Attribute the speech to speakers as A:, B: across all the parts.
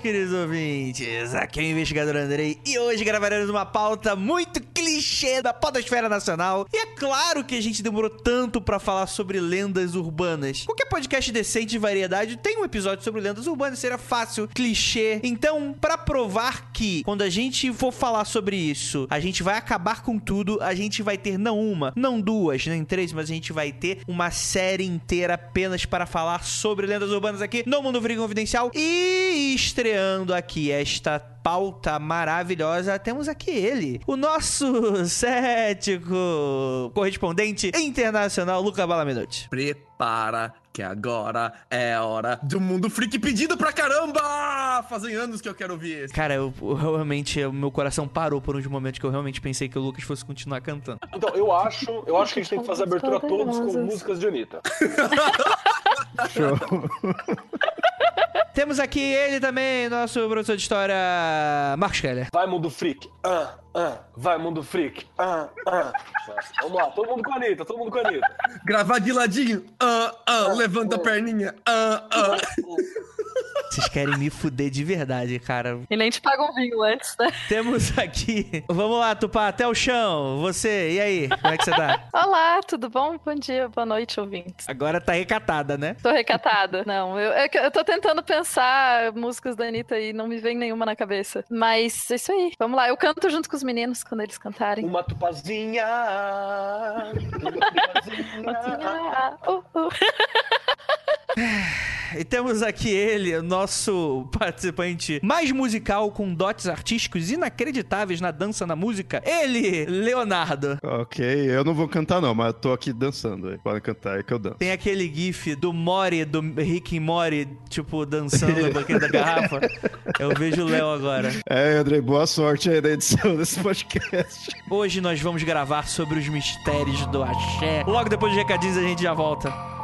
A: Queridos ouvintes. Aqui é o investigador Andrei e hoje gravaremos uma pauta muito clichê da podosfera nacional. E é claro que a gente demorou tanto para falar sobre lendas urbanas. Qualquer podcast decente de variedade tem um episódio sobre lendas urbanas, seria fácil, clichê. Então, para provar que quando a gente for falar sobre isso, a gente vai acabar com tudo, a gente vai ter não uma, não duas, nem três, mas a gente vai ter uma série inteira apenas para falar sobre lendas urbanas aqui no Mundo Frio Confidencial. E estreando aqui esta pauta maravilhosa, temos aqui ele, o nosso cético correspondente internacional, Luca Balaminuti.
B: Prepara que agora é hora do mundo freak pedido pra caramba! Fazem anos que eu quero ouvir esse.
A: Cara, eu, eu realmente, o meu coração parou por uns momentos que eu realmente pensei que o Lucas fosse continuar cantando.
C: Então, eu acho, eu acho que a gente tem que fazer a abertura todos com músicas de Anitta.
A: Show. Temos aqui ele também, nosso professor de história, Marcos Keller.
C: Vai, mundo freak. Ah, ah. Vai, mundo freak. Ah, ah. Vamos lá, todo mundo com a Anitta, todo mundo com a Anitta.
B: Gravar de ladinho. Ah, ah. Levanta a perninha. Ah, ah.
A: Vocês querem me fuder de verdade, cara.
D: E nem te paga um vinho antes, né?
A: Temos aqui. Vamos lá, Tupá, até o chão. Você, e aí? Como é que você tá?
D: Olá, tudo bom? Bom dia, boa noite, ouvintes.
A: Agora tá recatada, né?
D: Tô recatada. Não, eu, eu, eu tô tentando pensar músicas da Anitta e não me vem nenhuma na cabeça. Mas é isso aí. Vamos lá, eu canto junto com os meninos quando eles cantarem.
C: Uma tupazinha. Uma tupazinha.
D: Uh, uh.
A: E temos aqui ele, nosso participante mais musical com dotes artísticos inacreditáveis na dança, na música. Ele, Leonardo.
E: Ok, eu não vou cantar não, mas eu tô aqui dançando. Podem cantar aí que eu danço.
A: Tem aquele gif do Mori, do Rick e Mori, tipo, dançando no banquinho da garrafa. Eu vejo o Léo agora.
E: É, Andrei, boa sorte aí na edição desse podcast.
A: Hoje nós vamos gravar sobre os mistérios do axé. Logo depois dos recadinhos a gente já volta.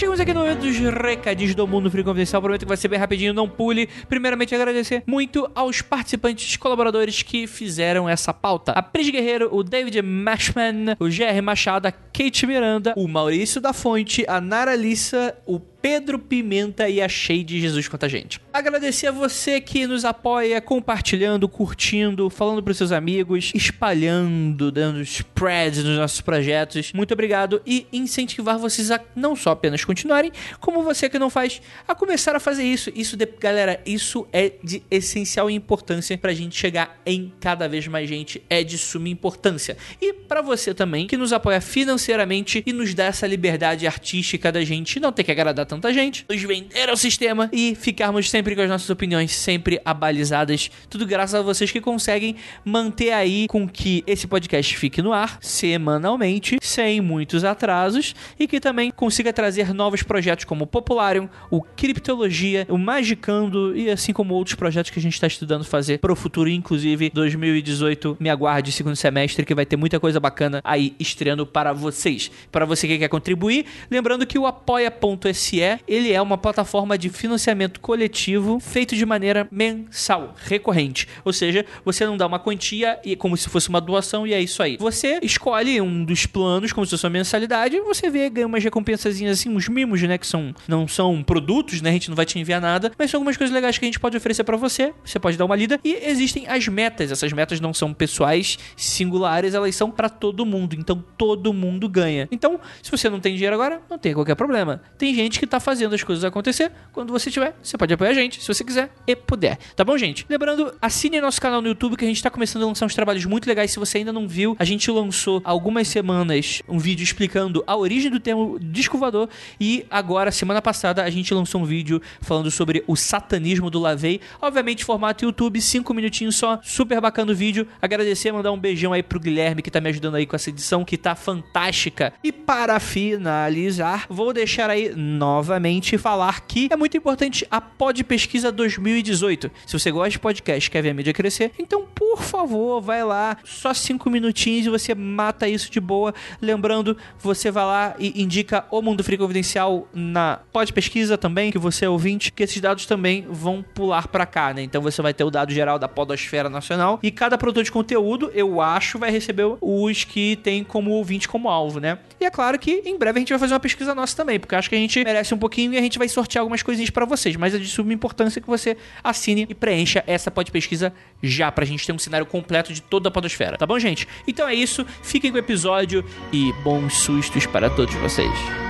A: Chegamos aqui no momento dos recadinhos do Mundo Free Confidencial. Prometo que vai ser bem rapidinho, não pule. Primeiramente, agradecer muito aos participantes colaboradores que fizeram essa pauta. A Pris Guerreiro, o David Mashman, o GR Machado, a Kate Miranda, o Maurício da Fonte, a Nara Lissa, o Pedro Pimenta e a Shade Jesus quanto a gente. Agradecer a você que nos apoia compartilhando, curtindo, falando pros seus amigos, espalhando, dando spread nos nossos projetos. Muito obrigado e incentivar vocês a não só apenas continuarem, como você que não faz, a começar a fazer isso. Isso, de, galera, isso é de essencial importância pra gente chegar em cada vez mais gente, é de suma importância. E para você também que nos apoia financeiramente e nos dá essa liberdade artística da gente não ter que agradar tanta gente, nos vender ao sistema e ficarmos sempre com as nossas opiniões sempre abalizadas. Tudo graças a vocês que conseguem manter aí com que esse podcast fique no ar semanalmente, sem muitos atrasos e que também consiga trazer novos projetos como o Popularium, o Criptologia, o Magicando e assim como outros projetos que a gente está estudando fazer para o futuro, inclusive 2018. Me aguarde segundo semestre que vai ter muita coisa bacana aí estreando para vocês. Para você que quer contribuir, lembrando que o apoia.se é? Ele é uma plataforma de financiamento coletivo feito de maneira mensal, recorrente. Ou seja, você não dá uma quantia e como se fosse uma doação e é isso aí. Você escolhe um dos planos como se fosse uma mensalidade, e você vê, ganha umas recompensazinhas assim, uns mimos, né, que são não são produtos, né? A gente não vai te enviar nada, mas são algumas coisas legais que a gente pode oferecer pra você. Você pode dar uma lida e existem as metas. Essas metas não são pessoais, singulares, elas são pra todo mundo. Então todo mundo ganha. Então, se você não tem dinheiro agora, não tem qualquer problema. Tem gente que tá fazendo as coisas acontecer. Quando você tiver, você pode apoiar a gente, se você quiser e puder. Tá bom, gente? Lembrando, assine nosso canal no YouTube que a gente tá começando a lançar uns trabalhos muito legais. Se você ainda não viu, a gente lançou algumas semanas um vídeo explicando a origem do termo disco voador e agora, semana passada, a gente lançou um vídeo falando sobre o satanismo do Lavei. Obviamente, formato YouTube, 5 minutinhos só. Super bacana o vídeo. Agradecer, mandar um beijão aí pro Guilherme que tá me ajudando aí com essa edição que tá fantástica. E para finalizar, vou deixar aí novamente falar que é muito importante a Pod Pesquisa 2018. Se você gosta de podcast, quer ver a mídia crescer, então por favor, vai lá, só 5 minutinhos e você mata isso de boa. Lembrando, você vai lá e indica o Mundo Free Confidencial na Pod Pesquisa também, que você é ouvinte, que esses dados também vão pular pra cá, né? Então você vai ter o dado geral da Podosfera Nacional e cada produtor de conteúdo, eu acho, vai receber os que tem como ouvinte como alvo, né? E é claro que em breve a gente vai fazer uma pesquisa nossa também, porque acho que a gente merece um pouquinho e a gente vai sortear algumas coisinhas pra vocês, mas é de suma importância que você assine e preencha essa Pod Pesquisa já, pra gente ter um cenário completo de toda a Podosfera, tá bom, gente? Então é isso, fiquem com o episódio e bons sustos para todos vocês.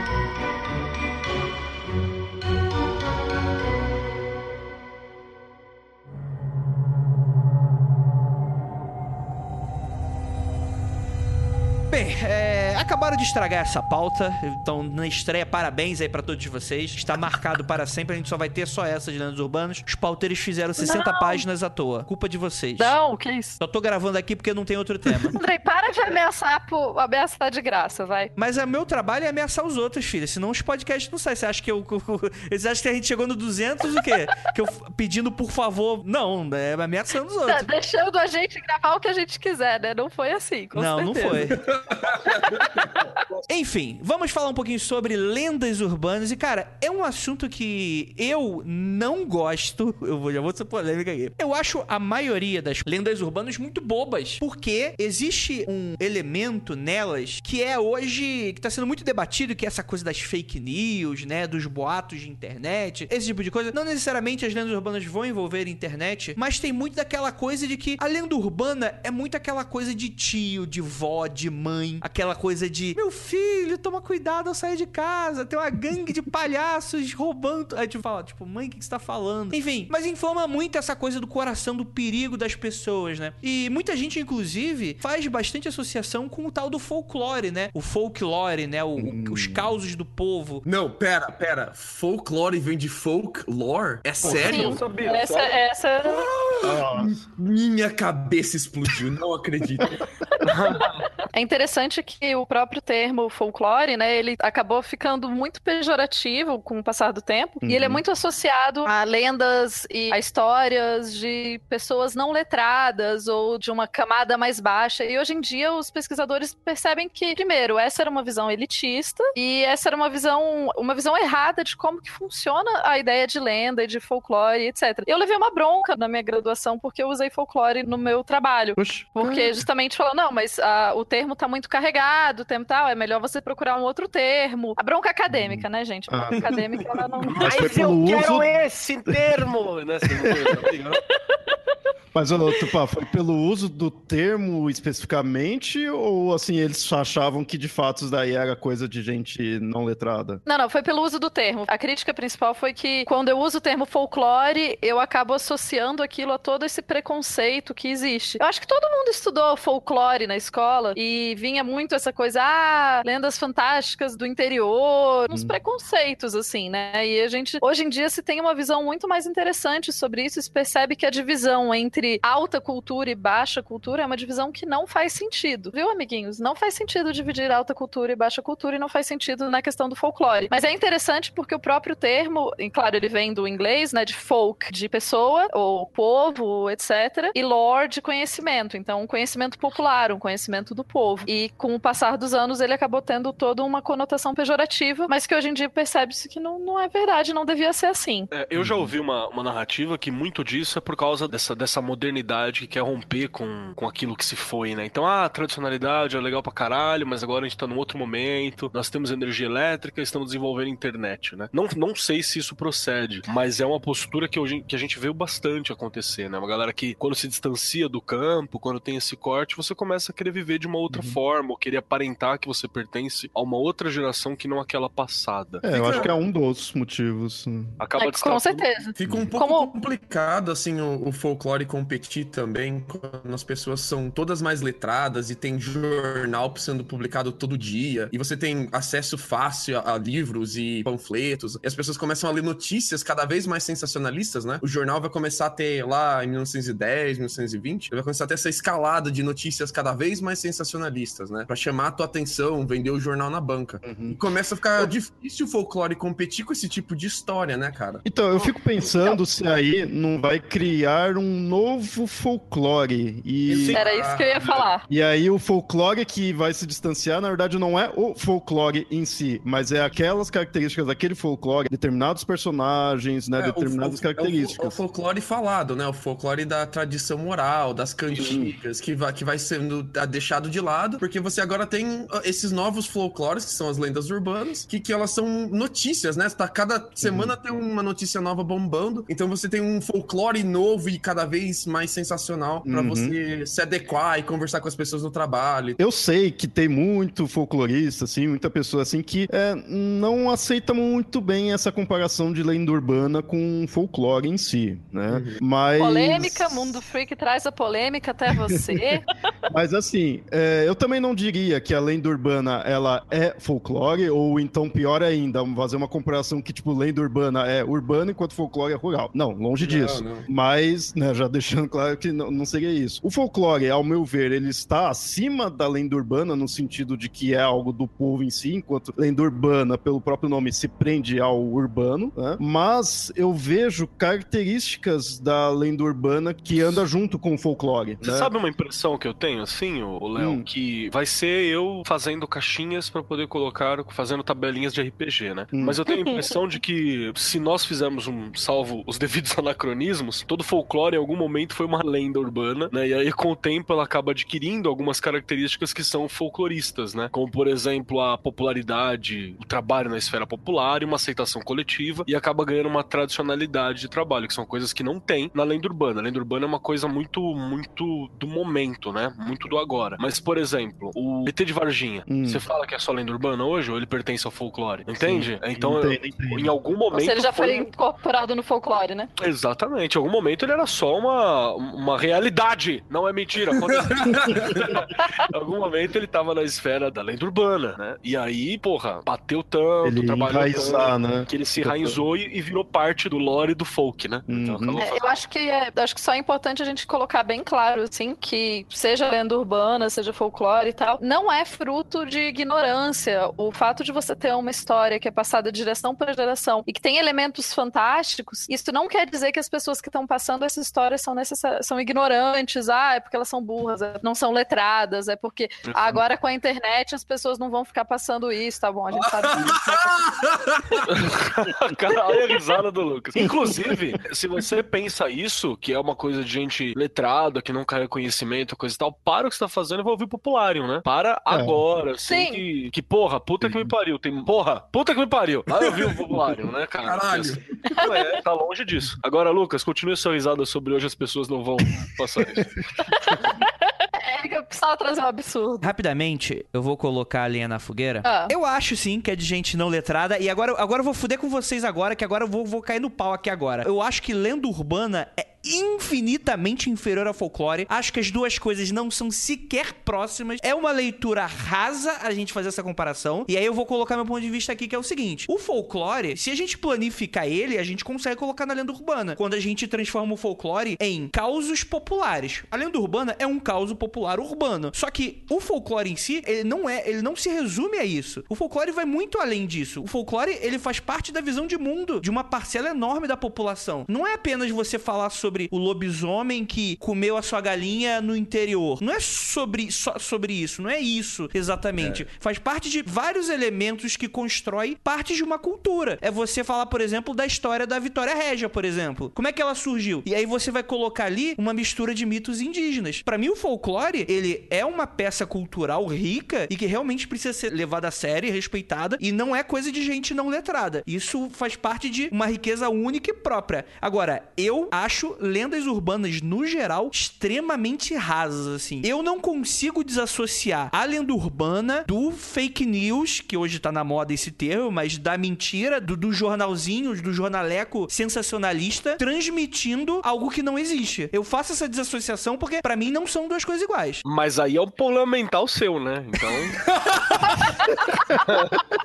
A: É, acabaram de estragar essa pauta, então na estreia, parabéns aí pra todos vocês. Está marcado para sempre, a gente só vai ter só essa de lendas urbanas. Os pauteiros fizeram 60
D: Não.
A: páginas à toa. Culpa de vocês.
D: Não, que isso?
A: Só tô gravando aqui porque não tem outro tema.
D: Andrei, para de ameaçar, por... ameaçar de graça, vai.
A: Mas o meu trabalho é ameaçar os outros, filha. Senão os podcasts não saem. Você acha que eu. Eles acham que a gente chegou no 200 o quê? que eu pedindo por favor. Não, é ameaçando os
D: Tá
A: outros.
D: deixando a gente gravar o que a gente quiser, né? Não foi assim, com
A: não,
D: certeza.
A: não foi. Enfim, vamos falar um pouquinho sobre lendas urbanas. E, cara, é um assunto que eu não gosto. Eu vou, já vou ser polêmica aqui. Eu acho a maioria das lendas urbanas muito bobas. Porque existe um elemento nelas que é hoje. que tá sendo muito debatido, que é essa coisa das fake news, né? Dos boatos de internet, esse tipo de coisa. Não necessariamente as lendas urbanas vão envolver internet, mas tem muito daquela coisa de que a lenda urbana é muito aquela coisa de tio, de vó, de mãe, aquela coisa de meu filho, toma cuidado ao sair de casa, tem uma gangue de palhaços roubando. Aí tipo, fala, tipo, mãe, o que que você tá falando? Enfim, mas inflama muito essa coisa do coração, do perigo das pessoas, né? E muita gente, inclusive, faz bastante associação com o tal do folclore, né? O folklore, né? O- o- os causos do povo.
B: Não, pera, pera. Folklore vem de folklore? É sério?
C: Eu sabia,
D: Essa,
C: sério?
D: essa.
B: Minha cabeça explodiu, não acredito.
D: É interessante que o próprio termo folclore, né, ele acabou ficando muito pejorativo com o passar do tempo, e ele é
E: Uhum.
D: muito associado a lendas e a histórias de pessoas não letradas ou de uma camada mais baixa. E hoje em dia os pesquisadores percebem que, primeiro, essa era uma visão elitista e essa era uma visão, uma visão errada de como que funciona a ideia de lenda e de folclore, etc. Eu levei uma bronca na minha graduação porque eu usei folclore no meu trabalho. Porque justamente falou, não, mas ah, o termo tá muito carregado, o tal, é melhor você procurar um outro termo. A bronca acadêmica, né, gente? A bronca acadêmica, ela não...
E: Mas
C: Mas eu
E: pelo
C: quero
E: uso-
C: esse termo! Né? Tá?
E: Mas, ô, Tupá, foi pelo uso do termo especificamente ou, assim, eles achavam que de fato isso daí era coisa de gente não letrada?
D: Não, não, foi pelo uso do termo. A crítica principal foi que quando eu uso o termo folclore, eu acabo associando aquilo a todo esse preconceito que existe. Eu acho que todo mundo estudou folclore na escola e vinha muito essa coisa, ah, lendas fantásticas do interior, uns
E: Hum.
D: preconceitos, assim, né? E a gente, hoje em dia, se tem uma visão muito mais interessante sobre isso, se percebe que a divisão entre entre alta cultura e baixa cultura é uma divisão que não faz sentido, viu, amiguinhos? Não faz sentido dividir alta cultura e baixa cultura e não faz sentido na questão do folclore. Mas é interessante porque o próprio termo, e claro, ele vem do inglês, né, de folk, de pessoa ou povo, etc, e lore de conhecimento. Então, um conhecimento popular, um conhecimento do povo. E com o passar dos anos, ele acabou tendo toda uma conotação pejorativa, mas que hoje em dia percebe-se que não, não é verdade, não devia ser assim.
F: É, eu já ouvi uma, uma narrativa que muito disso é por causa dessa, dessa modernidade que quer romper com, com aquilo que se foi, né? Então, ah, a tradicionalidade é legal pra caralho, mas agora a gente tá num outro momento, nós temos energia elétrica, estamos desenvolvendo internet, né? Não, não sei se isso procede, mas é uma postura que, hoje, que a gente vê bastante acontecer, né? Uma galera que, quando se distancia do campo, quando tem esse corte, você começa a querer viver de uma outra forma, ou querer aparentar que você pertence a uma outra geração que não aquela passada.
E: É, eu acho que é um dos motivos.
F: Acaba
D: É,
F: de
D: com certeza.
B: Fica um pouco
D: Como-
B: complicado, assim, o, o folclore competir também, quando as pessoas são todas mais letradas e tem jornal sendo publicado todo dia, e você tem acesso fácil a, a livros e panfletos, e as pessoas começam a ler notícias cada vez mais sensacionalistas, né? O jornal vai começar a ter, lá em 1910, 1920, ele vai começar a ter essa escalada de notícias cada vez mais sensacionalistas, né? Pra chamar a tua atenção, vender o jornal na banca. E começa a ficar difícil o folclore competir com esse tipo de história, né, cara?
E: Então, eu fico pensando se aí não vai criar um novo folclore. E,
D: Era isso que eu ia falar.
E: e aí o folclore que vai se distanciar, na verdade, não é o folclore em si, mas é aquelas características daquele folclore, determinados personagens, né?
B: É, o
E: determinadas
B: fol- é o fol-
E: características.
B: o folclore falado, né? O folclore da tradição oral, das cantigas, que vai, que vai sendo ah, deixado de lado, porque você agora tem ah, esses novos folclores, que são as lendas urbanas, que, que elas são notícias, né? Tá, cada semana tem uma notícia nova bombando, então você tem um folclore novo e cada vez mais sensacional pra
E: Uhum.
B: você se adequar e conversar com as pessoas no trabalho.
E: Eu sei que tem muito folclorista, assim, muita pessoa assim que é, não aceita muito bem essa comparação de lenda urbana com folclore em si, né?
B: Uhum.
E: Mas
D: Polêmica, Mundo Freak traz a polêmica até você.
E: Mas assim, é, eu também não diria que a lenda urbana ela é folclore, ou então pior ainda, fazer uma comparação que tipo lenda urbana é urbana enquanto folclore é rural. Não, longe
B: Não,
E: disso.
B: não.
E: Mas, né, já deixando claro que não, não seria isso. O folclore, ao meu ver, ele está acima da lenda urbana no sentido de que é algo do povo em si, enquanto lenda urbana, pelo próprio nome, se prende ao urbano, né? Mas eu vejo características da lenda urbana que anda junto com o folclore.
F: Você
E: né?
F: sabe uma impressão que eu tenho, assim, o Léo?
E: Hum.
F: Que vai ser eu fazendo caixinhas pra poder colocar, fazendo tabelinhas de RPG, né?
E: Hum.
F: Mas eu tenho a impressão de que se nós fizermos um salvo os devidos anacronismos, todo folclore em algum momento foi uma lenda urbana, né? E aí com o tempo ela acaba adquirindo algumas características que são folcloristas, né? Como por exemplo a popularidade, o trabalho na esfera popular e uma aceitação coletiva e acaba ganhando uma tradicionalidade de trabalho, que são coisas que não tem na lenda urbana. A lenda urbana é uma coisa muito, muito do momento, né? Muito do agora. Mas, por exemplo, o ET de Varginha,
E: Hum.
F: você fala que é só lenda urbana hoje ou ele pertence ao folclore? Entende? Então,
E: Entendo, entendo.
F: em algum
D: Ou
F: momento.
D: seja, ele já foi
F: foi-
D: incorporado no folclore, né?
F: Exatamente. Em algum momento ele era só uma, uma realidade. Não é mentira. em algum momento ele tava na esfera da lenda urbana, né? E aí, porra, bateu tanto,
E: Ele
F: trabalhou
E: enraizar,
F: tanto,
E: né?
F: que ele se enraizou e, e virou parte do lore do folk, né? Então,
E: Uhum.
D: É, eu acho que é, acho que só é importante a gente colocar bem claro, assim, que seja lenda urbana, seja folclore e tal, não é fruto de ignorância. O fato de você ter uma história que é passada de geração para geração e que tem elementos fantásticos, isso não quer dizer que as pessoas que estão passando essa história são necessar- são ignorantes, ah, é porque elas são burras, é- não são letradas, é porque agora com a internet as pessoas não vão ficar passando isso, tá bom? A gente sabe disso.
F: Cara, olha a risada do Lucas. Inclusive, se você pensa isso, que é uma coisa de gente letrada, que não carrega conhecimento, coisa e tal, para o que você tá fazendo e vai ouvir Popularium, né? Para agora, assim,
D: Sim.
F: que, que porra, puta que me pariu. Tem, porra, puta que me pariu. Vai ouvir o Popularium, né, cara?
B: Caralho.
F: Não é, tá longe disso. Agora, Lucas, continue sua risada sobre hoje as pessoas não vão passar isso.
D: É que eu precisava trazer um absurdo.
A: Rapidamente, eu vou colocar a linha na fogueira.
D: Ah.
A: Eu acho sim que é de gente não letrada. E agora, agora eu vou fuder com vocês agora, que agora eu vou, vou cair no pau aqui agora. Eu acho que lenda urbana é infinitamente inferior ao folclore. Acho que as duas coisas não são sequer próximas. É uma leitura rasa a gente fazer essa comparação. E aí eu vou colocar meu ponto de vista aqui, que é o seguinte: o folclore, se a gente planificar ele, a gente consegue colocar na lenda urbana. Quando a gente transforma o folclore em causos populares. A lenda urbana é um causo popular urbano. Só que o folclore em si, ele não é, ele não se resume a isso. O folclore vai muito além disso. O folclore, ele faz parte da visão de mundo de uma parcela enorme da população. Não é apenas você falar sobre o lobisomem que comeu a sua galinha no interior. Não é sobre só sobre isso, não é isso exatamente. Faz parte de vários elementos que constrói parte de uma cultura. É você falar, por exemplo, da história da Vitória Régia, por exemplo. Como é que ela surgiu? E aí você vai colocar ali uma mistura de mitos indígenas. Pra mim o folclore, ele é uma peça cultural rica e que realmente precisa ser levada a sério e respeitada e não é coisa de gente não letrada. Isso faz parte de uma riqueza única e própria. Agora, eu acho lendas urbanas no geral extremamente rasas assim. Eu não consigo desassociar a lenda urbana do fake news, que hoje tá na moda esse termo, mas da mentira, do, do jornalzinho, do jornaleco sensacionalista, transmitindo algo que não existe. Eu faço essa desassociação porque pra mim não são duas coisas iguais.
F: Mas aí é um problema mental seu, né? Então.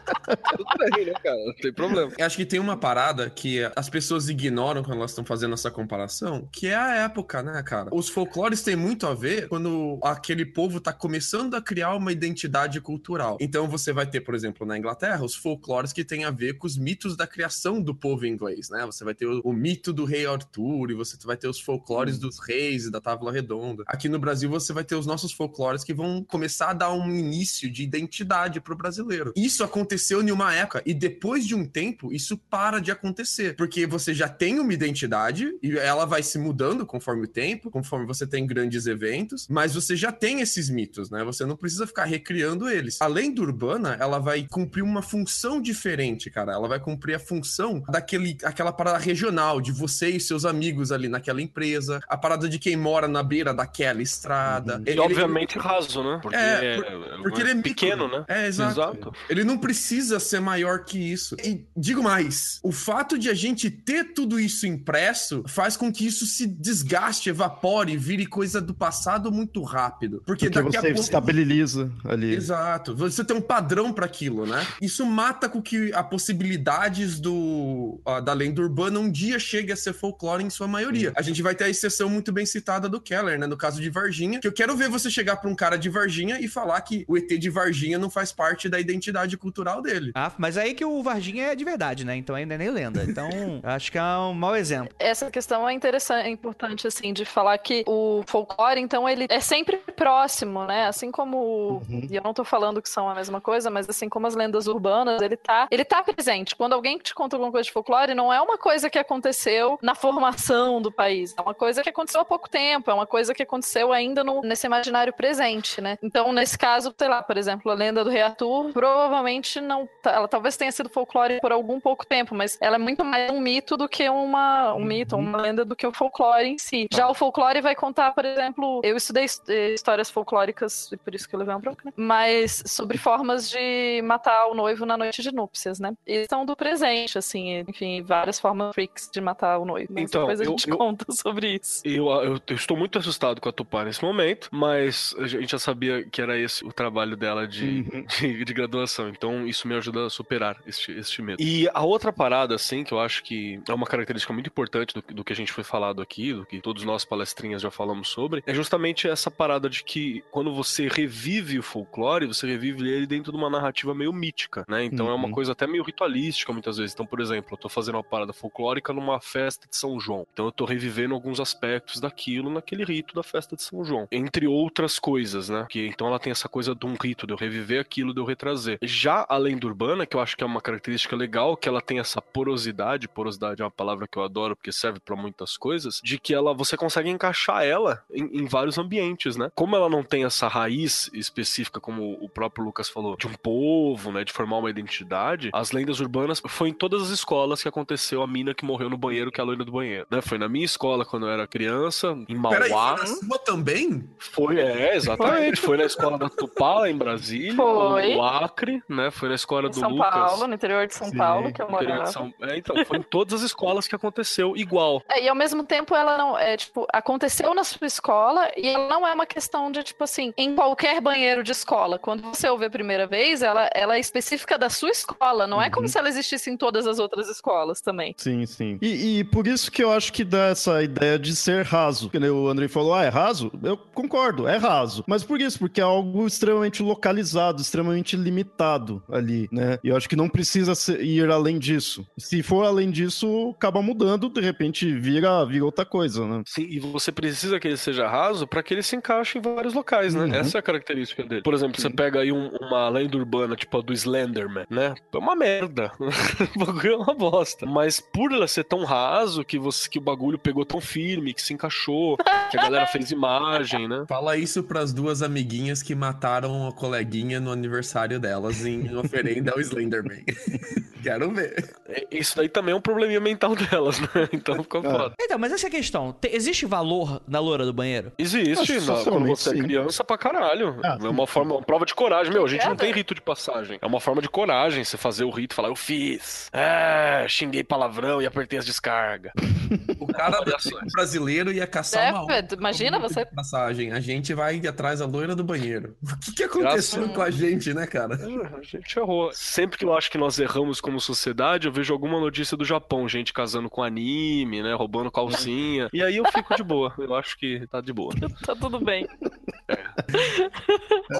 F: Tudo bem, né, cara? Não tem problema.
B: Eu Acho que tem uma parada que as pessoas ignoram quando elas estão fazendo essa comparação, que é a época, né, cara? Os folclores têm muito a ver quando aquele povo tá começando a criar uma identidade cultural. Então você vai ter, por exemplo, na Inglaterra, os folclores que têm a ver com os mitos da criação do povo inglês, né? Você vai ter o, o mito do rei Arthur, e você vai ter os folclores dos reis e da Távola Redonda. Aqui no Brasil você vai ter os nossos folclores que vão começar a dar um início de identidade pro brasileiro. Isso aconteceu em uma época e depois de um tempo isso para de acontecer, porque você já tem uma identidade e ela vai se mudando conforme o tempo, conforme você tem grandes eventos, mas você já tem esses mitos, né? Você não precisa ficar recriando eles. Além do urbana, ela vai cumprir uma função diferente, cara. Ela vai cumprir a função daquele aquela parada regional de você e seus amigos ali naquela empresa, a parada de quem mora na beira daquela estrada.
F: E obviamente raso, né? Porque,
B: É,
F: é,
B: por- porque ele é
F: pequeno, né?
B: É, exato. Ele não precisa ser maior que isso. E digo mais, o fato de a gente ter tudo isso impresso faz com que isso se desgaste, evapore, vire coisa do passado muito rápido. Porque,
E: Porque
B: daqui
E: você
B: a pouco.
E: estabiliza ali.
B: Exato. Você tem um padrão para aquilo, né? Isso mata com que a possibilidades do da lenda urbana um dia chegue a ser folclore em sua maioria. A gente vai ter a exceção muito bem citada do Keller, né? No caso de Varginha, que eu quero ver você chegar para um cara de Varginha e falar que o ET de Varginha não faz parte da identidade cultural dele.
A: Ah, mas aí que o Varginha é de verdade, né? Então ainda é nem lenda. Então, acho que é um mau exemplo.
D: Essa questão é interessante, é importante, assim, de falar que o folclore, então, ele é sempre próximo, né? Assim como. E eu não tô falando que são a mesma coisa, mas assim como as lendas urbanas, ele tá, ele tá presente. Quando alguém te conta alguma coisa de folclore, não é uma coisa que aconteceu na formação do país. É uma coisa que aconteceu há pouco tempo, é uma coisa que aconteceu ainda no, nesse imaginário presente, né? Então, nesse caso, sei lá, por exemplo, a lenda do Rei Arthur, provavelmente não. tá- Ela talvez tenha sido folclore por algum pouco tempo, mas ela é muito mais um mito do que uma, um mito, uma lenda do que o folclore em si. Já o folclore vai contar, por exemplo, eu estudei eh, histórias folclóricas, e por isso que eu levei uma bronca, né? Mas sobre formas de matar o noivo na noite de núpcias, né? E são do presente, assim, enfim, várias formas freaks de matar o noivo. Mas
F: Então,
D: depois a
F: eu-
D: gente
F: eu-
D: conta sobre isso.
F: Eu, eu, eu estou muito assustado com a Tupá nesse momento, mas a gente já sabia que era esse o trabalho dela de,
E: Uhum.
F: de, de graduação, então isso me ajuda a superar este, este medo. E a outra parada, assim, que eu acho que é uma característica muito importante do, do que a gente foi falado aqui, do que todos nós palestrinhas já falamos sobre, é justamente essa parada de que quando você revive o folclore, você revive ele dentro de uma narrativa meio mítica, né? Então é uma
E: Uhum.
F: coisa até meio ritualística muitas vezes. Então, por exemplo, eu tô fazendo uma parada folclórica numa festa de São João. Então eu tô revivendo alguns aspectos daquilo naquele rito da festa de São João. Entre outras coisas, né? Que então ela tem essa coisa de um rito, de eu reviver aquilo, de eu retrazer. Já a lenda urbana, que eu acho que é uma característica legal, que ela tem essa porosidade, porosidade é uma palavra que eu adoro porque serve pra muitas coisas, de que ela você consegue encaixar ela em, em vários ambientes, né? Como ela não tem essa raiz específica, como o próprio Lucas falou, de um povo, né? De formar uma identidade, as lendas urbanas foi em todas as escolas que aconteceu a mina que morreu no banheiro, que é a loira do banheiro, né? Foi na minha escola quando eu era criança, em
B: Peraí,
F: Mauá.
B: foi na sua também?
F: Foi, é, exatamente. Foi na escola da Tupá, em Brasília,
D: Foi.
F: no Acre, né? Foi na escola
D: Em
F: do
D: São
F: Lucas.
D: Paulo, no interior de São
E: Sim,
D: Paulo, que eu morava.
F: São- É, então, foi em todas as escolas que aconteceu igual.
D: É, e ao mesmo tempo ela não é, tipo, aconteceu na sua escola e ela não é uma questão de, tipo assim, em qualquer banheiro de escola. Quando você ouve a primeira vez, ela, ela é específica da sua escola, não é como
E: Uhum.
D: se ela existisse em todas as outras escolas também.
E: Sim, sim. E, e por isso que eu acho que dá essa ideia de ser raso. O Andrei falou, ah, é raso? Eu concordo, é raso. Mas por isso? Porque é algo extremamente localizado, extremamente limitado ali, né? E eu acho que não precisa ir além disso. Se for além disso, acaba mudando, de repente vira, vira outra coisa, né?
F: Sim, e você precisa que ele seja raso pra que ele se encaixe em vários locais, né?
E: Uhum.
F: Essa é a característica dele. Por exemplo, você pega aí um- uma lenda urbana, tipo a do Slenderman, né? É uma merda. o bagulho é uma bosta. Mas por ela ser tão raso que, você, que o bagulho pegou tão firme, que se encaixou, que a galera fez imagem, né?
B: Fala isso pras duas amiguinhas que mataram a coleguinha no aniversário delas em oferenda ao Slenderman. Quero ver.
F: É, Isso daí também é um probleminha mental delas, né? Então fica foda.
A: Então, mas essa é a questão. Te- existe valor na loura do banheiro?
F: Existe,
E: que
F: na- quando você é
E: sim.
F: criança pra caralho.
E: Ah,
F: é uma forma, uma prova de coragem. Meu, a gente não tem rito de passagem. É uma forma de coragem você fazer o rito e falar, eu fiz. É, xinguei palavrão e apertei as descargas.
B: O cara tipo brasileiro ia caçar
D: É,
B: uma outra
D: imagina
B: com
D: você-
B: passagem. A gente vai atrás da loira do banheiro. O que, que aconteceu
F: Graças-
B: com a gente, né, cara?
F: A gente errou. Sempre que eu acho que nós erramos como sociedade, eu vejo alguma notícia do Japão, gente casando com anime, né, roubando calcinha. E aí eu fico de boa. Eu acho que tá de boa.
D: Tá tudo bem.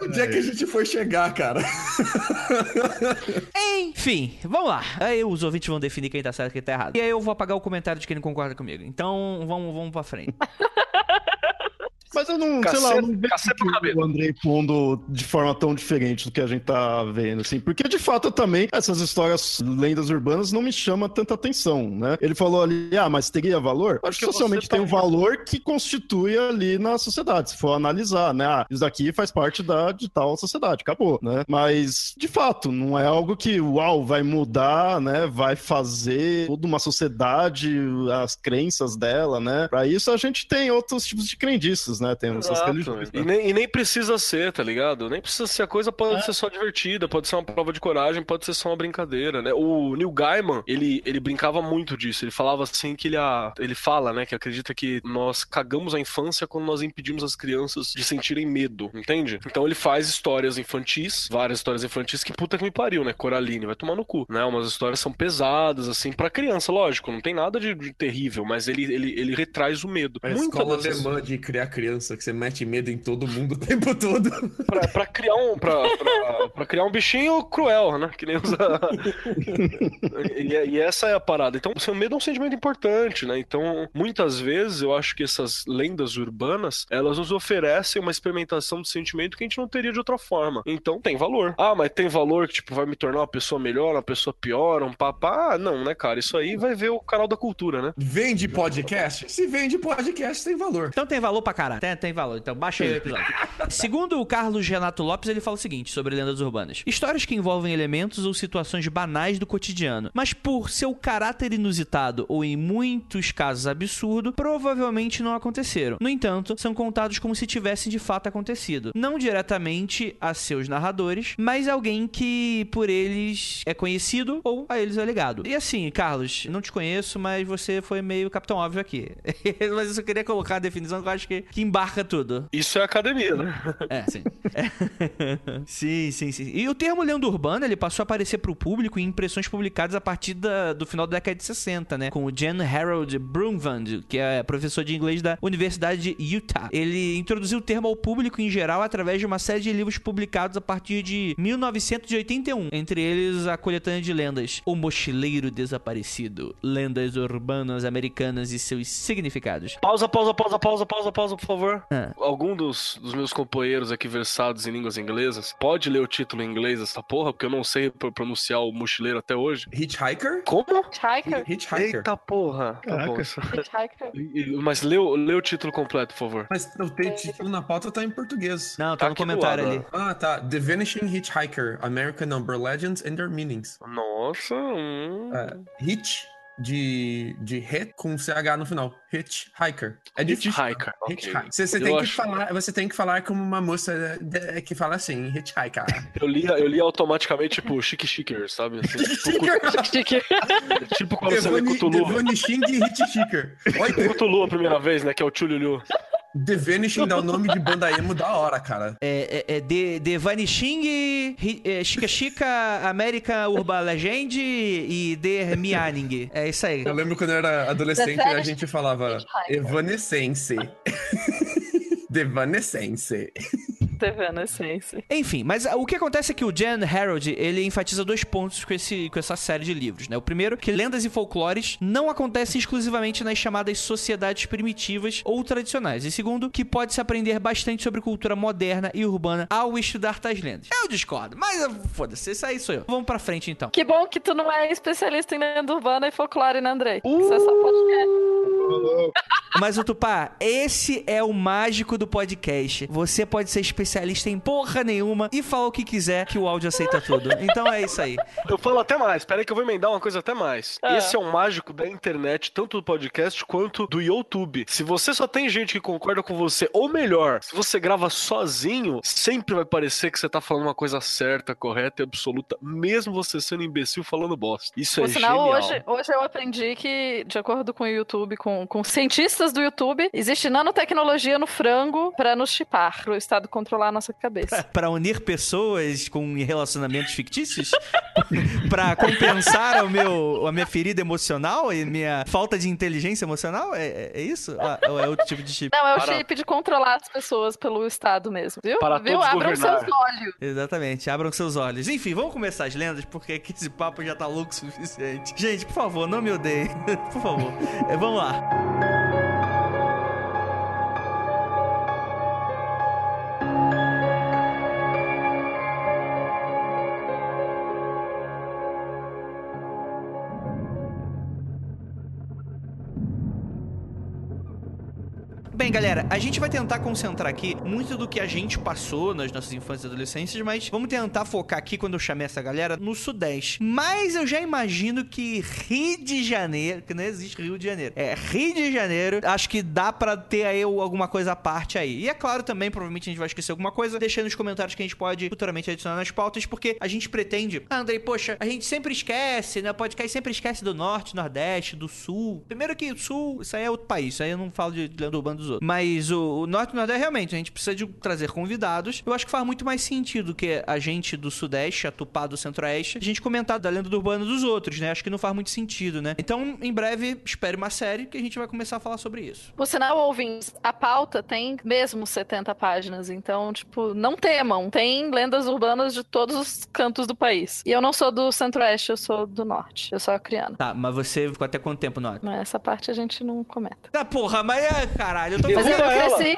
B: Onde é que a gente foi chegar, cara?
A: Enfim, vamos lá. Aí os ouvintes vão definir quem tá certo e quem tá errado. E aí eu vou apagar o comentário de quem não concorda comigo. Então, vamos, vamos pra frente.
E: Mas eu não, sei
F: Caceta-
E: lá, eu não vejo o Andrei pondo de forma tão diferente do que a gente tá vendo, assim. Porque, de fato, também, essas histórias, lendas urbanas, não me chamam tanta atenção, né? Ele falou ali, ah, mas teria valor? Acho que socialmente
F: você
E: tem
F: tá-
E: um valor que constitui ali na sociedade, se for analisar, né? Ah, isso daqui faz parte da de tal sociedade, acabou, né? Mas, de fato, não é algo que, uau, vai mudar, né? Vai fazer toda uma sociedade, as crenças dela, né? Pra isso a gente tem outros tipos de crendices, né? Tem essas
F: Exato.
E: religiões. né?
F: E nem, e nem precisa ser, tá ligado? Nem precisa ser. A coisa pode
E: É.
F: ser só divertida, pode ser uma prova de coragem, pode ser só uma brincadeira, né? O Neil Gaiman, ele, ele brincava muito disso. Ele falava assim que ele, a- ele fala, né, que acredita que nós cagamos a infância quando nós impedimos as crianças de sentirem medo, entende? Então ele faz histórias infantis, várias histórias infantis que puta que me pariu, né? Coraline, vai tomar no cu, né? Umas histórias são pesadas, assim, pra criança, lógico, não tem nada de, de terrível, mas ele, ele, ele retraz o medo.
B: A
F: Muitas
B: escola alemã de criar criança, que você mete medo em todo mundo o tempo todo.
F: pra, pra criar um pra, pra, pra criar um bichinho cruel, né? Que nem usa. e, e essa é a parada. Então, o seu medo é um sentimento importante, né? Então, muitas vezes eu acho que essas lendas urbanas elas nos oferecem uma experimentação de sentimento que a gente não teria de outra forma. Então, tem valor. Ah, mas tem valor que tipo vai me tornar uma pessoa melhor, uma pessoa pior, um papá? Ah, não, né, cara? Isso aí vai ver o canal da cultura, né?
B: Vende podcast? Se vende podcast, tem valor.
A: Então tem valor pra caralho. Tem, tem valor. Então baixa aí o episódio. Segundo o Carlos Renato Lopes, ele fala o seguinte sobre lendas urbanas: histórias que envolvem elementos ou situações banais do cotidiano, mas por seu caráter inusitado ou em muitos casos absurdo, provavelmente não aconteceram. No entanto, são contados como se tivessem de fato acontecido, não diretamente a seus narradores, mas alguém que por eles é conhecido ou a eles é ligado. E assim, Carlos, não te conheço, mas você foi meio capitão óbvio aqui. mas eu só queria colocar a definição que eu acho que, que embarca tudo.
F: Isso é academia, né?
A: É, sim. sim, sim, sim. E o termo lenda urbana, ele passou a aparecer pro público em impressões publicadas a partir da- do final da década de 60, né? Com o Jan Harold Brumvand, que é professor de inglês da Universidade de Utah. Ele introduziu o termo ao público em geral através de uma série de livros publicados a partir de 1981. Entre eles, a coletânea de lendas O Mochileiro Desaparecido, Lendas Urbanas Americanas e seus significados.
F: Pausa, pausa, pausa, pausa, pausa, pausa, por favor.
A: Ah.
F: Algum dos, dos meus companheiros aqui versados em línguas inglesas pode ler o título em inglês dessa porra? Porque eu não sei pro- pronunciar o mochileiro até hoje.
B: Hitchhiker?
F: Como?
D: Hitchhiker.
B: Hitchhiker.
F: Eita porra. Tá
E: Caraca.
D: Hitchhiker.
F: Mas lê, o- lê o título completo, por favor.
B: Mas o teu título na pauta tá em português.
A: Não, tá,
F: Tá
A: no comentário ali.
B: Ah, tá. The Vanishing Hitchhiker, American Number Legends and Their Meanings.
F: Nossa, hum.
B: É, Hitch, de, de hit com CH no final. Hitchhiker. É difícil.
F: Hitchhiker. ok.
B: Hitchhiker. Você, você tem que falar, você tem que falar como uma moça de- que fala assim, hitchhiker.
F: Eu li, eu li automaticamente, tipo, chique chicker, sabe? Assim,
D: Chique.
F: tipo quando você lê Cthulhu.
B: Devanishing e Hitchhiker. Olha,
F: Cthulhu a primeira vez, né? Que é o Tchululu.
B: The Vanishing dá o nome de banda emo da hora, cara.
A: É, é, é de, de Vanishing, é, Chica Chica, American Urban Legend e The Mianing. É isso aí.
B: Eu lembro quando eu era adolescente,
D: The
B: a gente falava
D: Hitchhiker.
B: Evanescence. Devanescence.
D: Evanescence.
A: Enfim, mas ah, o que acontece é que o Jan Harold, ele enfatiza dois pontos com, esse, com essa série de livros, né? O primeiro, que lendas e folclores não acontecem exclusivamente nas chamadas sociedades primitivas ou tradicionais. E segundo, que pode-se aprender bastante sobre cultura moderna e urbana ao estudar tais lendas. Eu discordo, mas foda-se, isso aí sou eu. Vamos pra frente, então.
D: Que bom que tu não é especialista em lenda urbana e folclore, né, Andrei? Você só podcast.
A: Mas o Tupá, esse é o mágico do podcast. Você pode ser especialista em porra nenhuma e falar o que quiser, que o áudio aceita tudo. Então é isso aí.
F: Eu falo até mais, peraí que eu vou emendar uma coisa até mais.
D: Ah.
F: Esse é um mágico da internet, tanto do podcast quanto do YouTube. Se você só tem gente que concorda com você, ou melhor, se você grava sozinho, sempre vai parecer que você tá falando uma coisa certa, correta e absoluta, mesmo você sendo imbecil falando bosta. Isso
D: Por
F: é
D: sinal,
F: genial.
D: hoje, hoje eu aprendi que, de acordo com o YouTube, com, com cientistas do YouTube, existe nanotecnologia no frango pra nos chipar, pro Estado controlar a nossa cabeça.
A: Pra unir pessoas com relacionamentos fictícios? pra compensar o meu, a minha ferida emocional e minha falta de inteligência emocional? É, é- é isso? Ah, Ou é outro tipo de chip?
D: Não, é o
F: Para-
D: chip de controlar as pessoas pelo Estado mesmo, viu?
F: Para
D: viu?
F: todos
D: Abram
F: governar.
D: seus olhos.
A: Exatamente, abram seus olhos. Enfim, vamos começar as lendas, porque aqui esse papo já tá louco o suficiente. Gente, por favor, não me odeiem. por favor. É, vamos lá. Galera, a gente vai tentar concentrar aqui muito do que a gente passou nas nossas infâncias e adolescências, mas vamos tentar focar aqui, quando eu chamei essa galera, no Sudeste. Mas eu já imagino que Rio de Janeiro, que não existe Rio de Janeiro, é Rio de Janeiro, acho que dá pra ter aí alguma coisa à parte aí. E é claro também, provavelmente a gente vai esquecer alguma coisa, deixa nos comentários que a gente pode futuramente adicionar nas pautas, porque a gente pretende. Ah, Andrei, poxa, a gente sempre esquece, né? O podcast sempre esquece do Norte, Nordeste, do Sul. Primeiro que o Sul, isso aí é outro país, isso aí eu não falo de lenda urbana dos outros. Mas o, o Norte e Nordeste, realmente, a gente precisa de trazer convidados. Eu acho que faz muito mais sentido que a gente do Sudeste, a Tupá do Centro-Oeste, a gente comentar da lenda do urbano dos outros, né? Acho que não faz muito sentido, né? Então, em breve, espere uma série que a gente vai começar a falar sobre isso.
D: Por sinal, ouvintes, a pauta tem mesmo 70 páginas, então, tipo, não temam. Tem lendas urbanas de todos os cantos do país. E eu não sou do centro-oeste, eu sou do norte. Eu sou acriana.
A: Tá, mas você ficou até quanto tempo, Norte?
D: Mas essa parte a gente não comenta.
A: Tá, porra, mas é, caralho, eu tô
D: Mas eu
F: Derruba
D: cresci.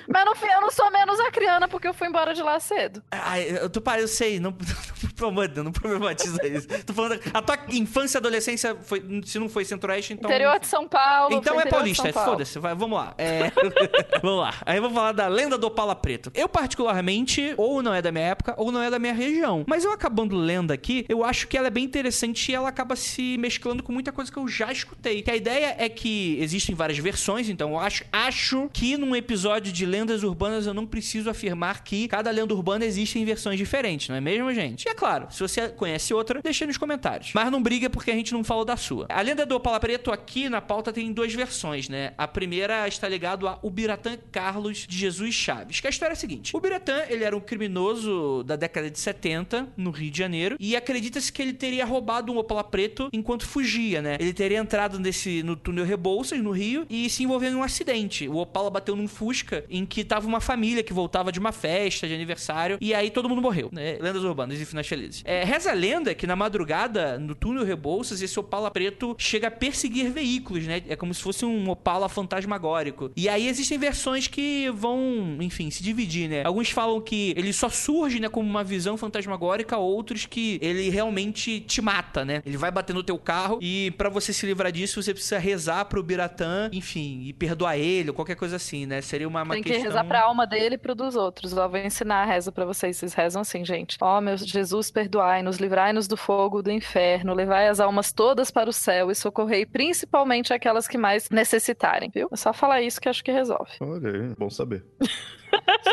D: Mas no fim, eu não sou menos acriana porque eu fui embora de lá cedo.
A: Ai, eu tô eu sei, não, não, não, não problematiza isso. Tô falando, a tua infância e adolescência foi, se não foi centro-oeste, então.
D: interior de São Paulo.
A: Então é paulista, foda-se, vamos lá. É, vamos lá. Aí eu vou falar da lenda do Opala Preto. Eu, particularmente, ou não é da minha época, ou não é da minha região. Mas eu acabando lendo aqui, eu acho que ela é bem interessante e ela acaba se mesclando com muita coisa que eu já escutei. Que a ideia é que existem várias versões, então eu acho, acho que num episódio de lendas urbanas eu não preciso afirmar que cada lenda urbana existe em versões diferentes, não é mesmo, gente? E é claro, se você conhece outra, deixa nos comentários. Mas não briga porque a gente não falou da sua. A lenda do Opala Preto aqui na pauta tem duas versões, né? A primeira está ligado a Ubiratã Carlos de Jesus Chaves, que a história é a seguinte. Ubiratã, ele era um criminoso da década de 70 no Rio de Janeiro e acredita-se que ele teria roubado um Opala Preto enquanto fugia, né? Ele teria entrado nesse no túnel Rebouças no Rio e se envolveu em um acidente. O Opala bateu num Fusca em que tava uma família que voltava de uma festa de aniversário e aí todo mundo morreu, né? Lendas urbanas e finais felizes. É, reza a lenda que na madrugada, no túnel Rebouças, esse Opala preto chega a perseguir veículos, né? É como se fosse um Opala fantasmagórico. E aí existem versões que vão, enfim, se dividir, né? Alguns falam que ele só surge, né, como uma visão fantasmagórica, outros que ele realmente te mata, né? Ele vai bater no teu carro e pra você se livrar disso, você precisa rezar pro Biratã, enfim, e perdoar ele ou qualquer coisa assim, né? Seria uma, uma
D: Tem que
A: questão...
D: rezar pra alma dele e pro dos outros. Ó, vou ensinar a reza pra vocês. Vocês rezam assim, gente. Ó, meu Jesus, Jesus, perdoai-nos, livrai-nos do fogo do inferno, levai as almas todas para o céu e socorrei principalmente aquelas que mais necessitarem, viu? É só falar isso que acho que resolve.
E: Olha aí, bom saber.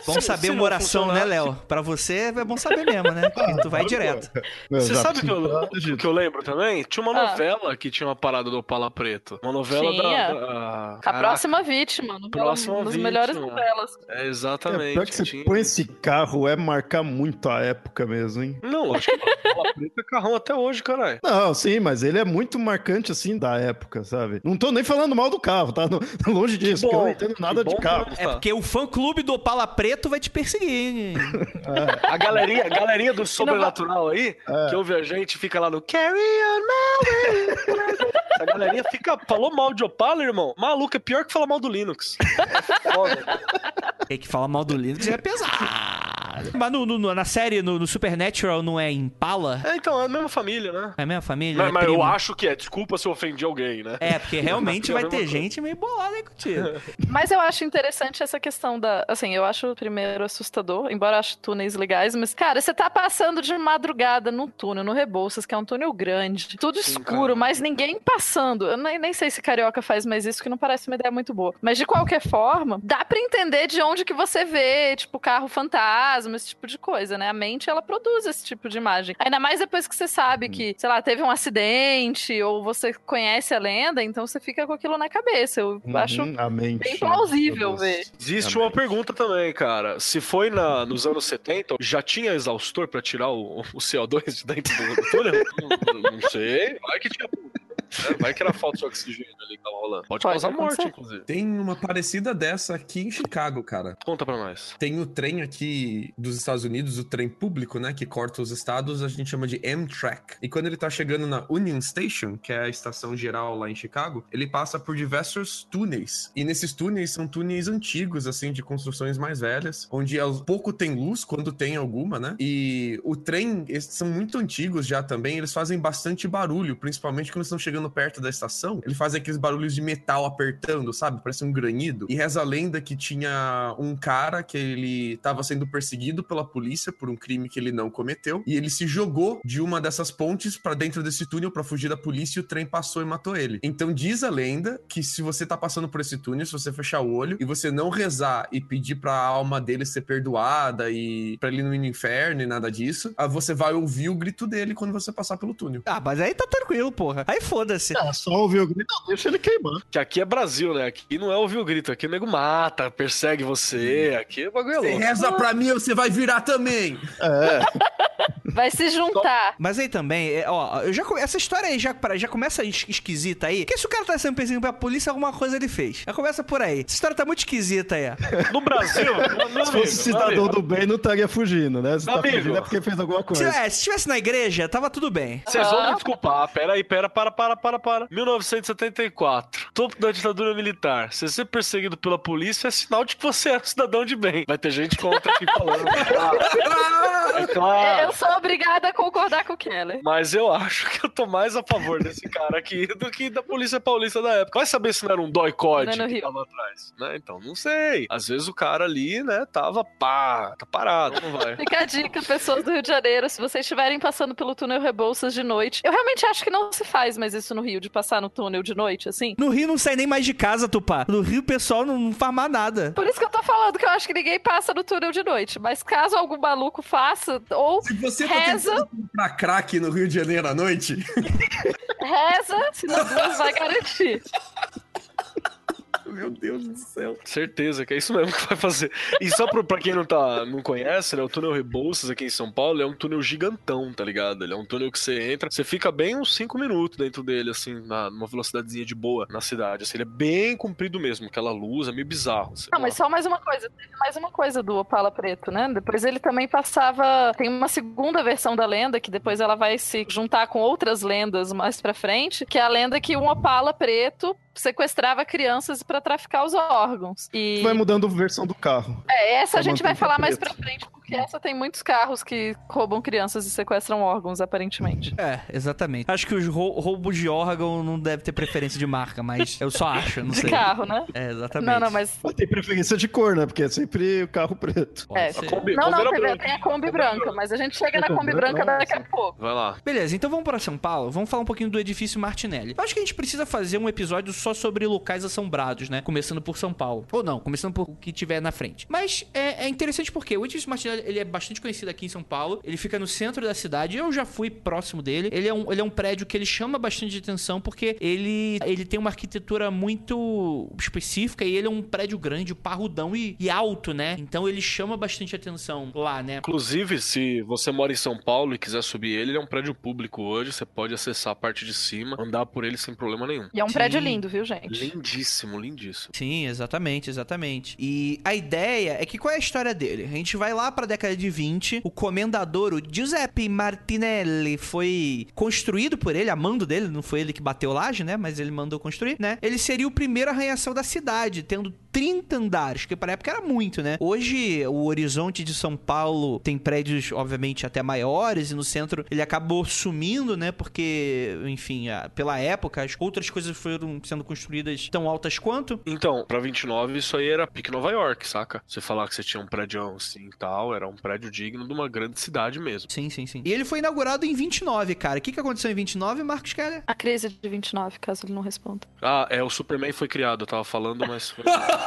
A: Bom
F: Se-
A: saber uma oração, né, Léo? Pra você é bom saber mesmo, né? Porque tu vai direto.
F: Você sabe o que eu, que eu lembro também? Tinha uma
D: Ah.
F: novela que tinha uma parada do Opala Preto. Uma novela
D: Tinha.
F: da. da-
D: A
F: Caraca,
D: próxima vítima, novela-
F: Próxima
D: uma das
F: vítima.
D: melhores novelas.
F: É,
E: É,
F: exatamente.
E: pior que você
F: tinha-
E: põe esse carro é marcar muito a época mesmo, hein?
F: Não, acho que o Opala Preto é carrão até hoje, caralho.
E: Não, sim, mas ele é muito marcante, assim, da época, sabe? Não tô nem falando mal do carro, tá? Não- longe disso, porque eu não entendo nada de
F: bom
E: carro.
A: É
F: tá.
A: porque o fã-clube do Opala Preto vai te perseguir. hein?
F: A galerinha, a galerinha do sobrenatural aí,
E: É.
F: que ouve a gente, fica lá no Carry on my way. A galerinha fica. Falou mal de Opala, irmão. Maluco, é pior que falar mal do Linux. É foda.
A: Tem que falar mal do Linux é pesado. Mas no- no- na série, no, no Supernatural, não é Impala?
F: É, então, é a mesma família, né?
A: É a mesma família?
F: Mas,
A: é
F: mas eu acho que é. Desculpa se eu ofendi alguém, né?
A: É, porque realmente
F: É
A: vai ter
F: coisa.
A: gente meio bolada aí contigo.
D: Mas eu acho interessante essa questão da. Assim, eu acho primeiro assustador, embora eu ache túneis legais, mas, cara, você tá passando de madrugada num túnel, no Rebouças, que é um túnel grande, tudo
F: Sim,
D: escuro,
F: cara.
D: mas ninguém passando. Eu nem, nem sei se carioca faz mais isso, que não parece uma ideia muito boa. Mas de qualquer forma, dá pra entender de onde que você vê, tipo, carro fantasma, esse tipo de coisa, né? A mente, ela produz esse tipo de imagem. Ainda mais depois que você sabe que, sei lá, teve um acidente, ou você conhece a lenda, então você fica com aquilo na cabeça. Eu acho
E: Uhum, a mente.
D: bem plausível
E: Meu Deus.
D: ver.
F: Existe uma pergunta também, cara. Se foi na, nos anos 70, já tinha exaustor pra tirar o, o CO2 de dentro do, do túnel? não, não sei. Vai que tinha. Né? Vai que era falta de oxigênio ali que tava rolando. Pode,
D: Pode
F: causar morte,
D: acontecer.
F: inclusive.
B: Tem uma parecida dessa aqui em Chicago, cara.
F: Conta pra nós.
B: Tem o trem aqui dos Estados Unidos, o trem público, né, que corta os estados, a gente chama de Amtrak. E quando ele tá chegando na Union Station, que é a estação geral lá em Chicago, ele passa por diversos túneis. E nesses túneis são túneis antigos, assim, de construções mais velhas, onde pouco tem luz, quando tem alguma, né? E o trem, esses são muito antigos já também, eles fazem bastante barulho, principalmente quando estão chegando perto da estação. Ele faz aqueles barulhos de metal apertando, sabe? Parece um granido. E reza a lenda que tinha um cara que ele estava sendo perseguido pela polícia por um crime que ele não cometeu. E ele se jogou de uma dessas pontes para dentro desse túnel para fugir da polícia e o trem passou e matou ele. Então diz a lenda que se você tá passando por esse túnel, se você fechar o olho e você não rezar e pedir para a alma dele ser perdoada e para ele não ir no inferno e nada disso, ah, você vai ouvir o grito dele quando você passar pelo túnel.
A: Ah, mas aí tá tranquilo, porra. Aí foda-se.
E: É, só ouvir o grito, não, deixa ele queimar.
F: Que aqui é Brasil, né? Aqui não é ouvir o grito. Aqui o nego mata, persegue você. Aqui o bagulho é
B: Você
F: louco.
B: reza pra mim, você vai virar também.
E: É,
D: Vai se juntar.
A: Mas aí também, é, ó, eu já, come- essa história aí já, já começa es- esquisita aí. Porque se o cara tá sendo perseguido pela polícia, alguma coisa ele fez. Já começa por aí. Essa história tá muito esquisita aí. ó.
F: No Brasil, meu
E: se
F: amigo,
E: fosse cidadão
F: amigo,
E: do bem, não estaria fugindo, né? Se tá fugindo é porque fez alguma
A: Se,
E: coisa.
A: é, se estivesse na igreja, tava tudo bem.
F: Vocês vão me desculpar. Pera aí, pera, para, para, para, para. 1974. Topo da ditadura militar. Você ser perseguido pela polícia é sinal de que você é um cidadão de bem. Vai ter gente contra aqui falando. Ah, é claro.
D: Eu sou obrigada a concordar com o Keller.
F: Mas eu acho que eu tô mais a favor desse cara aqui do que da polícia paulista da época. Vai saber se não era um dói
D: Não é
F: que
D: Rio.
F: tava atrás, né? Então, não sei. Às vezes o cara ali, né, tava pá, tá parado, não vai.
D: Fica a dica, pessoas do Rio de Janeiro, se vocês estiverem passando pelo túnel Rebouças de noite. Eu realmente acho que não se faz mais isso no Rio, de passar no túnel de noite, assim.
A: No Rio não sai nem mais de casa, Tupá. No Rio o pessoal não, não faz mais nada.
D: Por isso que eu tô falando que eu acho que ninguém passa no túnel de noite. Mas caso algum maluco faça, ou
B: Se você tá
D: Reza.
B: tentando comprar crack no Rio de Janeiro à noite,
D: reza, se não duas vai garantir.
B: Meu Deus do céu.
F: Certeza que é isso mesmo que vai fazer. E só pro, pra quem não, tá, não conhece, né? O túnel Rebouças aqui em São Paulo é um túnel gigantão, tá ligado? Ele é um túnel que você entra, você fica bem uns 5 minutos dentro dele, assim, na, numa velocidadezinha de boa na cidade. Assim, ele é bem comprido mesmo, aquela luz é meio bizarro. sei
D: Não,
F: lá.
D: mas só mais uma coisa. Mais uma coisa do Opala Preto, né? Depois ele também passava. Tem uma segunda versão da lenda, que depois ela vai se juntar com outras lendas mais pra frente, que é a lenda que um Opala Preto sequestrava crianças pra traficar os órgãos. E
E: Vai mudando a versão do carro.
D: é, essa a gente vai falar
E: pra
D: mais
E: preto.
D: pra frente, essa tem muitos carros que roubam crianças e sequestram órgãos, aparentemente.
A: É, exatamente. Acho que os rou- roubos de órgão não deve ter preferência de marca, mas eu só acho, não
D: De
A: sei.
D: carro, né?
A: É, exatamente.
D: Não, não, mas.
E: Mas tem preferência de cor, né? Porque é sempre o carro preto.
D: É,
A: ser.
F: Kombi-
D: Não, não, tem,
F: branca.
D: tem a Kombi branca, mas a gente chega na
E: Kombi branca?
D: branca daqui a pouco.
F: Vai lá.
A: Beleza, então vamos para São Paulo. Vamos falar um pouquinho do edifício Martinelli. Eu acho que a gente precisa fazer um episódio só sobre locais assombrados, né? Começando por São Paulo. Ou não, começando por o que tiver na frente. Mas é, é interessante porque o edifício Martinelli ele é bastante conhecido aqui em São Paulo. Ele fica no centro da cidade. Eu já fui próximo dele. Ele é um, ele é um prédio que ele chama bastante atenção porque ele, ele tem uma arquitetura muito específica e ele é um prédio grande, parrudão e, e alto, né? Então ele chama bastante atenção lá, né?
F: Inclusive, se você mora em São Paulo e quiser subir ele, ele é um prédio público hoje. Você pode acessar a parte de cima, andar por ele sem problema nenhum.
D: E é um
A: Sim.
D: prédio lindo, viu, gente?
F: Lindíssimo, lindíssimo.
A: Sim, exatamente, exatamente. E a ideia é que qual é a história dele? A gente vai lá pra década de 20, o comendador, o Giuseppe Martinelli, foi construído por ele, a mando dele, não foi ele que bateu laje, né? Mas ele mandou construir, né? Ele seria o primeiro arranha-céu da cidade, tendo 30 andares, que pra época era muito, né? Hoje, o horizonte de São Paulo tem prédios, obviamente, até maiores, e no centro ele acabou sumindo, né? Porque, enfim, pela época, as outras coisas foram sendo construídas tão altas quanto.
F: Então, pra 29, isso aí era pique Nova York, saca? Você falar que você tinha um prédio assim e tal, era um prédio digno de uma grande cidade mesmo.
A: Sim, sim, sim. E ele foi inaugurado em 29, cara. O que, que aconteceu em 29, Marcos Keller?
D: A crise de 29, caso ele não responda.
F: Ah, é, o Superman foi criado, eu tava falando, mas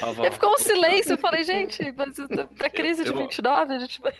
F: Tava-
D: E ficou um silêncio, eu falei, gente, mas pra crise de
F: Eu-
D: 29, a gente vai.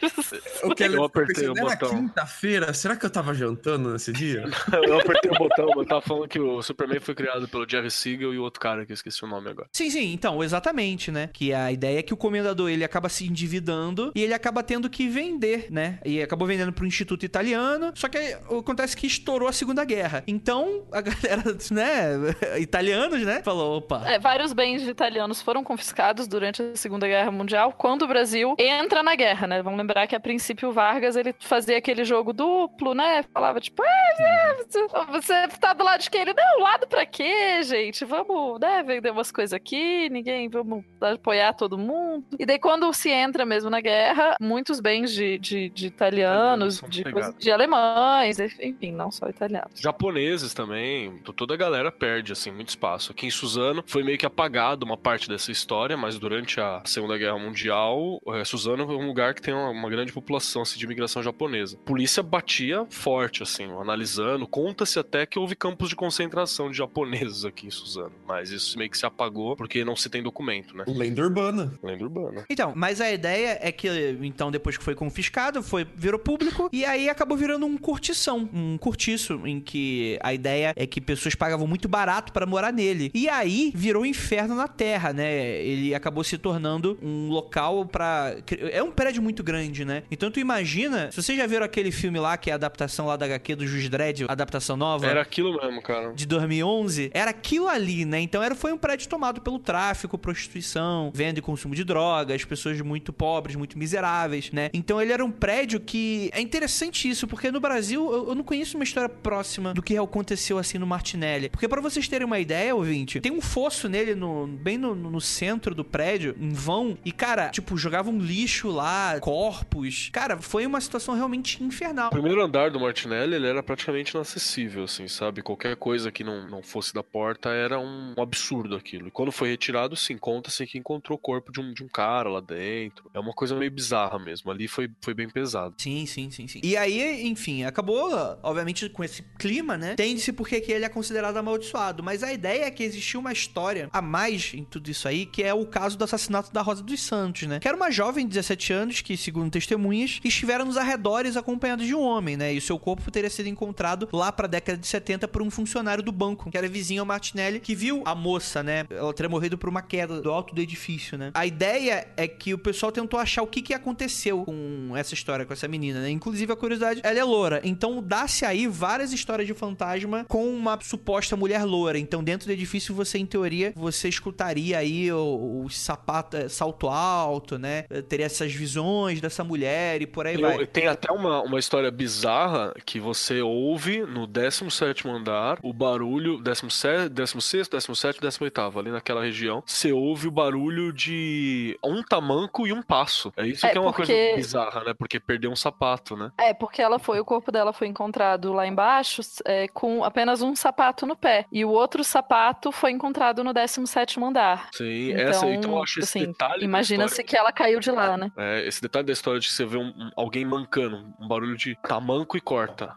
B: O que
F: Eu apertei o botão.
B: quinta-feira. Será que eu tava jantando nesse dia?
F: Eu apertei o botão, eu tava falando que o Superman foi criado pelo Jerry Siegel e o outro cara que eu esqueci o nome agora.
A: Sim, sim, então, exatamente, né? Que a ideia é que o comendador ele acaba se endividando e ele acaba tendo que vender, né? E acabou vendendo pro Instituto Italiano. Só que acontece que estourou a Segunda Guerra. Então, a galera, né? Italianos, né? Falou: opa.
D: É, vários bens italianos foram confiscados durante a Segunda Guerra Mundial, quando o Brasil entra na guerra, né? Vamos lembrar que a princípio o Vargas ele fazia aquele jogo duplo, né? Falava tipo, "Ah, você- tá do lado de quem? Ele, não, lado pra quê, gente? Vamos, né, vender umas coisas aqui, ninguém, vamos apoiar todo mundo. E daí quando se entra mesmo na guerra, muitos bens de, de, de italianos, de, de alemães, enfim, não só italianos.
F: Japoneses também, to- toda a galera perde, assim, muito espaço. Aqui em Suzano foi meio que apagado uma parte dessa história, mas durante a Segunda Guerra Mundial, eh, Suzano é um lugar que tem uma, uma grande população, assim, de imigração japonesa. A polícia batia forte, assim, analisando. Conta-se até que houve campos de concentração de japoneses aqui em Suzano, mas isso meio que se apagou porque não se tem documento, né?
B: Lenda urbana.
F: Lenda urbana.
A: Então, mas a ideia é que, então, depois que foi confiscado, foi, virou público, e aí acabou virando um curtição, um curtiço, em que a ideia é que pessoas pagavam muito barato pra morar nele. E aí virou um inferno na Terra, né? Ele acabou se tornando um local pra. É um prédio muito grande, né? Então tu imagina, se vocês já viram aquele filme lá, que é a adaptação lá da HQ do Juiz Dredd, adaptação nova
F: Era aquilo mesmo, cara.
A: de 2011, era aquilo ali, né? Então era, foi um prédio tomado pelo tráfico, prostituição, venda e consumo de drogas, pessoas muito pobres, muito miseráveis, né? Então ele era um prédio que é interessante isso, porque no Brasil eu, eu não conheço uma história próxima do que aconteceu assim no Martinelli. Porque pra vocês terem uma ideia, ouvinte, tem um fosso nele no, bem no, no centro do prédio, em vão, e cara, tipo, jogavam lixo lá, corpos. Cara, foi uma situação realmente infernal.
F: O primeiro andar do Martinelli, ele era praticamente inacessível, assim, sabe? Qualquer coisa que não, não fosse da porta era um absurdo aquilo. E quando foi retirado, sim, conta-se que encontrou o corpo de um, de um cara lá dentro. É uma coisa meio bizarra mesmo. Ali foi, foi bem pesado.
A: Sim, sim, sim, sim. E aí, enfim, acabou, obviamente, com esse clima, né? Entende-se porque que ele é considerado amaldiçoado. Mas a ideia é que existiu uma história a mais em tudo isso aí, que é o caso do assassinato da Rosa dos Santos, né? Que era uma jovem de 17 anos que, segundo testemunhas, estiveram nos arredores acompanhados de um homem, né? E o seu corpo teria sido encontrado lá pra década de 70 por um funcionário do banco, que era vizinho ao Martinelli, que viu a moça, né? Ela teria morrido por uma queda do alto do edifício, né? A ideia é que o pessoal tentou achar o que, que aconteceu com essa história, com essa menina, né? Inclusive, a curiosidade, ela é loura. Então, dá-se aí várias histórias de fantasma com uma suposta mulher loura. Então, dentro do edifício, você, em teoria, você escutaria aí teria o, o sapato, é, salto alto, né? Teria essas visões dessa mulher e por aí vai.
F: Eu- tem até uma, uma história bizarra que você ouve no 17 andar o barulho, 17, 16, 17, 18, ali naquela região. Você ouve o barulho de um tamanco e um passo. É isso
D: É,
F: que é uma
D: porque-
F: coisa bizarra, né? Porque perdeu um sapato, né?
D: É, porque ela foi, o corpo dela foi encontrado lá embaixo é, com apenas um sapato no pé. E o outro sapato foi encontrado no 17º andar.
F: Sim,
D: Então,
F: essa, então eu acho esse
D: assim,
F: detalhe.
D: Imagina-se que ela caiu de lá, né?
F: É, esse detalhe da história de você ver um- um- alguém mancando, um barulho de tamanco e corta.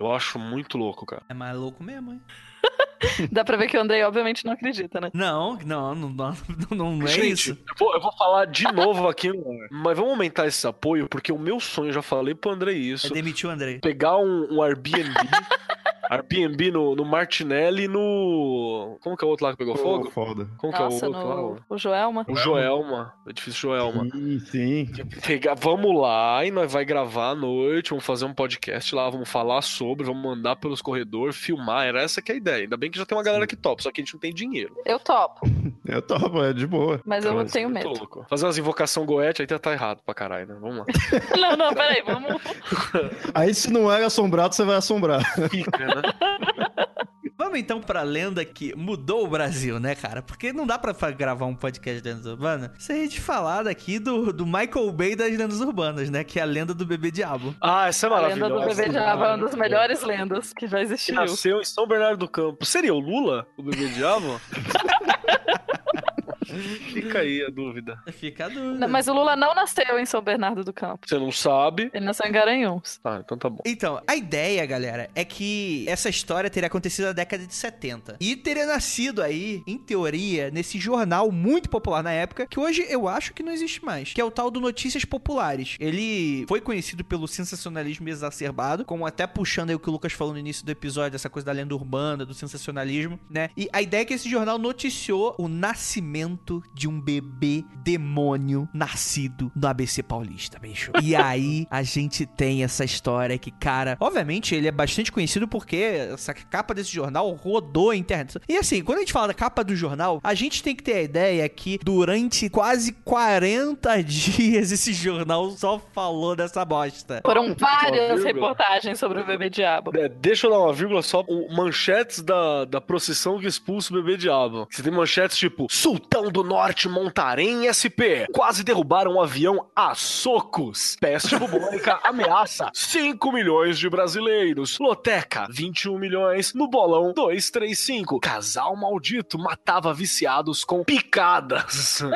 F: Eu acho muito louco, cara.
A: É mais louco mesmo, hein?
D: Dá pra ver que o Andrei, obviamente, não acredita, né?
A: Não, não, não, não, não, é
F: Gente,
A: isso.
F: Eu, vou, eu vou falar de novo aqui, ar, mas vamos aumentar esse apoio, porque o meu sonho, eu já falei pro André
A: É
F: isso,
A: demitir o Andrei.
F: pegar um, um Airbnb, Airbnb no, no Martinelli e no... Como que é o outro lá que pegou fogo?
E: Foda.
F: Como
D: Nossa,
F: que é o outro lá?
D: no... o Joelma.
F: O Joelma, o edifício Joelma.
E: Sim, sim.
F: Vamos lá e nós vai gravar à noite, vamos fazer um podcast lá, vamos falar sobre, vamos mandar pelos corredores, filmar, era essa que é a ideia. Ainda bem que já tem uma galera que topa, só que a gente não tem dinheiro.
D: Eu topo,
E: Eu topo, é de boa.
D: mas eu
F: Mas
D: tenho medo.
F: louco. Fazer umas invocação goethe aí tá, tá errado pra caralho, né? Vamos lá.
D: Não, não, peraí, vamos.
E: Aí se não era assombrado, você vai assombrar.
F: Fica, né?
A: Vamos então pra lenda que mudou o Brasil, né, cara? Porque não dá pra gravar um podcast de lendas urbanas sem a gente falar daqui do, do Michael Bay das lendas urbanas, né? Que é a lenda do bebê diabo.
F: Ah, essa é
D: A lenda
F: maravilhosa.
D: do bebê diabo é uma das melhores lendas que já
F: Que
D: existiu.
F: nasceu em São Bernardo do Campo. Seria o Lula, o bebê diabo? Fica aí a dúvida.
A: Fica a dúvida.
D: Não, Mas o Lula não nasceu em São Bernardo do Campo.
F: Você não sabe?
D: Ele nasceu em Garanhuns.
F: Tá, então tá bom.
A: Então, a ideia, galera, é que essa história teria acontecido na década de 70. E teria nascido aí, em teoria, nesse jornal muito popular na época, que hoje eu acho que não existe mais, que é o tal do Notícias Populares. Ele foi conhecido pelo sensacionalismo exacerbado, como até puxando aí o que o Lucas falou no início do episódio, essa coisa da lenda urbana, do sensacionalismo, né? E a ideia é que esse jornal noticiou o nascimento de um bebê demônio nascido no ABC Paulista, bicho. E aí a gente tem essa história que, cara, obviamente ele é bastante conhecido porque essa capa desse jornal rodou a internet. E assim, quando a gente fala da capa do jornal, a gente tem que ter a ideia que durante quase 40 dias esse jornal só falou dessa bosta.
D: Foram várias reportagens sobre o bebê diabo.
F: É, deixa eu dar uma vírgula só. O- manchetes da, da procissão que expulsa o bebê diabo. Você tem manchetes tipo: Sultão do Norte Montarém SP. Quase derrubaram um avião a socos. Peste bubônica ameaça 5 milhões de brasileiros. Loteca, 21 milhões. No bolão, 235. Casal maldito matava viciados com picadas.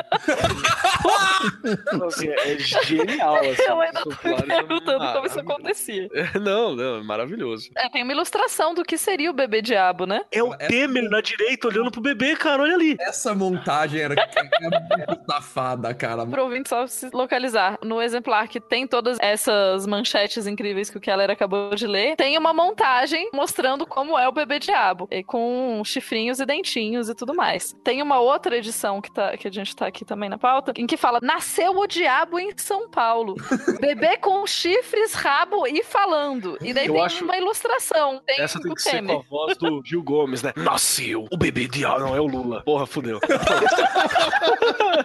F: Assim, é genial. Assim,
D: Eu ainda
F: é
D: perguntando como isso acontecia.
F: Não, não, é maravilhoso.
D: É, tem uma ilustração do que seria o bebê diabo, né?
F: É o Temer na direita olhando pro bebê, cara, olha ali.
B: Essa montagem era era muito safada, cara.
D: Pro ouvinte só se localizar. No exemplar que tem todas essas manchetes incríveis que o Keller acabou de ler, tem uma montagem mostrando como é o bebê diabo. E com chifrinhos e dentinhos e tudo mais. Tem uma outra edição que, tá, que a gente tá aqui também na pauta, em que fala: Nasceu o diabo em São Paulo. bebê com chifres, rabo e falando. E daí
F: Eu
D: tem
F: acho-
D: uma ilustração. Tem
F: Essa tem que ser
D: Temer.
F: com a voz do Gil Gomes, né? Nasceu o bebê diabo. Não, é o Lula. Porra, fudeu.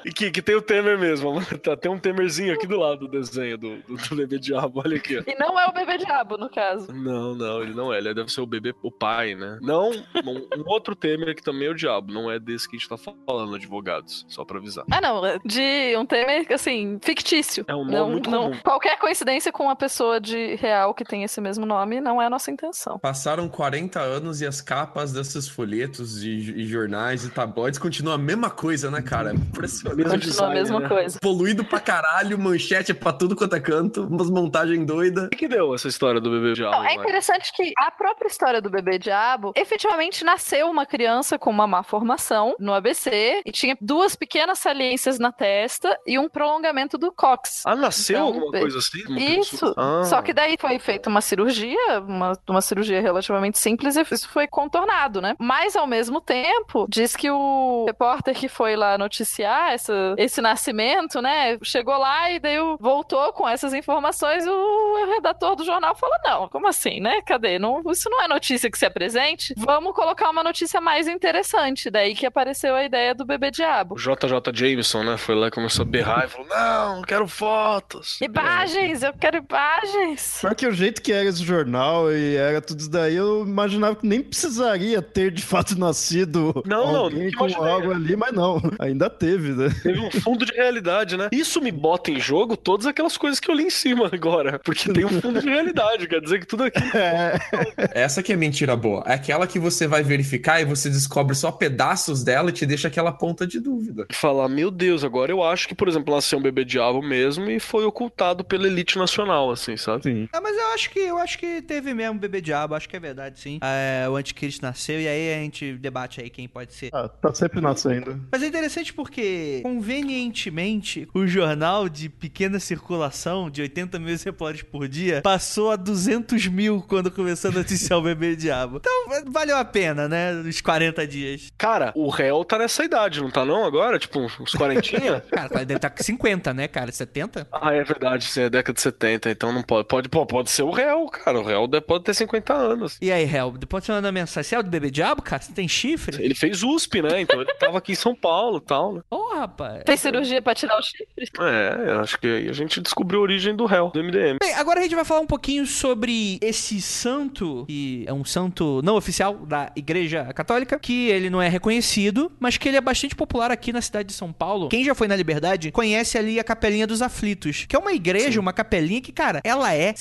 F: e que, que tem o Temer mesmo. Tá, tem um Temerzinho aqui do lado do desenho do, do, do bebê diabo. Olha aqui, ó.
D: E não é o bebê diabo, no caso.
F: Não, não, ele não é. Ele deve ser o bebê, o pai, né? Não, um, um outro Temer que também é o diabo. Não é desse que a gente tá falando, advogados. Só pra avisar.
D: Ah, não. é De um Temer, assim, fictício.
F: É um nome
D: não,
F: muito
D: não,
F: comum.
D: Qualquer coincidência com uma pessoa de real que tem esse mesmo nome não é a nossa intenção.
B: Passaram 40 anos e as capas desses folhetos e, e jornais e tabloides continuam a mesma coisa, né, cara? É impressionante.
F: Mesmo
D: Continua
F: design,
D: a mesma
F: né?
D: coisa.
B: Poluído pra caralho, manchete pra tudo quanto é canto, umas montagens doidas.
F: O que, que deu essa história do bebê diabo?
D: Não, é interessante que a própria história do bebê diabo efetivamente nasceu uma criança com uma má formação no ABC e tinha duas pequenas saliências na testa e um prolongamento do cox.
F: Ah, nasceu
D: Então,
F: alguma
D: be-
F: coisa assim? Uma
D: Isso.
F: Ah.
D: Só que daí foi feita uma cirurgia, uma, uma cirurgia relativamente simples, e isso foi contornado, né? Mas ao mesmo tempo, diz que o repórter que foi lá noticiar essa, esse nascimento, né? Chegou lá e daí voltou com essas informações. O redator do jornal falou: não, como assim, né? Cadê? Não, isso não é notícia que se apresente. Vamos colocar uma notícia mais interessante. Daí que apareceu a ideia do bebê diabo.
F: O JJ Jameson, né? Foi lá e começou a berrar e falou: Não, quero fotos.
D: Imagens, eu quero imagens.
E: Só que o jeito que era esse jornal e era tudo isso daí, eu imaginava que nem precisaria ter de fato nascido
F: Não, não,
E: alguém
F: nunca
E: com
F: imaginei.
E: algo ali, mas não, ainda teve, né?
F: Teve um fundo de realidade, né? Isso me bota em jogo todas aquelas coisas que eu li em cima agora. Porque tem um fundo de realidade, quer dizer que tudo aqui.
E: É,
B: Essa que é mentira boa. É aquela que você vai verificar e você descobre só pedaços dela e te deixa aquela ponta de dúvida.
F: Falar, meu Deus, agora eu acho que, por exemplo, nasceu um bebê diabo mesmo e foi ocultado pela elite nacional, assim, sabe?
E: sim.
A: Ah, mas eu acho que eu acho que teve mesmo bebê diabo, acho que é verdade, sim. É, o anticristo nasceu e aí a gente debate aí quem pode ser.
E: Ah, tá sempre nascendo.
A: Mas é interessante porque, convenientemente, o jornal de pequena circulação, de 80 mil exemplares por dia, passou a 200 mil quando começou a noticiar o bebê diabo. Então, valeu a pena, né? Os 40 dias.
F: Cara, o réu tá nessa idade, não tá não agora? Tipo, uns quarentinha?
A: Cara, deve estar com 50, né, cara? 70?
F: ah, é verdade, sim, é década de 70, então não pode. Pode, pô, pode ser o réu, cara. O réu pode ter 50 anos.
A: E aí, Hel, depois você manda mensagem. Você é o do bebê diabo, cara? Você tem chifre?
F: Ele fez USP, né? Então ele tava aqui em São Paulo e tal, né?
A: Ô, rapaz.
D: Fez cirurgia pra tirar o chifre?
F: É, eu acho que aí a gente descobriu a origem do réu, do MDM.
A: Bem, agora a gente vai falar um pouquinho sobre esse santo, que é um santo não oficial da Igreja Católica, que ele não é reconhecido, mas que ele é bastante popular aqui na cidade de São Paulo. Quem já foi na Liberdade conhece ali a Capelinha dos Aflitos, que é uma igreja, uma capelinha que, cara, ela é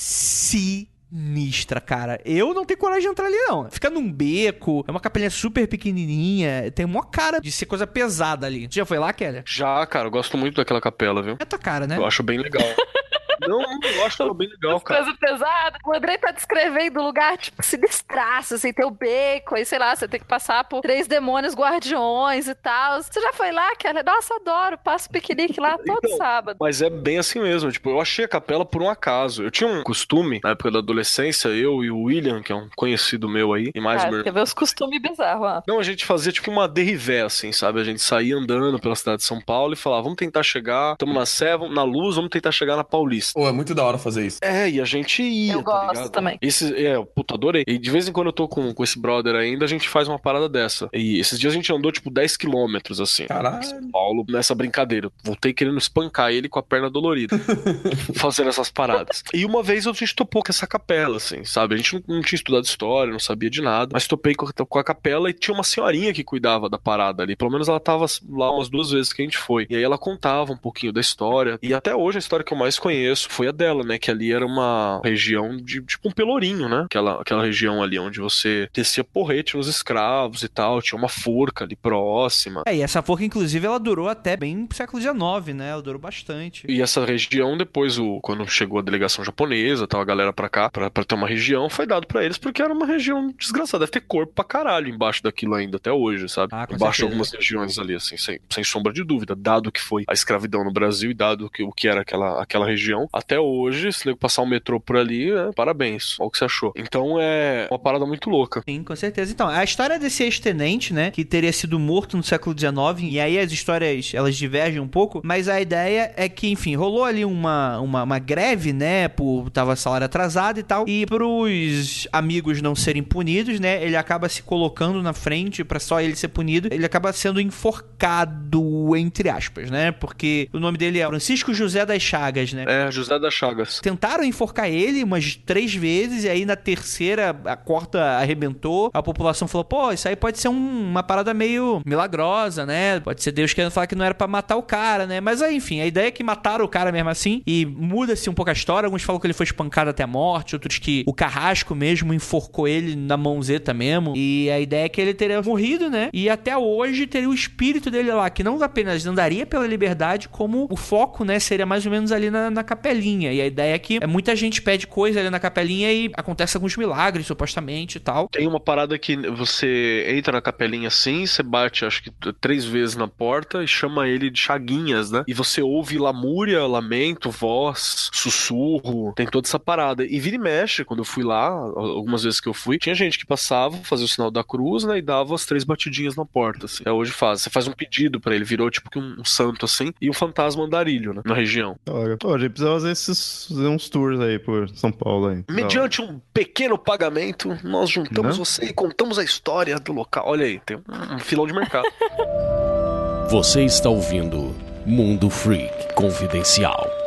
A: sinistra, cara. Eu não tenho coragem de entrar ali, não. Fica num beco, é uma capelinha super pequenininha, tem uma cara de ser coisa pesada ali. Você já foi lá, Keller?
F: Já, cara, eu gosto muito daquela capela, viu?
A: É tua cara, né?
F: Eu acho bem legal. não, eu acho ela bem legal, cara.
D: Coisa pesada. O Andrei tá descrevendo o lugar, tipo, sinistraço, assim, tem o beco, aí, sei lá, você tem que passar por três demônios guardiões e tal. Você já foi lá, Kelly? Nossa, adoro. Passo piquenique lá todo
F: Então,
D: sábado.
F: Mas é bem assim mesmo. Tipo, eu achei a capela por um acaso. Eu tinha um costume, na época da adolescência, eu e o William, que é um conhecido meu aí, e mais
D: Cara,
F: meu
D: quer ver os costumes bizarros, ó.
F: Não, a gente fazia tipo uma derrivé, assim, sabe? A gente saía andando pela cidade de São Paulo e falava, vamos tentar chegar, estamos na Sé, na Luz, vamos tentar chegar na Paulista.
B: Pô, é muito da hora fazer isso.
F: É, e a gente ia,
D: Eu
F: tá
D: gosto
F: ligado?
D: também.
F: Esse, é, puta, adorei. E de vez em quando eu tô com, com esse brother ainda, a gente faz uma parada dessa. E esses dias a gente andou, tipo, 10 quilômetros, assim.
B: Caralho.
F: São Paulo, nessa brincadeira. Voltei querendo espancar ele com a perna dolorida. fazendo essas paradas. E uma vez a gente topou com essa capela, assim, sabe? A gente não, não tinha estudado história, não sabia de nada. Mas topei com, a- com a capela e tinha uma senhorinha que cuidava da parada ali. Pelo menos ela tava lá umas duas vezes que a gente foi. E aí ela contava um pouquinho da história. E até hoje a história que eu mais conheço foi a dela, né? Que ali era uma região de tipo um pelourinho, né? Aquela, aquela região ali onde você descia porrete nos escravos e tal. Tinha uma forca ali próxima.
A: É, e essa forca, inclusive, ela durou até bem pro século XIX, né? Ela durou bastante.
F: E essa região, depois, o, quando chegou a delegação japonesa, tal, a galera pra cá, pra, pra ter uma região, foi dado pra eles porque era uma região desgraçada. Deve ter corpo pra caralho embaixo daquilo ainda, até hoje, sabe?
A: Ah,
F: embaixo de algumas regiões ali, assim, sem, sem sombra de dúvida. Dado que foi a escravidão no Brasil e dado que, o que era aquela, aquela região, até hoje, se nego passar um metrô por ali, é, parabéns. Olha o que você achou. Então é uma parada muito louca.
A: Sim, com certeza. Então, a história desse ex-tenente, né, que teria sido morto no século XIX, e aí as histórias, elas divergem um pouco, mas a ideia é que, enfim, rolou ali uma, uma, uma greve, né, por tava salário atrasado e tal, e pros amigos não serem punidos, né, ele acaba se colocando na frente pra só ele ser punido, ele acaba sendo enforcado, entre aspas, né, porque o nome dele é Francisco José das Chagas, né.
F: É, José das Chagas.
A: Tentaram enforcar ele umas três vezes, e aí na terceira a corda arrebentou. A população falou: pô, isso aí pode ser um- uma parada meio milagrosa, né? Pode ser Deus querendo falar que não era pra matar o cara, né? Mas aí, enfim, a ideia é que mataram o cara mesmo assim, e muda-se um pouco a história. Alguns falam que ele foi espancado até a morte, outros que o carrasco mesmo enforcou ele na mãozeta mesmo. E a ideia é que ele teria morrido, né? E até hoje teria o espírito dele lá, que não apenas andaria pela liberdade, como o foco, né, seria mais ou menos ali na, na capelinha. Capelinha. E a ideia é que é, muita gente pede coisa ali na capelinha e acontece alguns milagres, supostamente e tal.
F: Tem uma parada que você entra na capelinha assim, você bate acho que três vezes na porta e chama ele de Chaguinhas, né? E você ouve lamúria, lamento, voz, sussurro, tem toda essa parada. E vira e mexe, quando eu fui lá, algumas vezes que eu fui, tinha gente que passava, fazia o sinal da cruz, né? E dava as três batidinhas na porta, assim. Até hoje faz. Você faz um pedido pra ele, virou tipo que um, um santo assim, e um fantasma andarilho, né? Na região.
E: Olha, Pô, a gente precisa fazer, esses, fazer uns tours aí por São Paulo aí.
F: Mediante um pequeno pagamento, nós juntamos
E: Né?
F: você e contamos a história do local. Olha aí, tem um, um filão de mercado.
G: Você está ouvindo Mundo Freak Confidencial.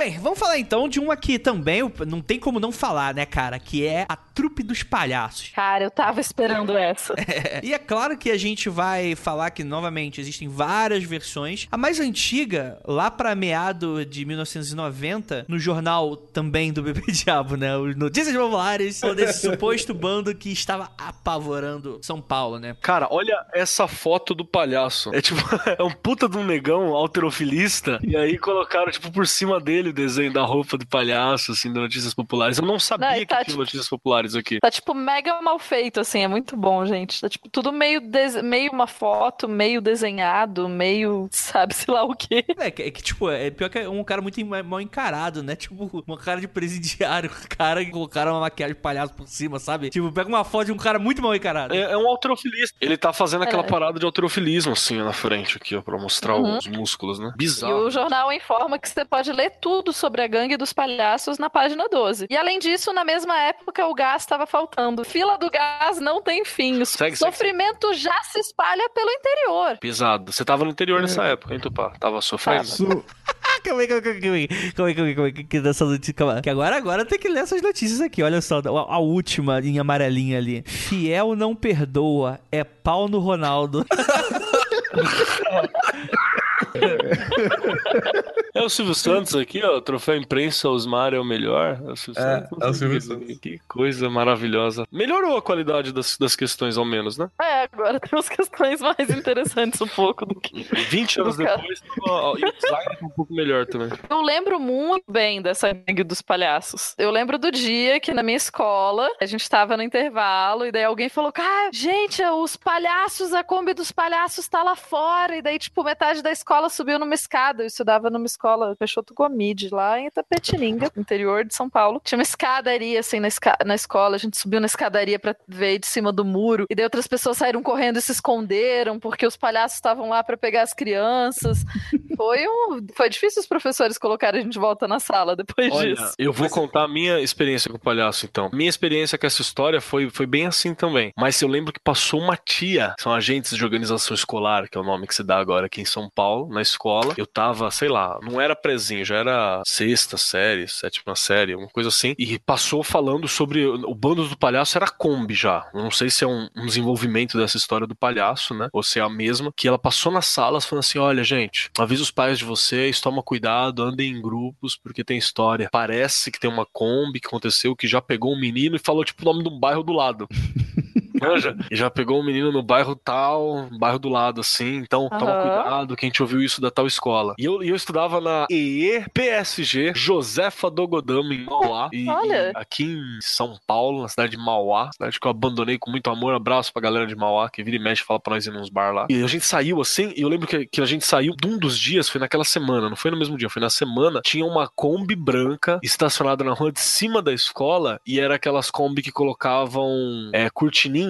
A: Bem, vamos falar então de uma que também não tem como não falar, né, cara? Que é a Trupe dos Palhaços.
D: Cara, eu tava esperando essa.
A: E é claro que a gente vai falar que, novamente, existem várias versões. A mais antiga, lá pra meado de 1990, no jornal também do Bebê Diabo, né? Os Notícias Populares, falou desse suposto bando que estava apavorando São Paulo, né?
F: Cara, olha essa foto do palhaço. É tipo, é um puta de um negão alterofilista. E aí colocaram, tipo, por cima dele o desenho da roupa do palhaço, assim, do Notícias Populares. Eu não sabia
D: Não, e
F: que
D: tá,
F: tinha
D: tipo-
F: Notícias Populares aqui.
D: Tá, tipo, mega mal feito, assim, é muito bom, gente. Tá, tipo, tudo meio, des- meio uma foto, meio desenhado, meio, sabe-se lá o quê.
A: É que, é que, tipo, é pior que é um cara muito mal encarado, né? Tipo, uma cara de presidiário, cara que colocaram uma maquiagem de palhaço por cima, sabe? Tipo, pega uma foto de um cara muito mal encarado.
F: É, é um alterofilista. Ele tá fazendo aquela
D: É.
F: parada de alterofilismo, assim, na frente aqui, ó, pra mostrar
D: Uhum.
F: os músculos, né?
D: E
F: Bizarro.
D: o jornal informa que você pode ler tudo sobre a gangue dos palhaços na página 12. E além disso, na mesma época, o gás estava faltando. Fila do gás não tem fim. O
F: Segue, segue,
D: sofrimento já se espalha pelo interior.
F: Pesado. Você tava no interior nessa época, hein, Tupá? Tava sofrendo?
A: Ah, calma aí, calma aí, calma aí, calma aí, calma aí, calma aí, calma aí, que dessa notícia, calma aí. Que agora, agora tem que ler essas notícias aqui, olha só, a, a última em amarelinha ali. Fiel não perdoa, é pau no Ronaldo.
F: É o Silvio Santos aqui, ó. Troféu imprensa, Osmar é o melhor. É o Silvio
B: É,
F: Santos.
B: é o Silvio Santos.
F: Que coisa maravilhosa. Melhorou a qualidade das, das questões, ao menos, né?
D: É, agora temos questões mais interessantes um pouco do que.
F: 20 anos depois, ó, e o design tá um pouco melhor também.
D: Eu lembro muito bem dessa gangue dos palhaços. Eu lembro do dia que na minha escola a gente tava no intervalo e daí alguém falou: Cara, gente, os palhaços, a Kombi dos palhaços tá lá fora. E daí, tipo, metade da escola subiu numa escada. Eu estudava numa escola Peixoto Gomide, lá em Itapetininga, interior de São Paulo. Tinha uma escadaria assim na, esca- na escola. A gente subiu na escadaria pra ver de cima do muro. E daí outras pessoas saíram correndo e se esconderam porque os palhaços estavam lá pra pegar as crianças. Foi um. Foi difícil os professores colocarem a gente de volta na sala depois
F: Olha,
D: disso.
F: eu vou contar a minha experiência com o palhaço, então. Minha experiência com essa história foi, foi bem assim também. Mas eu lembro que passou uma tia, são agentes de organização escolar, que é o nome que se dá agora aqui em São Paulo, na escola. Eu tava, sei lá, não era prezinho, já era sexta série, sétima série, alguma coisa assim. E passou falando sobre o bando do palhaço era Kombi já. Eu não sei se é um, um desenvolvimento dessa história do palhaço, né? Ou se é a mesma. Que ela passou nas salas falando assim: olha, gente, avisa os pais de vocês, toma cuidado, andem em grupos, porque tem história. Parece que tem uma Kombi que aconteceu que já pegou um menino e falou, tipo, o nome de um bairro do lado. Manja? E já pegou um menino no bairro tal, bairro do lado, assim. Então, toma
D: Aham.
F: cuidado que a gente ouviu isso da tal escola. E eu, eu estudava na EEPSG Josefa Dogodama, em Mauá. E,
D: Olha.
F: e aqui em São Paulo, na cidade de Mauá, cidade que eu abandonei com muito amor. Abraço pra galera de Mauá, que vira e mexe fala pra nós ir nos bar lá. E a gente saiu assim, e eu lembro que, que a gente saiu de um dos dias, foi naquela semana, não foi no mesmo dia, foi na semana. Tinha uma Kombi branca estacionada na rua de cima da escola, e era aquelas Kombi que colocavam é,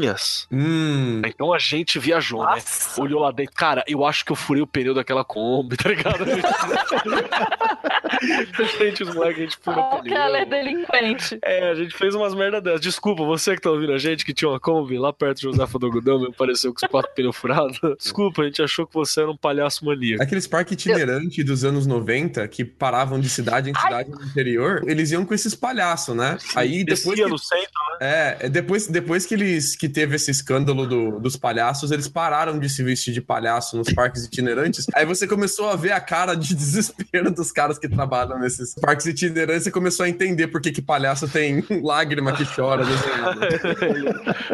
F: cortininhas.
B: Hum.
F: Então a gente viajou, né?
D: Nossa.
F: Olhou lá dentro. Cara, eu acho que eu furei o pneu daquela Kombi, tá ligado? gente, os moleques, a gente furou o
D: que ela é
F: pneu.
D: delinquente.
F: É, a gente fez umas merda dessas. Desculpa, você que tá ouvindo a gente, que tinha uma Kombi lá perto de Josefa do Algodão, me apareceu com os quatro pneus furados. Desculpa, a gente achou que você era um palhaço maníaco.
B: Aqueles parques itinerantes dos anos 90 que paravam de cidade em cidade no interior, eles iam com esses palhaços, né? Aí depois
F: Descia
B: que,
F: no centro,
B: é, depois, depois que eles que teve esse escândalo do- dos palhaços, eles pararam de se vestir de palhaço nos parques itinerantes. Aí você começou a ver a cara de desespero dos caras que trabalham nesses parques itinerantes e começou a entender por que, que palhaço tem lágrima que chora.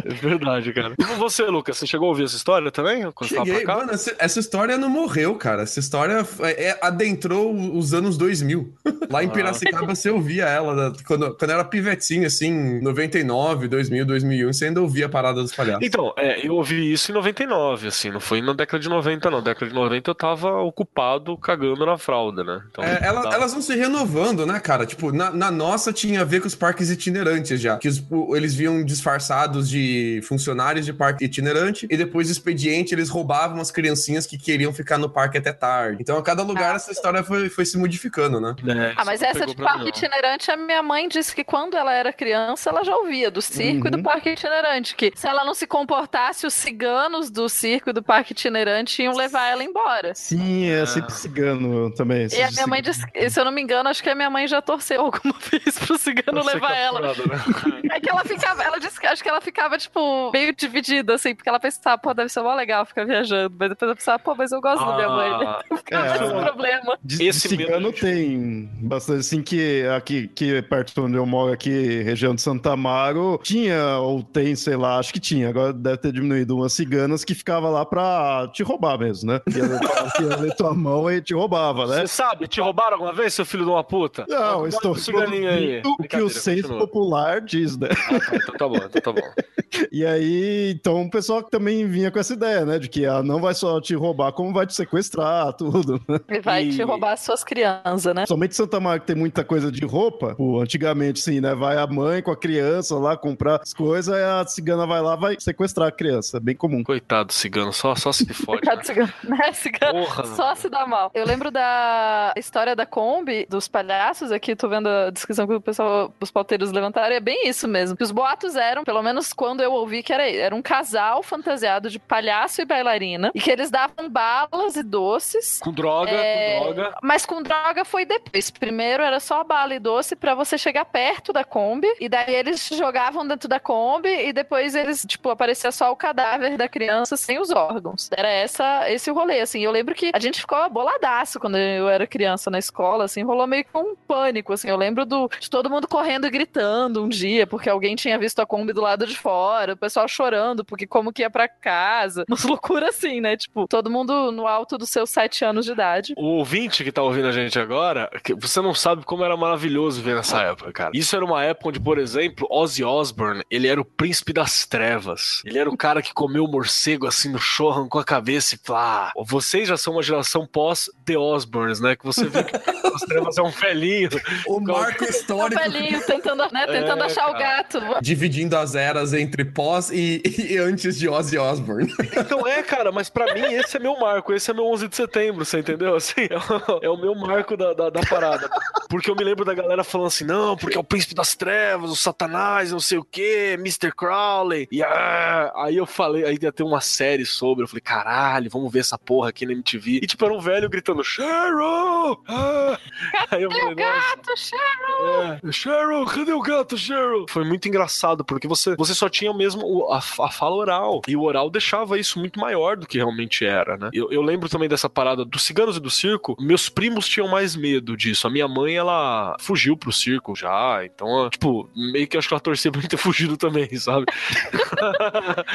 F: É verdade, cara. E você, Lucas, você chegou a ouvir essa história também?
B: Cheguei, mano, essa, essa história não morreu, cara. Essa história é- é- adentrou os anos 2000. Lá em
F: Ah.
B: Piracicaba você ouvia ela, quando, quando era pivetinho, assim, 99, 2000, 2001, você ainda ouvia a parada dos palhaços.
F: Então, é, eu ouvi isso em 99, assim, não foi na década de 90, não. Na década de 90 eu tava ocupado cagando na fralda, né? Então,
B: É, ela-
F: tava-
B: elas vão se renovando, né, cara? Tipo, na, na nossa tinha a ver com os parques itinerantes já. Que os- eles vinham disfarçados de funcionários de parque itinerante e depois do expediente eles roubavam as criancinhas que queriam ficar no parque até tarde. Então, a cada lugar
D: Ah.
B: essa história foi, foi se modificando, né?
F: É,
D: Ah, mas essa de parque itinerante, a minha mãe disse que quando ela era criança, ela já ouvia do circo e do
E: Uhum.
D: parque itinerante. Que se ela não se comportasse, os ciganos do circo e do parque itinerante iam levar ela embora.
E: Sim, é sempre cigano também.
D: E a minha mãe disse, se eu não me engano, acho que a minha mãe já torceu alguma vez pro cigano
F: Você
D: levar ela.
F: né?
D: É que ela ficava, ela disse que acho que ela ficava, tipo, meio dividida, assim, porque ela pensava, pô, deve ser mó legal ficar viajando. Mas depois ela pensava, pô, mas eu gosto da minha mãe.
F: Ah,
D: Ficava
E: é,
D: esse problema.
E: De, de
F: Esse
E: cigano
F: medo,
E: tem bastante, assim, que aqui, que perto onde eu moro, aqui, região de Santa Amaro, tinha, ou tem, sei lá, acho que tinha, agora deve ter diminuído, umas ciganas que ficavam lá pra te roubar mesmo, né? Ia ler tua mão e te roubava, né?
F: Você sabe, te roubaram alguma vez, seu filho de uma puta?
E: Não, estou falando o que o senso popular diz, né?
F: Ah, tá, então tá bom, então tá bom.
E: E aí, então o pessoal também vinha com essa ideia, né? De que ah, não vai só te roubar, como vai te sequestrar, tudo. né?
D: E vai
F: E-
D: te roubar as suas crianças, né?
E: Somente Santa Maria que tem muita coisa de roupa. Pô, antigamente, sim, né? Vai a mãe com a criança lá comprar as coisas, aí a cigana vai lá vai sequestrar a criança. É bem comum.
F: Coitado do cigano, só, só se fode.
D: Coitado
F: né?
D: cigano, né? Cigano
F: Porra,
D: só se dá mal. Eu lembro da história da Kombi, dos palhaços aqui, tô vendo a descrição que o pessoal, os pauteiros levantaram, e é bem isso mesmo. Que os boatos eram, pelo menos quando eu ouvi, que era, era um casal fantasiado de palhaço e bailarina, e que eles davam balas e doces.
F: Com droga,
D: É,
F: com droga.
D: Mas com droga foi depois. Primeiro era só bala e doce pra você chegar perto da Kombi. E daí eles jogavam dentro da Kombi e depois eles, tipo, aparecia só o cadáver da criança sem os órgãos. Era essa, esse o rolê, assim. Eu lembro que a gente ficou boladaço quando eu era criança na escola, assim. Rolou meio que um pânico, assim. Eu lembro do, de todo mundo correndo e gritando um dia porque alguém tinha visto a Kombi do lado de fora. O pessoal chorando porque como que ia pra casa. Umas loucuras assim, né? Tipo, todo mundo no alto dos seus sete anos de idade.
F: O ouvinte que tá ouvindo a gente agora, que você não sabe como era maravilhoso ver nessa época, cara. Isso era uma época onde, por exemplo, Ozzy Osbourne, ele era o príncipe das trevas. Ele era o cara que comeu o morcego assim no show, arrancou a cabeça e falou: ah, vocês já são uma geração pós-The Osbournes, né? Que você vê que as trevas é um velhinho.
B: O marco
D: O
B: histórico
D: velhinho tentando, né, tentando
F: É,
D: achar o
F: cara.
D: gato.
B: dividindo as eras entre pós e, e antes de Ozzy Osbourne.
F: Então é, cara, mas pra mim esse é meu marco, esse é meu 11 de setembro, você entendeu? Assim, é o, é o meu marco da, da, da parada. Porque eu me lembro da galera falando assim, não, porque é o príncipe das trevas, o satanás, não sei o que, Mr. Crowley. E ah, aí eu falei, aí ia ter uma série sobre, eu falei, caralho, vamos ver essa porra aqui na MTV. E tipo, era um velho gritando, Cheryl! Ah! Aí eu falei, nossa.
D: Gato, Cheryl!
F: É, Cheryl, cadê o gato, Cheryl? Foi muito engraçado, porque você, você só tinha mesmo o- a, a fala oral. E o oral deixava isso muito maior do que realmente era, né? Eu, eu lembro também dessa parada dos ciganos e do circo. Meus primos tinham mais medo disso. A minha mãe, ela fugiu pro circo já. Então, tipo, meio que acho que ela torcia pra mim ter fugido também, sabe?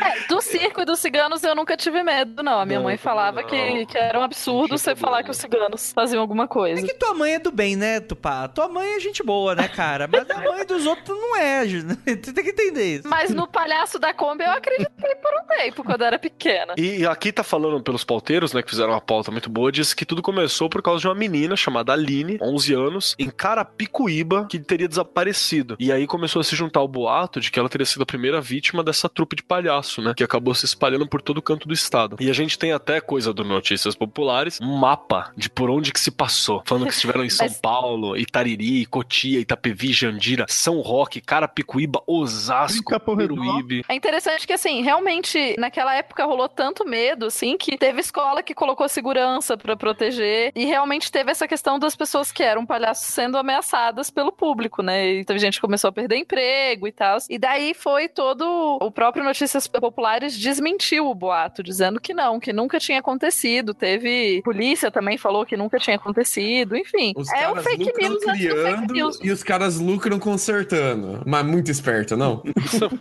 D: É, do circo e dos ciganos eu nunca tive medo, não. A minha
F: Não,
D: mãe falava
F: não.
D: que, que era um absurdo você
F: tinha
D: falar que os ciganos faziam alguma
A: É
D: coisa.
A: que tua mãe é do bem, né, Tupá? Tua mãe é gente boa, né, cara? Mas a mãe dos outros não é. Você tem que entender isso.
D: Mas no palhaço da Kombi eu acreditei por um tempo, quando eu era pequena.
F: E aqui tá falando pelos pauteiros, né, que fizeram uma pauta muito boa, diz que tudo começou por causa de uma menina chamada Aline, 11 anos, em Carapicuíba, que teria desaparecido. E aí começou a se juntar o boato de que ela teria sido a primeira vítima dessa trupe de palhaço, né, que acabou se espalhando por todo o canto do estado. E a gente tem até coisa do Notícias Populares, um mapa de por onde que se passou, falando que estiveram em São
D: Mas-
F: Paulo, Itariri, Cotia, Itapevi, Jandira, São Roque, Carapicuíba, Osasco, Peruíbe.
D: É interessante que, assim, realmente, naquela época rolou tanto medo, assim, que teve escola que colocou segurança pra proteger. E realmente teve essa questão das pessoas que eram palhaços sendo ameaçadas pelo público, né? E teve gente que começou a perder emprego e tal. E daí foi todo. O próprio Notícias Populares desmentiu o boato, dizendo que não, que nunca tinha acontecido. Teve. Polícia também falou que nunca tinha acontecido. Enfim,
B: Os
D: é o
B: caras
D: fake news antes do fake
B: criando
D: news.
B: e os caras lucram consertando. Mas muito esperto, não?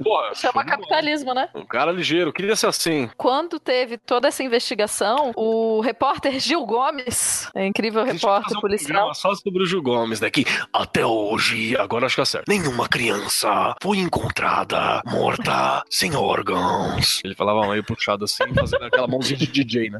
F: Porra,
D: Chama capitalismo, né?
F: um cara ligeiro, queria ser assim.
D: Quando teve toda essa investigação, o repórter Gil Gomes, é incrível repórter
F: um
D: policial,
F: Só sobre o Gil Gomes, né? Que até hoje, agora acho que é certo. Nenhuma criança foi encontrada morta sem órgãos. Ele falava meio puxado assim, fazendo aquela mãozinha de DJ, né?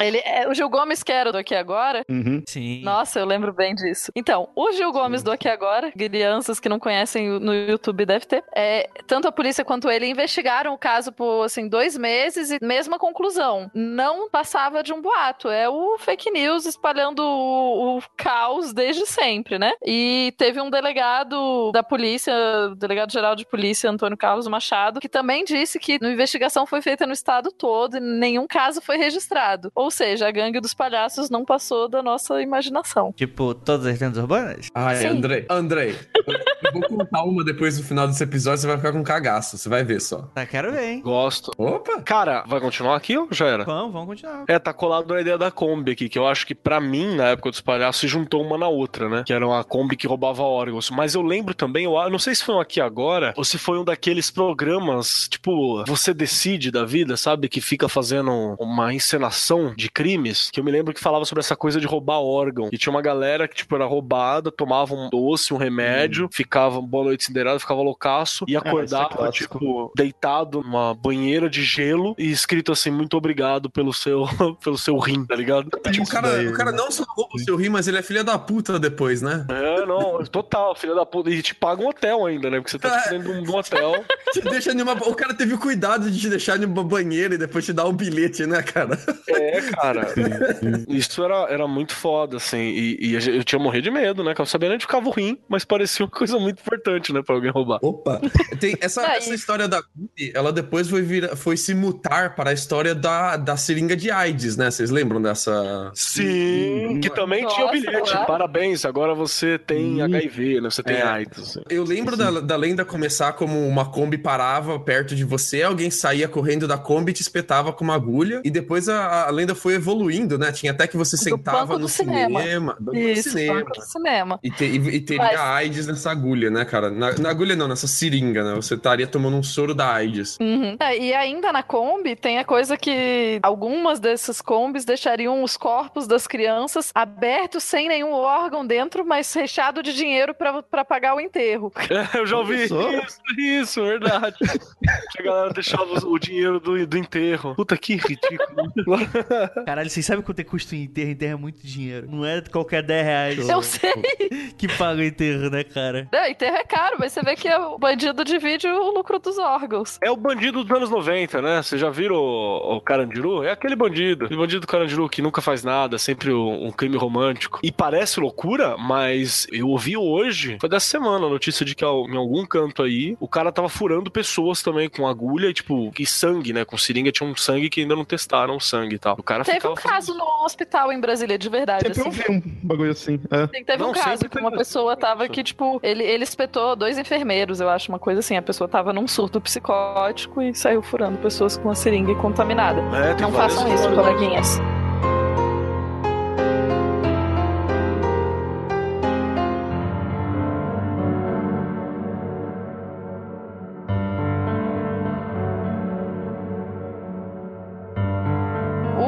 D: ele é o Gil Gomes que era do Aqui Agora.
E: Uhum.
A: Sim.
D: Nossa, eu lembro bem disso. Então, o Gil Gomes do Aqui Agora, crianças que não conhecem no YouTube deve ter, é, tanto a polícia quanto ele investigaram o caso por, assim, dois meses e mesma conclusão. Não passava de um boato. É o fake news espalhando o, o caos desde sempre, né? E teve um delegado da polícia, o delegado-geral de polícia, Antônio Carlos Machado, que também disse que a investigação foi feita no estado todo e nenhum caso foi registrado. Ou seja, a gangue dos palhaços não passou da nossa imaginação.
A: Tipo, todas as lendas urbanas?
B: Ai,
D: Sim.
B: Andrei. Andrei, eu, eu vou contar uma depois do final desse episódio, você vai ficar com cagaço. Você vai ver só.
A: Tá, quero ver, hein?
F: Gosto.
B: Opa!
F: Cara, vai continuar aqui ou já era?
A: Vamos, vamos continuar.
F: É, tá colado na ideia da Kombi aqui, que eu acho que pra mim, na época dos palhaços, se juntou uma na outra, né? Que era uma Kombi que roubava órgãos. Mas eu lembro também, eu não sei se foi um aqui agora, ou se foi um daqueles programas, tipo, você decide da vida, sabe? Que fica fazendo uma encenação de crimes, que eu me lembro que falava sobre essa coisa de roubar órgão. E tinha uma galera que, tipo, era roubada, tomava um doce, um remédio, ficava boa noite cinderada, ficava loucaço, e acordava,
E: clássico.
F: tipo, deitado numa banheira de gelo e escrito assim, muito obrigado pelo seu, pelo seu rim, tá ligado?
B: o, cara, o cara não só rouba o seu rim, mas ele é filha da puta depois, né?
F: É, não, total, filha da puta. E te paga um hotel ainda, né? Porque você tá
B: É.
F: tipo, dentro de um- hotel.
B: Te deixa em uma... O cara teve o cuidado de te deixar em uma banheira e depois te dar um bilhete, né, cara?
F: É, cara. Isso era, era muito foda, assim. E, e eu tinha morrido de medo, né? Que eu sabia onde ficava o rim, mas parecia uma coisa muito importante, né? Pra alguém roubar.
B: Opa! Tem essa,
D: Ah,
B: essa história da Ruby, ela depois foi, vir, foi se mutar para a história da, da seringa de AIDS, né? Vocês lembram dessa?
F: Sim, que também tinha o
D: Nossa,
F: bilhete.
D: claro.
F: Parabéns, agora você tem HIV, né? Você tem
B: É.
F: AIDS. assim.
B: Eu lembro da, da lenda começar como uma Kombi parava perto de você, alguém saía correndo da Kombi e te espetava com uma agulha, e depois a, a lenda foi evoluindo, né? Tinha até que você sentava no
D: cinema.
B: cinema. do
D: Isso,
B: cinema.
D: banco do cinema.
B: E, te- e- e teria
D: Mas-
B: AIDS nessa agulha, né, cara? Na, na agulha não, nessa seringa, né? Você estaria tomando um soro da AIDS.
D: Uhum. É, e ainda na Kombi tem a coisa que algumas dessas Kombis deixariam os corpos das crianças abertos sem nenhum órgão dentro, mas recheado de dinheiro pra pra pagar o enterro.
F: É, eu já ouvi isso, isso, verdade. que a galera deixava o dinheiro do, do enterro. Puta que ridículo.
A: Caralho, vocês sabem quanto é custo em enterro? Enterro é muito dinheiro. Não é qualquer 10 reais
D: Eu sei.
A: que paga o enterro, né, cara?
D: Não, enterro é caro, mas você vê que o bandido divide o lucro dos órgãos.
F: É o bandido dos anos 90, né? Vocês já viram o, o Carandiru? É aquele bandido. Aquele bandido Carandiru que nunca faz nada, sempre um, um crime romântico. E parece loucura, mas eu ouvi hoje, foi dessa semana, a notícia de que em algum canto aí, o cara tava furando pessoas também com agulha e, tipo, e sangue, né? Com seringa tinha um sangue que ainda não testaram o sangue e tal. O cara
D: Teve um caso no hospital em Brasília, de verdade.
E: Sempre
D: assim.
E: ouvi um bagulho assim. É.
D: Sim, Teve
F: Não,
D: um caso que uma pessoa tava que, tipo, ele, ele espetou dois enfermeiros, eu acho, uma coisa assim. A pessoa tava num surto psicótico e saiu furando pessoas com a seringa contaminada.
F: É,
D: Não façam isso, coleguinhas.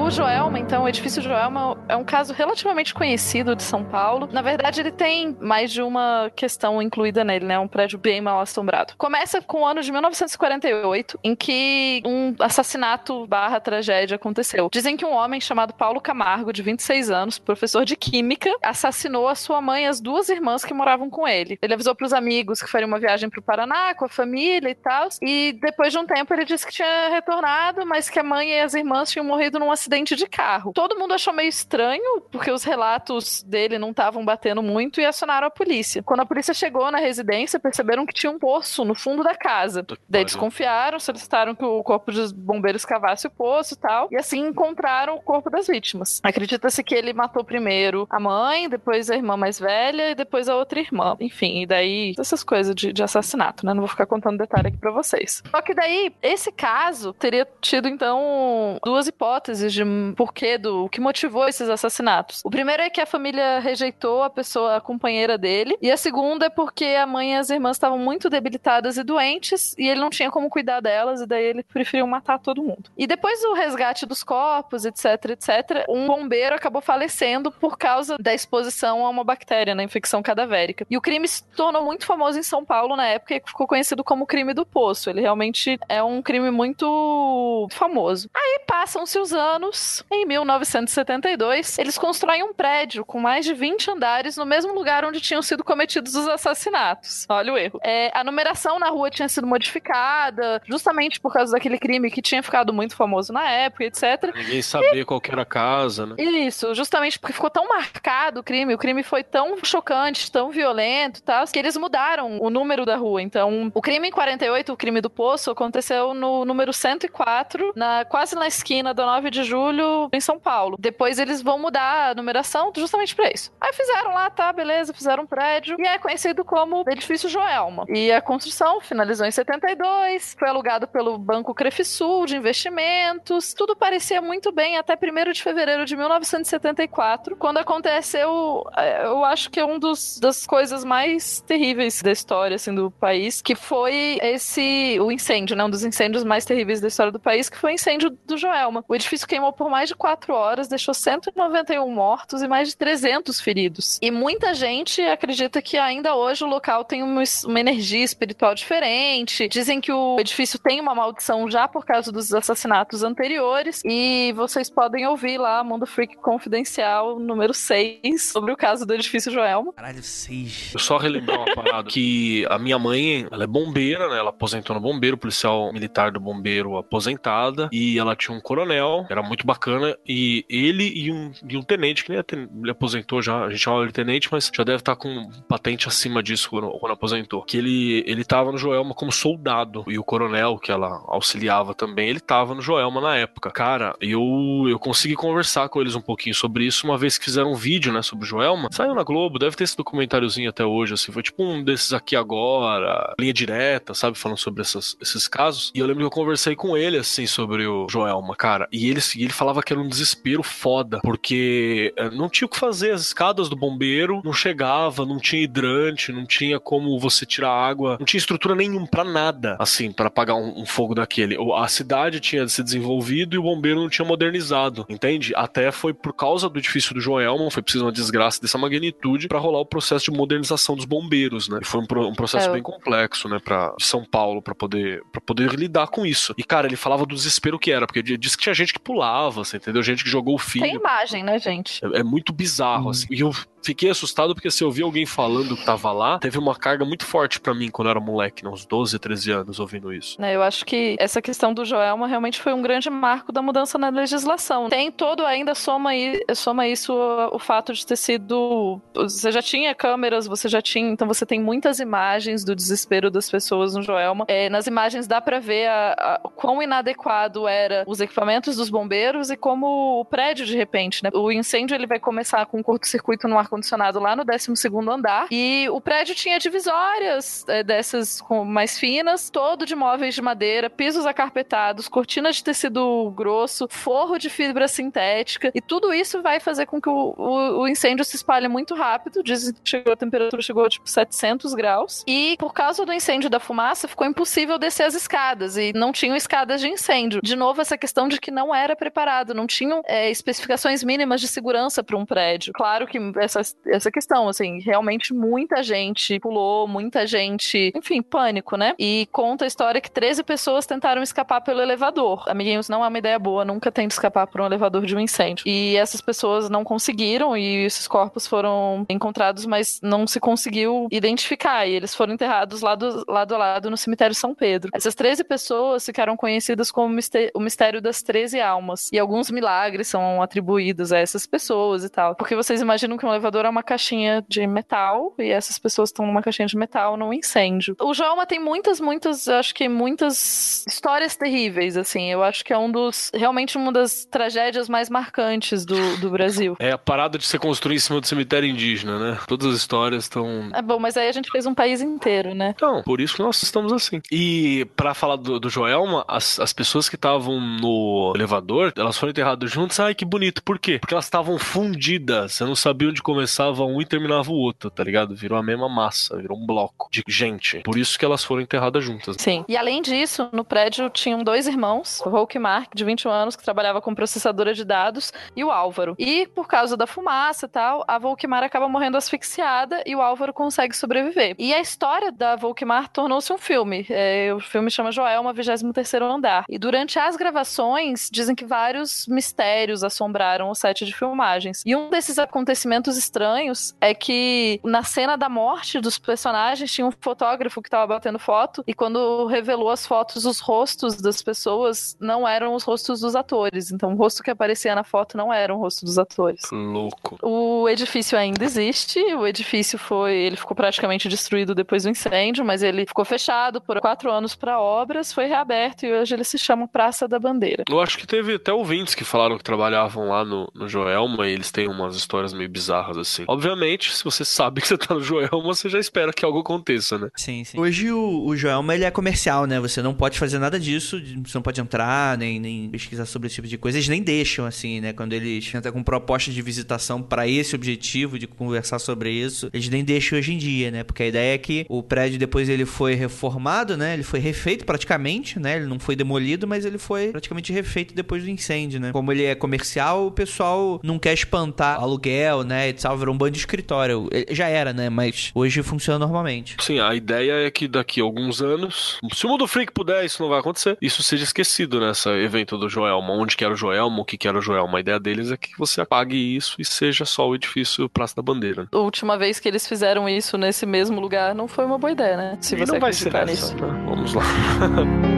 D: O Joelma, então, o edifício Joelma é um caso relativamente conhecido de São Paulo. Na verdade, ele tem mais de uma questão incluída nele, né? Um prédio bem mal assombrado. Começa com o ano de 1948, em que um assassinato barra tragédia aconteceu. Dizem que um homem chamado Paulo Camargo, de 26 anos, professor de química, assassinou a sua mãe e as duas irmãs que moravam com ele. Ele avisou para os amigos que faria uma viagem para o Paraná com a família e tal. E depois de um tempo ele disse que tinha retornado, mas que a mãe e as irmãs tinham morrido num acidente acidente de carro. Todo mundo achou meio estranho, porque os relatos dele não estavam batendo muito e acionaram a polícia. Quando a polícia chegou na residência, perceberam que tinha um poço no fundo da casa.
F: Que
D: Daí desconfiaram, solicitaram que o corpo dos bombeiros cavasse o poço e tal. E assim encontraram o corpo das vítimas. Acredita-se que ele matou primeiro a mãe, depois a irmã mais velha e depois a outra irmã. Enfim, e daí essas coisas de, de assassinato, né? Não vou ficar contando detalhe aqui pra vocês. Só que daí, esse caso teria tido, então, duas hipóteses de porquê do o que motivou esses assassinatos. O primeiro é que a família rejeitou a pessoa, a companheira dele. E a segunda é porque a mãe e as irmãs estavam muito debilitadas e doentes e ele não tinha como cuidar delas e daí ele preferiu matar todo mundo. E depois do resgate dos corpos, etc, etc, um bombeiro acabou falecendo por causa da exposição a uma bactéria na infecção cadavérica. E o crime se tornou muito famoso em São Paulo na época e ficou conhecido como o crime do poço. Ele realmente é um crime muito famoso. Aí passam-se os anos, em 1972, eles constroem um prédio com mais de 20 andares no mesmo lugar onde tinham sido cometidos os assassinatos. Olha o erro. É, a numeração na rua tinha sido modificada, justamente por causa daquele crime que tinha ficado muito famoso na época, etc.
F: Ninguém sabia qual que era a casa, né?
D: Isso, justamente porque ficou tão marcado o crime, o crime foi tão chocante, tão violento e tal, que eles mudaram o número da rua. Então, o crime em 48, o crime do Poço, aconteceu no número 104, na, quase na esquina da 9 de julho, em São Paulo. Depois eles vão mudar a numeração justamente pra isso. Aí fizeram lá, tá, beleza, fizeram um prédio, e é conhecido como Edifício Joelma. E a construção finalizou em 72, foi alugado pelo Banco Crefisul de investimentos, tudo parecia muito bem até 1 de fevereiro de 1974, quando aconteceu, eh, eu acho que é um dos das coisas mais terríveis da história assim do país, que foi esse o incêndio, né, um dos incêndios mais terríveis da história do país, que foi o incêndio do Joelma. O edifício queimou por mais de quatro horas, deixou 191 mortos e mais de 300 feridos. E muita gente acredita que ainda hoje o local tem uma, uma energia espiritual diferente. Dizem que o edifício tem uma maldição já por causa dos assassinatos anteriores. E vocês podem ouvir lá Mundo Freak Confidencial número 6 sobre o caso do edifício Joelma.
A: Caralho, seis.
F: Eu só relembrar uma parada que a minha mãe, ela é bombeira, né? Ela aposentou no bombeiro, policial militar do bombeiro aposentada, e ela tinha um coronel, que era muito bacana, e ele e um, e um tenente, que nem é ten- ele aposentou já, a gente chama ele tenente, mas já deve estar com patente acima disso quando, quando aposentou. Que ele, ele tava no Joelma como soldado, e o coronel, que ela auxiliava também, ele tava no Joelma na época. Cara, eu, eu consegui conversar com eles um pouquinho sobre isso, uma vez que fizeram um vídeo, né, sobre o Joelma. Saiu na Globo, deve ter esse documentáriozinho até hoje, assim, foi tipo um desses aqui agora, linha direta, sabe, falando sobre essas- esses casos. E eu lembro que eu conversei com ele, assim, sobre o Joelma, cara, e ele, e ele falava que era um desespero foda, porque eh, não tinha o que fazer, as escadas do bombeiro não chegava, não tinha hidrante, não tinha como você tirar água, não tinha estrutura nenhuma pra nada, assim, pra apagar um, um fogo daquele. A cidade tinha se desenvolvido e o bombeiro não tinha modernizado, entende? Até foi por causa do edifício do Joelma, foi preciso uma desgraça dessa magnitude pra rolar o processo de modernização dos bombeiros, né? E foi um, pro- um processo
D: É,
F: bem complexo, né, para São Paulo pra poder para poder lidar com isso. E cara, ele falava do desespero que era, porque ele disse que tinha gente que pulava, você entendeu? Gente que jogou o filho.
D: Tem imagem, né, gente?
F: É, é muito bizarro, assim. E eu fiquei assustado porque se eu vi alguém falando que tava lá, teve uma carga muito forte pra mim quando eu era moleque, né, uns 12, 13 anos ouvindo isso.
D: né? Eu acho que essa questão do Joelma realmente foi um grande marco da mudança na legislação. Tem todo ainda soma, soma isso o, fato de ter sido. Você já tinha câmeras, você já tinha. Então você tem muitas imagens do desespero das pessoas no Joelma. É, nas imagens dá pra ver a, a, quão inadequado era os equipamentos dos bombeiros e como o prédio, de repente, né? O incêndio ele vai começar com um curto-circuito no ar-condicionado lá no 12 andar. E o prédio tinha divisórias é, dessas com mais finas, todo de móveis de madeira, pisos acarpetados, cortinas de tecido grosso, forro de fibra sintética. E tudo isso vai fazer com que o, o, o incêndio se espalhe muito rápido. Dizem que chegou, a temperatura chegou a tipo 700 graus. E por causa do incêndio da fumaça, ficou impossível descer as escadas. E não tinham escadas de incêndio. De novo, essa questão de que não era preparado, não tinham é, especificações mínimas de segurança para um prédio. Claro que essa es- essa questão, assim, realmente muita gente pulou, muita gente, enfim, pânico, né? E conta a história que 13 pessoas tentaram escapar pelo elevador. Amiguinhos, não é uma ideia boa, nunca tente escapar por um elevador de um incêndio. E essas pessoas não conseguiram e esses corpos foram encontrados, mas não se conseguiu identificar. E eles foram enterrados lado, lado a lado no cemitério São Pedro. Essas 13 pessoas ficaram conhecidas como o mistério das 13 almas. E alguns milagres são atribuídos a essas pessoas e tal. Porque vocês imaginam que um elevador é uma caixinha de metal e essas pessoas estão numa caixinha de metal num incêndio. O Joelma tem muitas, muitas, acho que muitas histórias terríveis, assim. Eu acho que é um dos, realmente uma das tragédias mais marcantes do, do Brasil.
F: É a parada de se construir em cima do cemitério indígena, né? Todas as histórias estão.
D: É bom, mas aí a gente fez um país inteiro, né?
F: Então, por isso que nós estamos assim. E pra falar do, do Joelma, as, as pessoas que estavam no elevador, elas foram enterradas juntas. Ai, que bonito. Por quê? Porque elas estavam fundidas. Você não sabia onde começava um e terminava o outro, tá ligado? Virou a mesma massa, virou um bloco de gente. Por isso que elas foram enterradas juntas.
D: Sim. E além disso, no prédio tinham dois irmãos, o Hulk Mark, de 21 anos, que trabalhava como processadora de dados, e o Álvaro. E por causa da fumaça e tal, a Volkmar acaba morrendo asfixiada e o Álvaro consegue sobreviver. E a história da Volkmar tornou-se um filme. É, o filme chama Joelma, 23 Andar. E durante as gravações, dizem que vários mistérios assombraram o set de filmagens. E um desses acontecimentos estranhos é que na cena da morte dos personagens tinha um fotógrafo que estava batendo foto e quando revelou as fotos, os rostos das pessoas não eram os rostos dos atores. Então o rosto que aparecia na foto não era o rosto dos atores.
F: Louco.
D: O edifício ainda existe, o edifício foi, ele ficou praticamente destruído depois do incêndio, mas ele ficou fechado por quatro anos para obras, foi reaberto e hoje ele se chama Praça da Bandeira.
F: Eu acho que teve até ouvintes que falaram que trabalhavam lá no, no Joelma e eles têm umas histórias meio bizarras assim. Obviamente, se você sabe que você tá no Joelma, você já espera que algo aconteça, né?
A: Sim, sim. Hoje o, o Joelma ele é comercial, né? Você não pode fazer nada disso, você não pode entrar, nem, nem pesquisar sobre esse tipo de coisa. Eles nem deixam, assim, né? Quando eles entram com proposta de visitação para esse objetivo, de conversar sobre isso, eles nem deixam hoje em dia, né? Porque a ideia é que o prédio depois ele foi reformado, né? Ele foi refeito praticamente, né? Ele não foi demolido, mas ele foi praticamente refeito depois do incêndio, né? Como ele é comercial, o pessoal não quer espantar aluguel, né? E virou um bando de escritório. Ele Já era, né? Mas hoje funciona normalmente.
F: Sim, a ideia é que daqui a alguns anos, se o Mundo Freak puder, isso não vai acontecer, isso seja esquecido nessa evento do Joelma. Onde que era o Joelma, o que que era o Joelma. A ideia deles é que você apague isso e seja só o edifício Praça da Bandeira.
D: A última vez que eles fizeram isso nesse mesmo lugar não foi uma boa ideia, né? Se
F: E
D: você
F: não vai ser essa,
D: nisso.
F: né? Vamos lá.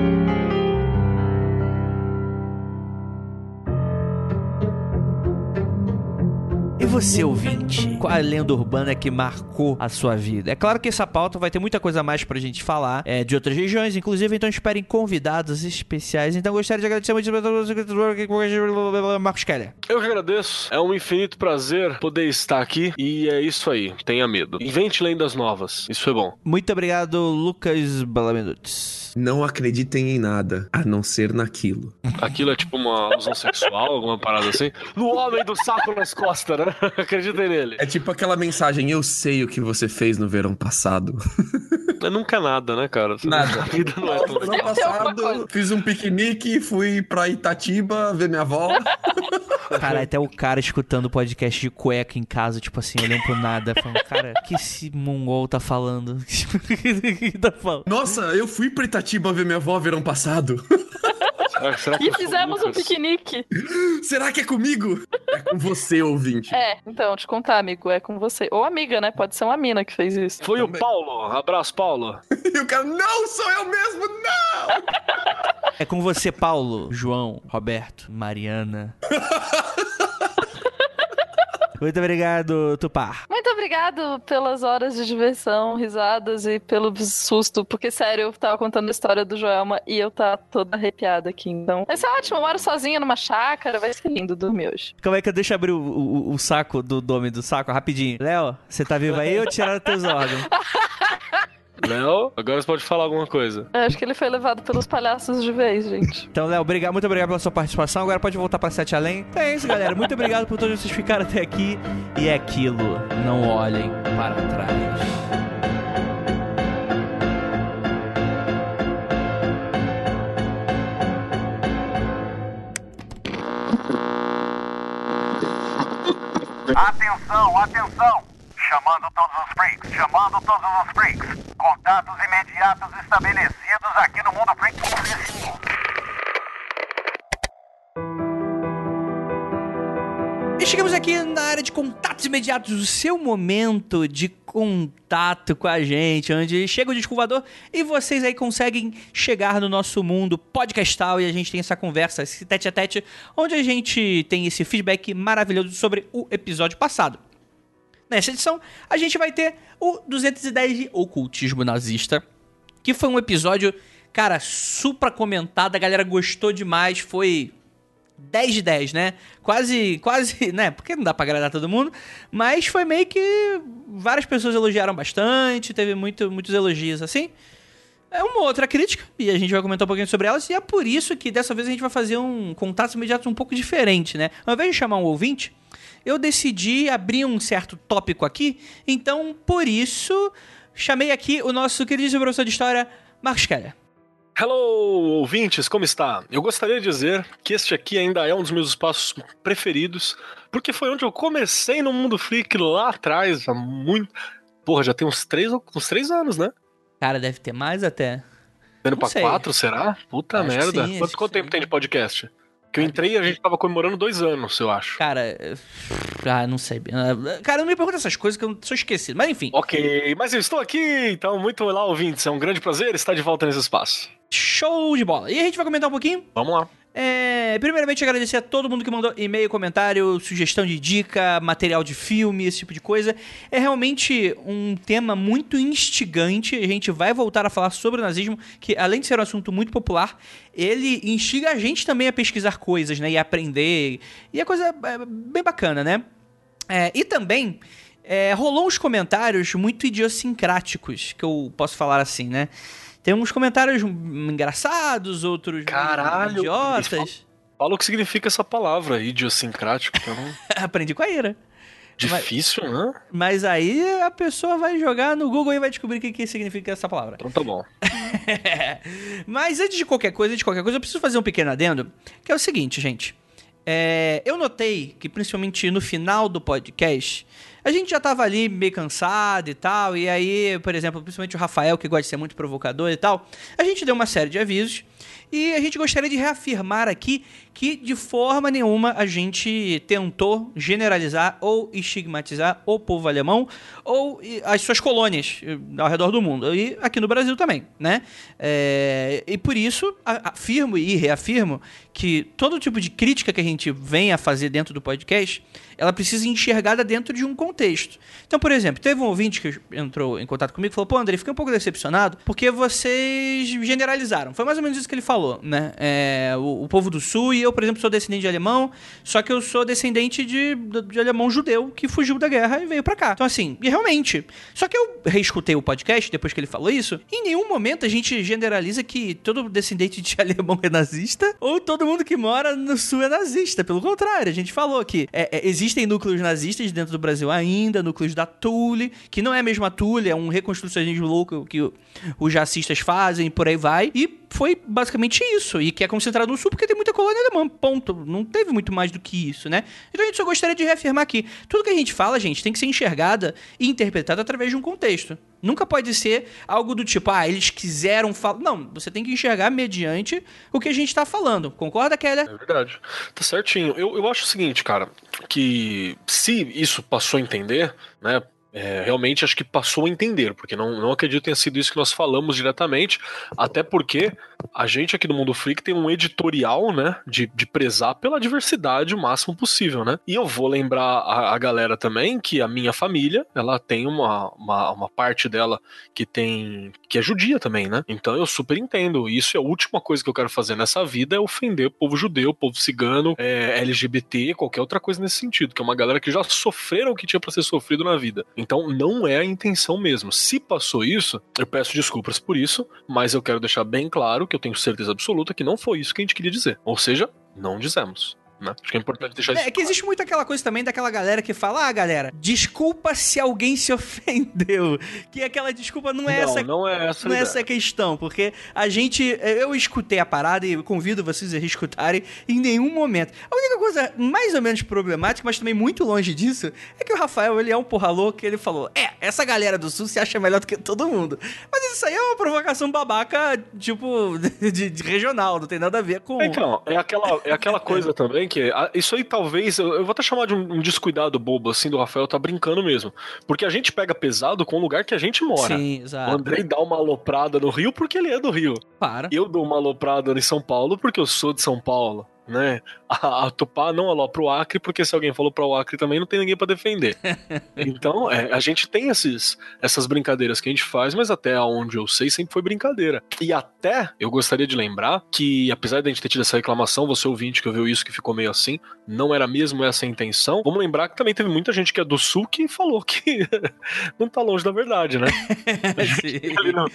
A: E você, ouvinte? Qual a lenda urbana que marcou a sua vida? É claro que essa pauta vai ter muita coisa a mais pra gente falar, é, de outras regiões, inclusive, então esperem convidados especiais. Então gostaria de agradecer muito Marcos Keller.
F: Eu que agradeço. É um infinito prazer poder estar aqui. E é isso aí. Tenha medo. Invente lendas novas. Isso é bom.
A: Muito obrigado, Lucas Balamenutes.
B: Não acreditem em nada, a não ser naquilo.
F: Aquilo é tipo uma alusão sexual, alguma parada assim. No homem do saco nas costas, né? Acreditem nele.
B: É tipo aquela mensagem, eu sei o que você fez no verão passado.
F: É nunca nada, né, cara?
B: Nada.
F: A vida não é tão
B: No passado, fiz um piquenique, fui pra Itatiba ver minha avó.
A: Cara, até o cara escutando o podcast de cueca em casa, tipo assim, olhando pro nada, falando, cara, o que esse mongol tá falando? O que tá falando?
B: Nossa, eu fui pra Itatiba ver minha avó verão passado.
F: Será- será que
D: E
F: sou
D: fizemos um piquenique.
B: Será que é comigo? É com você, ouvinte.
D: É, então, te contar, amigo, é com você. Ou amiga, né? Pode ser uma mina que fez isso.
F: Foi o
B: Também.
F: Paulo. Abraço, Paulo.
B: E o cara, não, sou eu mesmo, não!
A: É com você, Paulo, João, Roberto, Mariana. Muito obrigado, Tupar.
D: Muito obrigado pelas horas de diversão, risadas e pelo susto, porque sério, eu tava contando a história do Joelma e eu tá toda arrepiada aqui. Então, vai ser ótimo, eu moro sozinha numa chácara, vai ser lindo dormir hoje.
A: Como é que eu deixo abrir o, o- o saco do nome do saco rapidinho? Léo, você tá vivo aí ou tiraram teus órgãos?
F: Léo, agora você pode falar alguma coisa.
D: Eu acho que ele foi levado pelos palhaços de vez, gente.
A: Então, Léo, obrigado, muito obrigado pela sua participação. Agora pode voltar pra Sete Além. Então é isso, galera. Muito obrigado por todos vocês ficarem até aqui. E é aquilo, não olhem para trás.
H: Atenção, atenção! Chamando todos os freaks, chamando todos os freaks. Contatos imediatos estabelecidos aqui no Mundo Freak Confidencial.
A: E chegamos aqui na área de contatos imediatos, o seu momento de contato com a gente, onde chega o descovador e vocês aí conseguem chegar no nosso mundo podcastal e a gente tem essa conversa, esse tete a tete, onde a gente tem esse feedback maravilhoso sobre o episódio passado. Nessa edição, a gente vai ter o 210 de Ocultismo Nazista, que foi um episódio, cara, super comentado, a galera gostou demais, foi 10 de 10, né? Quase, quase, né? Porque não dá pra agradar todo mundo, mas foi meio que várias pessoas elogiaram bastante, teve muito, muitos elogios assim. É uma outra crítica, e a gente vai comentar um pouquinho sobre elas, e é por isso que dessa vez a gente vai fazer um contato imediato um pouco diferente, né? Ao invés de chamar um ouvinte, eu decidi abrir um certo tópico aqui, então por isso chamei aqui o nosso querido professor de história, Marcos Keller.
F: Hello, ouvintes, como está? Eu gostaria de dizer que este aqui ainda é um dos meus espaços preferidos, porque foi onde eu comecei no Mundo Freak lá atrás, há muito. Porra, já tem uns três, uns três anos, né?
A: Cara, deve ter mais até. Não
F: pra
A: sei.
F: quatro, será? Puta
A: Acho
F: merda.
A: sim,
F: quanto quanto tempo tem de podcast? Que eu entrei e a gente tava comemorando dois anos, eu acho.
A: Cara, ah, não sei. Cara, não me pergunta essas coisas que eu sou esquecido. Mas enfim,
F: Ok, mas eu estou aqui, então muito olá, ouvintes. É um grande prazer estar de volta nesse espaço.
A: show de bola. E a gente vai comentar um pouquinho.
F: Vamos lá.
A: É, primeiramente, agradecer a todo mundo que mandou e-mail, comentário, sugestão de dica, material de filme, esse tipo de coisa. É realmente um tema muito instigante. A gente vai voltar a falar sobre o nazismo, que além de ser um assunto muito popular, ele instiga a gente também a pesquisar coisas, né? E a aprender. E é coisa é, bem bacana, né? É, e também é, rolou uns comentários muito idiosincráticos, que eu posso falar assim, né? Tem uns comentários engraçados, outros
F: Caralho,
A: idiotas.
F: Fala o que significa essa palavra, idiosincrático. não-
A: Aprendi com a Ira.
F: Difícil, né?
A: Mas aí a pessoa vai jogar no Google e vai descobrir o que, que significa essa palavra.
F: Então tá bom.
A: Mas antes de qualquer coisa, antes de qualquer coisa, eu preciso fazer um pequeno adendo, que é o seguinte, gente. É, eu notei que, principalmente no final do podcast, a gente já tava ali meio cansado e tal, e aí, por exemplo, principalmente o Rafael, que gosta de ser muito provocador e tal, a gente deu uma série de avisos e a gente gostaria de reafirmar aqui que de forma nenhuma a gente tentou generalizar ou estigmatizar o povo alemão ou as suas colônias eh, ao redor do mundo e aqui no Brasil também, né? É, e por isso afirmo e reafirmo que todo tipo de crítica que a gente vem a fazer dentro do podcast, ela precisa enxergada dentro de um contexto. Então, por exemplo, teve um ouvinte que entrou em contato comigo e falou: Pô, André, fiquei um pouco decepcionado porque vocês generalizaram. Foi mais ou menos isso que ele falou, né? É, o, o povo do Sul e eu, por exemplo, sou descendente de alemão, só que eu sou descendente de, de alemão judeu que fugiu da guerra e veio pra cá. Então, assim, e realmente. Só que eu reescutei o podcast depois que ele falou isso. Em nenhum momento a gente generaliza que todo descendente de alemão é nazista ou todo mundo que mora no Sul é nazista. Pelo contrário, a gente falou que é, é, existem núcleos nazistas dentro do Brasil ainda, núcleos da Tule, que não é a mesma Tule, é um reconstrucionismo louco que os jacistas fazem, por aí vai. E foi basicamente isso. E que é concentrado no Sul porque tem muita colônia alemã, ponto. Não teve muito mais do que isso, né? Então a gente só gostaria de reafirmar aqui. Tudo que a gente fala, gente, tem que ser enxergada e interpretada através de um contexto. Nunca pode ser algo do tipo, ah, eles quiseram falar. Não, você tem que enxergar mediante o que a gente tá falando. Concorda, Keller?
F: É verdade. Tá certinho. Eu, eu acho o seguinte, cara, que se isso passou a entender, né? É, realmente acho que passou a entender, porque não, não acredito que tenha sido isso que nós falamos diretamente, até porque a gente aqui do Mundo Freak tem um editorial, né, de, de prezar pela diversidade o máximo possível, né? E eu vou lembrar a, a galera também que a minha família, ela tem uma, uma, uma parte dela que tem que é judia também, né? Então eu super entendo. Isso é a última coisa que eu quero fazer nessa vida é ofender o povo judeu, o povo cigano, é, LGBT, qualquer outra coisa nesse sentido, que é uma galera que já sofreram o que tinha pra ser sofrido na vida. Então não é a intenção mesmo. Se passou isso, eu peço desculpas por isso, mas eu quero deixar bem claro que eu tenho certeza absoluta que não foi isso que a gente queria dizer. Ou seja, não dizemos. Né? Acho que é importante deixar isso
A: É que existe muito aquela coisa também daquela galera que fala, ah, galera, desculpa se alguém se ofendeu. Que aquela desculpa não é
F: não,
A: essa
F: não é essa
A: não é essa a questão, porque a gente. Eu escutei a parada e convido vocês a reescutarem em nenhum momento. A única coisa mais ou menos problemática, mas também muito longe disso, é que o Rafael, ele é um porra louco, ele falou: É, essa galera do sul se acha melhor do que todo mundo. Mas isso aí é uma provocação babaca, tipo, de, de regional, não tem nada a ver com.
F: Então, é aquela, é aquela coisa também que. Isso aí talvez. Eu, eu vou até chamar de um, um descuidado bobo, assim, do Rafael tá brincando mesmo. Porque a gente pega pesado com o lugar que a gente mora.
A: Sim,
F: O
A: exato.
F: Andrei dá uma aloprada no Rio porque ele é do Rio.
A: Para.
F: Eu dou uma aloprada em São Paulo porque eu sou de São Paulo. Né? A, a Tupá não alopra o Acre, porque se alguém falou para o Acre também não tem ninguém para defender. então, é, a gente tem esses, essas brincadeiras que a gente faz, mas até onde eu sei sempre foi brincadeira. E até eu gostaria de lembrar que, apesar de a gente ter tido essa reclamação, você ouvinte que ouviu isso que ficou meio assim, não era mesmo essa a intenção. Vamos lembrar que também teve muita gente que é do Sul que falou que não tá longe da verdade, né? Ali no-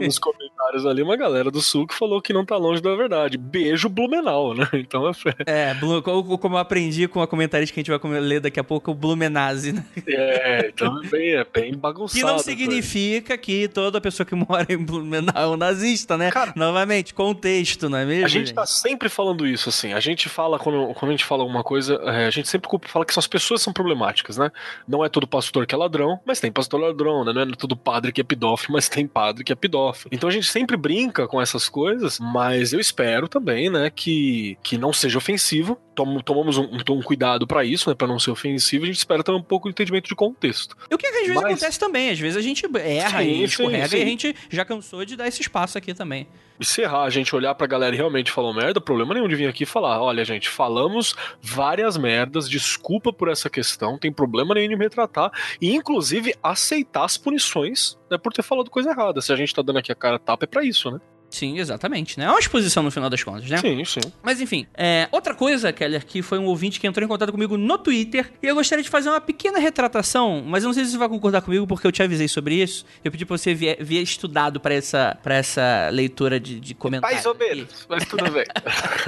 F: nos comentários ali, uma galera do sul que falou que não tá longe da verdade. Beijo Blumenau, né? Então é,
A: É, como eu aprendi com a comentarista que a gente vai ler daqui a pouco, o Blumenase, né?
F: é, então é bem, é bem bagunçado.
A: Que não significa que toda pessoa que mora em Blumenau é um nazista, né?
F: Cara,
A: Novamente, contexto, não é mesmo?
F: A gente tá sempre falando isso, assim. A gente fala, quando, quando a gente fala alguma coisa, é, a gente sempre fala que são as pessoas que são problemáticas, né? Não é todo pastor que é ladrão, mas tem pastor ladrão, né? Não é todo padre que é pedófilo, mas tem padre que é pedófilo. Então a gente sempre brinca com essas coisas, mas eu espero também, né, que, que não seja ofensivo. Tom- tomamos um, um- um cuidado pra isso, né, pra não ser ofensivo. A gente espera também um pouco de entendimento de contexto.
A: E o que às vezes
F: Mas-
A: acontece também, às vezes a gente erra
F: Sim,
A: e
F: sim,
A: escorrega
F: sim.
A: e a gente já cansou de dar esse espaço aqui também.
F: E se errar, a gente olhar pra galera e realmente falou merda, problema nenhum de vir aqui e falar: olha, gente, falamos várias merdas, desculpa por essa questão, tem problema nenhum de me retratar, e inclusive aceitar as punições né, por ter falado coisa errada. Se a gente tá dando aqui a cara tapa, é pra isso, né?
A: Sim, exatamente, né? É uma exposição no final das contas, né?
F: Sim, sim.
A: Mas enfim, é, outra coisa, Keller, que foi um ouvinte que entrou em contato comigo no Twitter, e eu gostaria de fazer uma pequena retratação, mas eu não sei se você vai concordar comigo, porque eu te avisei sobre isso. Eu pedi pra você vier, vier estudado pra essa, pra essa leitura de, de comentários.
F: Mais ou menos, mas tudo bem.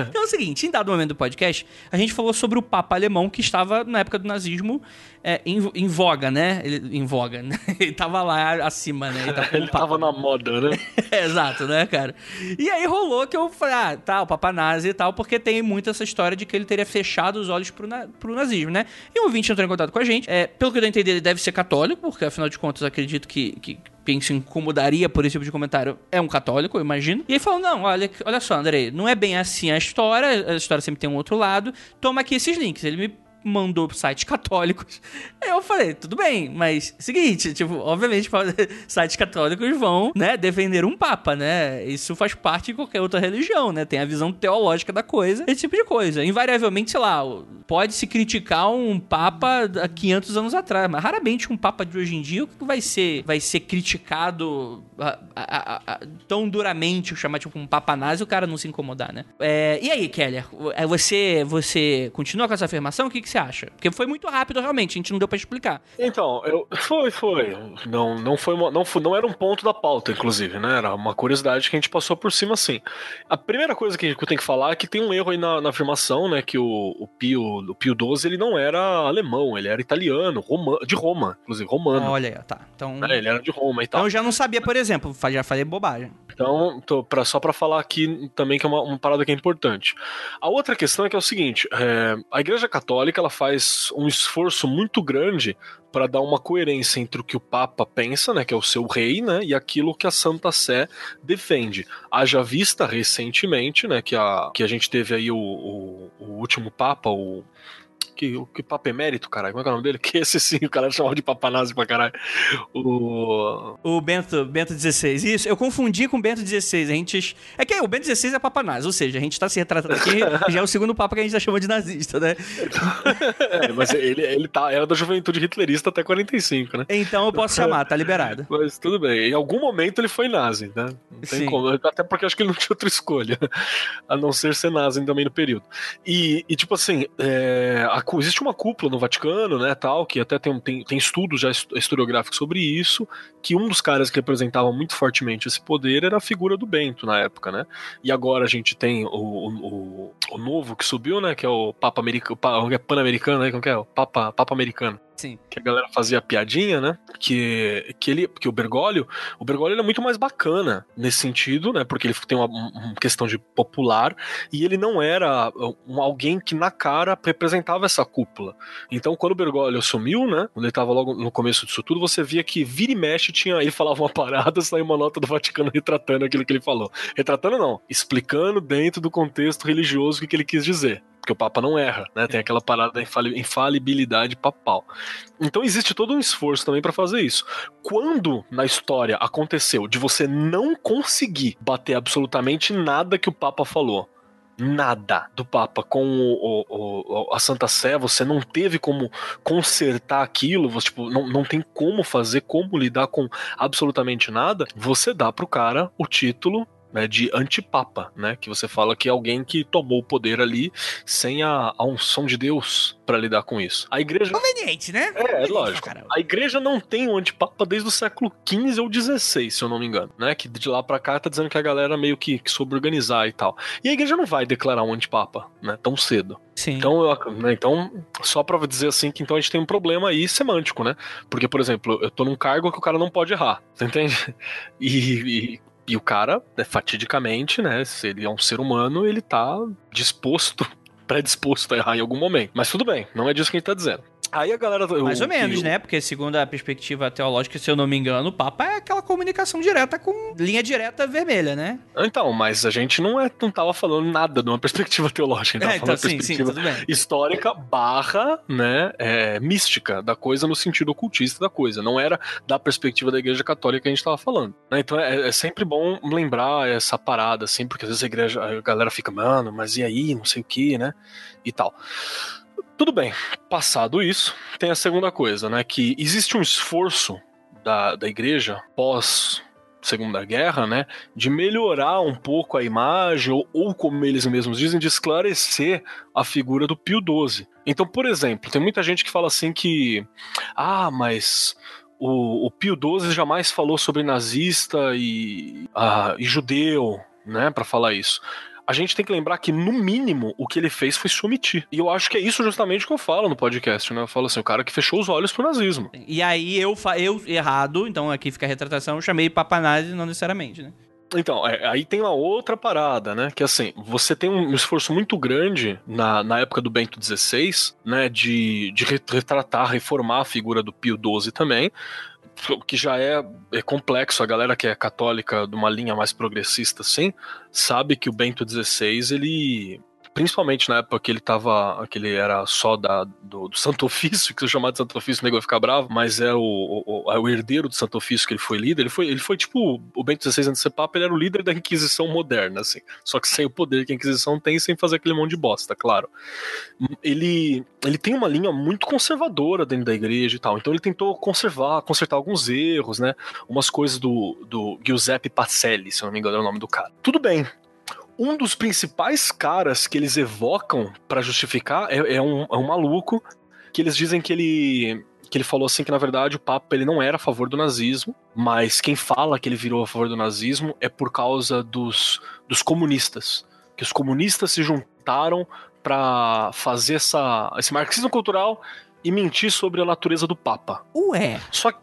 A: Então é o seguinte, em dado momento do podcast, a gente falou sobre o Papa alemão que estava na época do nazismo é, em, em voga, né? Ele, em voga, né? Ele tava lá acima, né? Ele tava,
F: Ele tava na moda, né?
A: exato, né, cara? E aí rolou que eu falei, ah, tá, o Papa Nazi e tal, porque tem muito essa história de que ele teria fechado os olhos pro, na- pro nazismo, né? E o ouvinte entrou em contato com a gente. É, pelo que eu entender, ele deve ser católico, porque afinal de contas acredito que. que quem se incomodaria por esse tipo de comentário é um católico, eu imagino. E ele falou: não, olha, olha só, Andrei, não é bem assim a história, a história sempre tem um outro lado. Toma aqui esses links. Ele me mandou sites católicos. Eu falei, tudo bem, mas seguinte, tipo, obviamente sites católicos vão, né, defender um papa, né? Isso faz parte de qualquer outra religião, né? Tem a visão teológica da coisa, esse tipo de coisa. Invariavelmente, sei lá, pode se criticar um papa há 500 anos atrás, mas raramente um papa de hoje em dia vai ser vai ser criticado a- a- a- tão duramente, chamar tipo um papa nazi, o cara não se incomodar, né? É, e aí, Keller, é, você você continua com essa afirmação? O que, que você acha? Porque foi muito rápido, realmente, a gente não deu pra explicar.
F: Então, eu, foi, foi. Não, não foi, uma- não foi, não era um ponto da pauta, inclusive, né? Era uma curiosidade que a gente passou por cima, assim. A primeira coisa que eu tenho que falar é que tem um erro aí na, na afirmação, né? Que o, o Pio, o Pio XII, ele não era alemão, ele era italiano, Roma, de Roma, inclusive romano.
A: Olha aí, tá. Então,
F: né? Ele era de Roma e tal.
A: então eu já não sabia, por exemplo, já falei bobagem.
F: Então, tô pra, só pra falar aqui também que é uma, uma parada que é importante. A outra questão é que é o seguinte: é, a Igreja Católica ela faz um esforço muito grande para dar uma coerência entre o que o Papa pensa, né, que é o seu rei, né, e aquilo que a Santa Sé defende. Haja vista recentemente, né, que a, que a gente teve aí o, o, o último Papa, o que, o que Papa Emérito, caralho, como é que é o nome dele? Que esse sim, o cara chamava de Papa Nazi pra caralho. O,
A: O Bento, Bento XVI. Isso, eu confundi com o Bento XVI. A gente. É que o Bento XVI é Papa Nazi, ou seja, a gente tá se retratando aqui, já é o segundo Papa que a gente tá chamando de nazista, né?
F: É, mas ele, ele tá, era da juventude hitlerista até 45, né?
A: Então eu posso chamar, tá liberado.
F: Mas tudo bem. Em algum momento ele foi nazi, né? Não tem
A: Sim.
F: como. Até porque acho que ele não tinha outra escolha, a não ser ser nazi também no período. E, e tipo assim, é, a, existe uma cúpula no Vaticano, né, tal, que até tem, tem, tem estudos já his- historiográficos sobre isso, que um dos caras que representava muito fortemente esse poder era a figura do Bento na época, né? E agora a gente tem o, o, o- o novo que subiu, né, que é o Papa Americano, é Pan-Americano, né, como que é? O Papa, Papa Americano
A: Sim.
F: que a galera fazia piadinha, né? Que, que ele, que o Bergoglio, o Bergoglio é muito mais bacana nesse sentido, né? Porque ele tem uma, uma questão de popular e ele não era um, alguém que na cara representava essa cúpula. Então, quando o Bergoglio assumiu, né? Quando ele tava logo no começo disso tudo, você via que vira e mexe tinha, ele falava uma parada, saiu uma nota do Vaticano retratando aquilo que ele falou. Retratando não, explicando dentro do contexto religioso o que, que ele quis dizer. Porque o Papa não erra, né? Tem aquela parada da infali- infalibilidade papal. Então existe todo um esforço também para fazer isso. Quando na história aconteceu de você não conseguir bater absolutamente nada que o Papa falou, nada do Papa com o, o- o- a Santa Sé, você não teve como consertar aquilo, você tipo, não, não tem como fazer, como lidar com absolutamente nada, você dá pro cara o título né, de antipapa, né? Que você fala que é alguém que tomou o poder ali sem a, a unção de Deus para lidar com isso. A igreja
A: Conveniente, né?
F: é, é lógico.
A: caramba.
F: A igreja não tem um antipapa desde o século XV ou XVI, se eu não me engano, né? Que de lá pra cá tá dizendo que a galera meio que, que soube organizar e tal. E a igreja não vai declarar um antipapa, né? Tão cedo.
A: Sim.
F: Então, eu né, então, só pra dizer assim que então a gente tem um problema aí semântico, né? Porque, por exemplo, eu tô num cargo que o cara não pode errar, você entende? E, e, e o cara, né, fatidicamente, né? Se ele é um ser humano, ele tá disposto, predisposto a errar em algum momento. Mas tudo bem, não é disso que a gente tá dizendo. Aí a galera.
A: Mais ou menos,
F: que-
A: né? Porque segundo a perspectiva teológica, se eu não me engano, o Papa é aquela comunicação direta com linha direta vermelha, né?
F: Então, mas a gente não, é, não tava falando nada de uma perspectiva teológica, a gente tava
A: É, então
F: falando
A: sim, sim,
F: perspectiva
A: bem.
F: histórica barra, né, é, mística da coisa no sentido ocultista da coisa. Não era da perspectiva da igreja católica que a gente tava falando. né? Então é, é sempre bom lembrar essa parada, assim, porque às vezes a igreja, a galera fica, mano, mas e aí, não sei o que, né, e tal. Tudo bem, passado isso, tem a segunda coisa, né, que existe um esforço da, da igreja pós Segunda Guerra, né, de melhorar um pouco a imagem, ou, ou como eles mesmos dizem, de esclarecer a figura do Pio XII. Então, por exemplo, tem muita gente que fala assim que, ah, mas o, o Pio XII jamais falou sobre nazista e, ah, e judeu, né, para falar isso. A gente tem que lembrar que, no mínimo, o que ele fez foi se omitir. E eu acho que é isso justamente que eu falo no podcast, né? Eu falo assim, o cara que fechou os olhos pro nazismo.
A: E aí eu, eu errado, então aqui fica a retratação, eu chamei Papa Nazi não necessariamente, né?
F: Então, é, aí tem uma outra parada, né? Que assim, você tem um esforço muito grande na, na época do Bento XVI, né? De, de re- retratar, reformar a figura do Pio XII também. Que já é, é complexo, a galera que é católica de uma linha mais progressista, assim, sabe que o Bento XVI, ele. Principalmente na época que ele tava. que ele era só da, do, do Santo Ofício, que se chamar de Santo Ofício o nego vai ficar bravo, mas é o, o, é o herdeiro do Santo Ofício que ele foi líder. Ele foi, ele foi tipo. O Bento XVI antes de ser Papa, ele era o líder da Inquisição moderna, assim. Só que sem o poder que a Inquisição tem, sem fazer aquele monte de bosta, claro. Ele, ele tem uma linha muito conservadora dentro da igreja e tal. Então ele tentou conservar, consertar alguns erros, né? Umas coisas do, do Giuseppe Pacelli, se eu não me engano é o nome do cara. Tudo bem. Um dos principais caras que eles evocam pra justificar é, é um, é um maluco que eles dizem que ele que ele falou assim que na verdade o Papa ele não era a favor do nazismo, mas quem fala que ele virou a favor do nazismo é por causa dos, dos comunistas, que os comunistas se juntaram pra fazer essa, esse marxismo cultural e mentir sobre a natureza do Papa.
A: Ué.
F: Só que,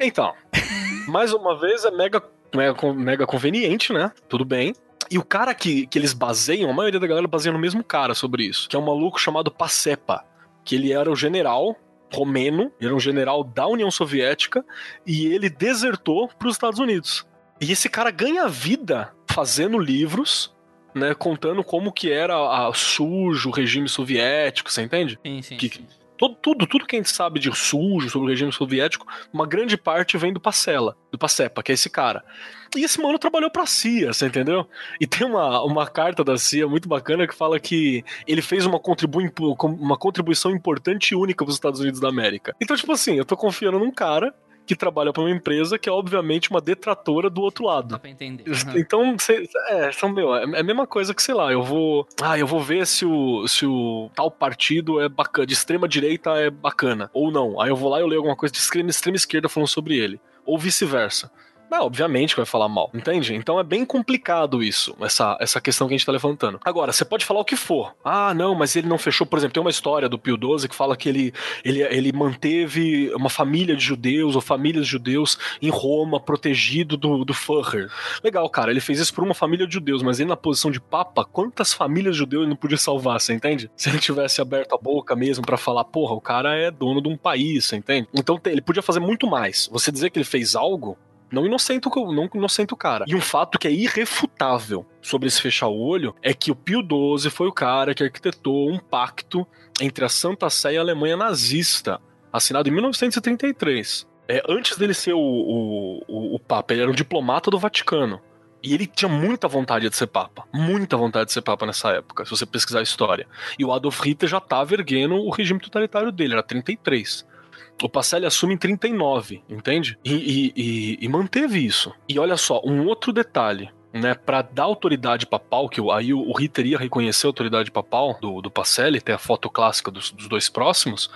F: então, mais uma vez é mega, mega, mega conveniente, né? Tudo bem. E o cara que, que eles baseiam, a maioria da galera baseia no mesmo cara sobre isso, que é um maluco chamado Pacepa, que ele era o general romeno, ele era um general da União Soviética, e ele desertou para os Estados Unidos. E esse cara ganha vida fazendo livros, né, contando como que era a, sujo o regime soviético, você entende?
A: Sim, sim.
F: Que- Tudo, tudo, tudo que a gente sabe de sujo sobre o regime soviético, uma grande parte vem do Pacela, do Pacepa, que é esse cara. E esse mano trabalhou pra CIA, você entendeu? E tem uma, uma carta da CIA muito bacana que fala que ele fez uma, contribu uma contribuição importante e única pros Estados Unidos da América. Então, tipo assim, eu tô confiando num cara que trabalha para uma empresa que é obviamente uma detratora do outro lado.
A: Dá pra entender. Uhum.
F: Então, cê, é, são, meu, é é a mesma coisa que, sei lá, eu vou. Ah, eu vou ver se o, se o tal partido é bacana, de extrema direita é bacana. Ou não. Aí eu vou lá e eu leio alguma coisa de extrema, extrema esquerda falando sobre ele. Ou vice-versa. Não, obviamente que vai falar mal, entende? Então é bem complicado isso, essa, essa questão que a gente tá levantando. Agora, você pode falar o que for. Ah, não, mas ele não fechou. Por exemplo, tem uma história do Pio XII que fala que ele, ele, ele manteve uma família de judeus ou famílias de judeus em Roma, protegido do, do Führer. Legal, cara, ele fez isso por uma família de judeus, mas ele na posição de papa, quantas famílias de judeus ele não podia salvar, você entende? Se ele tivesse aberto a boca mesmo para falar, porra, o cara é dono de um país, você entende? Então ele podia fazer muito mais. Você dizer que ele fez algo não inocenta, não o cara. E um fato que é irrefutável sobre esse fechar o olho é que o Pio XII foi o cara que arquitetou um pacto entre a Santa Sé e a Alemanha nazista, assinado em 1933. É, antes dele ser o, o, o, o Papa, ele era um diplomata do Vaticano. E ele tinha muita vontade de ser papa. Muita vontade de ser papa nessa época, se você pesquisar a história. E o Adolf Hitler já estava erguendo o regime totalitário dele, era 33. O Pacelli assume em 39, entende? E, e, e, e manteve isso. E olha só, um outro detalhe né, para dar autoridade papal, que aí o, o Ritter ia reconhecer a autoridade papal do, do Pacelli, tem a foto clássica dos, dos dois próximos,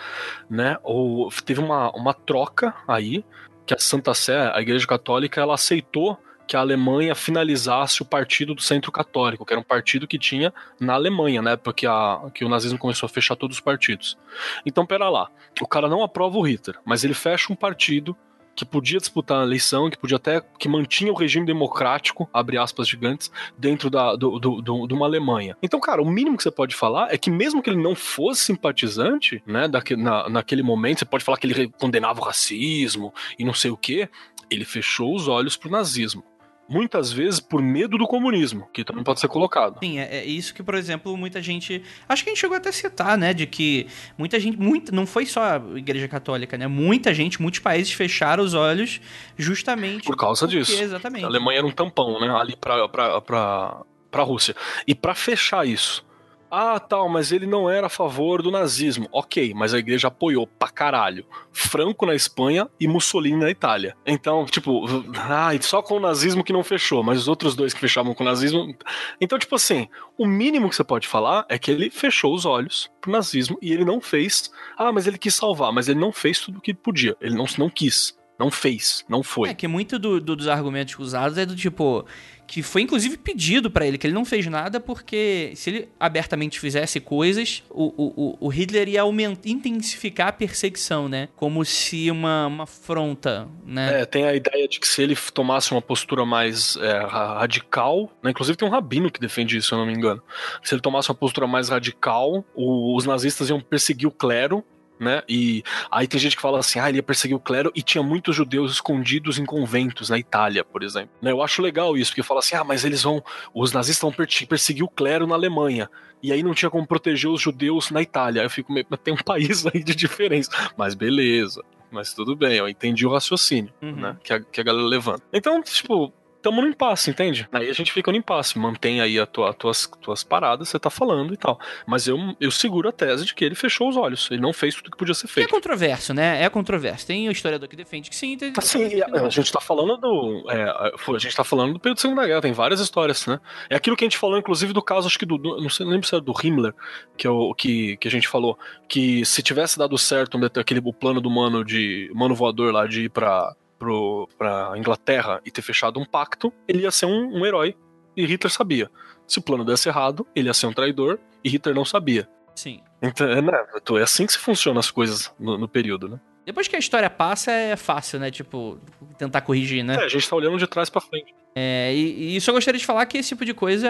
F: né, ou, teve uma, uma troca aí, que a Santa Sé, a Igreja Católica, ela aceitou que a Alemanha finalizasse o partido do Centro Católico, que era um partido que tinha na Alemanha, né? Porque a, que o nazismo começou a fechar todos os partidos. Então, pera lá, o cara não aprova o Hitler, mas ele fecha um partido que podia disputar a eleição, que podia até que mantinha o regime democrático, abre aspas gigantes, dentro da, do, do, do, de uma Alemanha. Então, cara, o mínimo que você pode falar é que mesmo que ele não fosse simpatizante, né, daque, na, naquele momento, você pode falar que ele condenava o racismo e não sei o que, ele fechou os olhos pro nazismo muitas vezes por medo do comunismo, que também pode ser colocado.
A: Sim, é, é, isso que, por exemplo, muita gente. Acho que a gente chegou até a citar, né? De que muita gente. Muita, não foi só a Igreja Católica, né? Muita gente, muitos países fecharam os olhos justamente.
F: Por causa
A: porque,
F: disso.
A: Exatamente.
F: A Alemanha era um tampão, né? Ali pra, pra Rússia. E para fechar isso, ah, tal, mas ele não era a favor do nazismo. Ok, mas a igreja apoiou pra caralho. Franco na Espanha e Mussolini na Itália. Então, tipo, ah, só com o nazismo que não fechou, mas os outros dois que fechavam com o nazismo. Então, tipo assim, o mínimo que você pode falar é que ele fechou os olhos pro nazismo e ele não fez. Ah, mas ele quis salvar, mas ele não fez tudo o que podia. Ele não, não quis. Não fez, não foi.
A: É que muito do, do, dos argumentos usados é do tipo que foi inclusive pedido para ele, que ele não fez nada porque se ele abertamente fizesse coisas, o, o, o Hitler ia aumentar, intensificar a perseguição, né? Como se uma, uma afronta, né?
F: É, tem a ideia de que se ele tomasse uma postura mais é, radical, né? Inclusive tem um rabino que defende isso, se eu não me engano. Se ele tomasse uma postura mais radical, o, os nazistas iam perseguir o clero né? E aí tem gente que fala assim, ah, ele ia perseguir o clero e tinha muitos judeus escondidos em conventos na Itália, por exemplo. Né? Eu acho legal isso, porque fala assim, ah, mas eles vão, os nazistas vão perseguir o clero na Alemanha. E aí não tinha como proteger os judeus na Itália. Aí eu fico meio, tem um país aí de diferença. Mas beleza. Mas tudo bem, eu entendi o raciocínio, uhum. né? Que a, que a galera levanta. Então, tipo, tamo no impasse, entende? Aí a gente fica no impasse, mantém aí a tua, tuas, tuas paradas, você tá falando e tal. Mas eu, eu seguro a tese de que ele fechou os olhos, ele não fez tudo que podia ser feito.
A: E é controverso, né? É controverso. Tem o historiador que defende que sim. Tem...
F: Assim, a, a, gente tá falando do. É, a gente tá falando do período da Segunda Guerra, tem várias histórias, né? É aquilo que a gente falou, inclusive, do caso, acho que do. do não sei, não lembro se era do Himmler, que, é o, que, que a gente falou, que se tivesse dado certo aquele o plano do mano de. Mano voador lá de ir pra pro, pra Inglaterra e ter fechado um pacto, ele ia ser um, um herói. E Hitler sabia. Se o plano desse errado, ele ia ser um traidor e Hitler não sabia.
A: Sim.
F: Então, é, né, é assim que se funcionam as coisas no, no período, né?
A: Depois que a história passa, é fácil, né? Tipo, tentar corrigir, né?
F: É, a gente tá olhando de trás para frente.
A: É, e, e isso eu gostaria de falar que esse tipo de coisa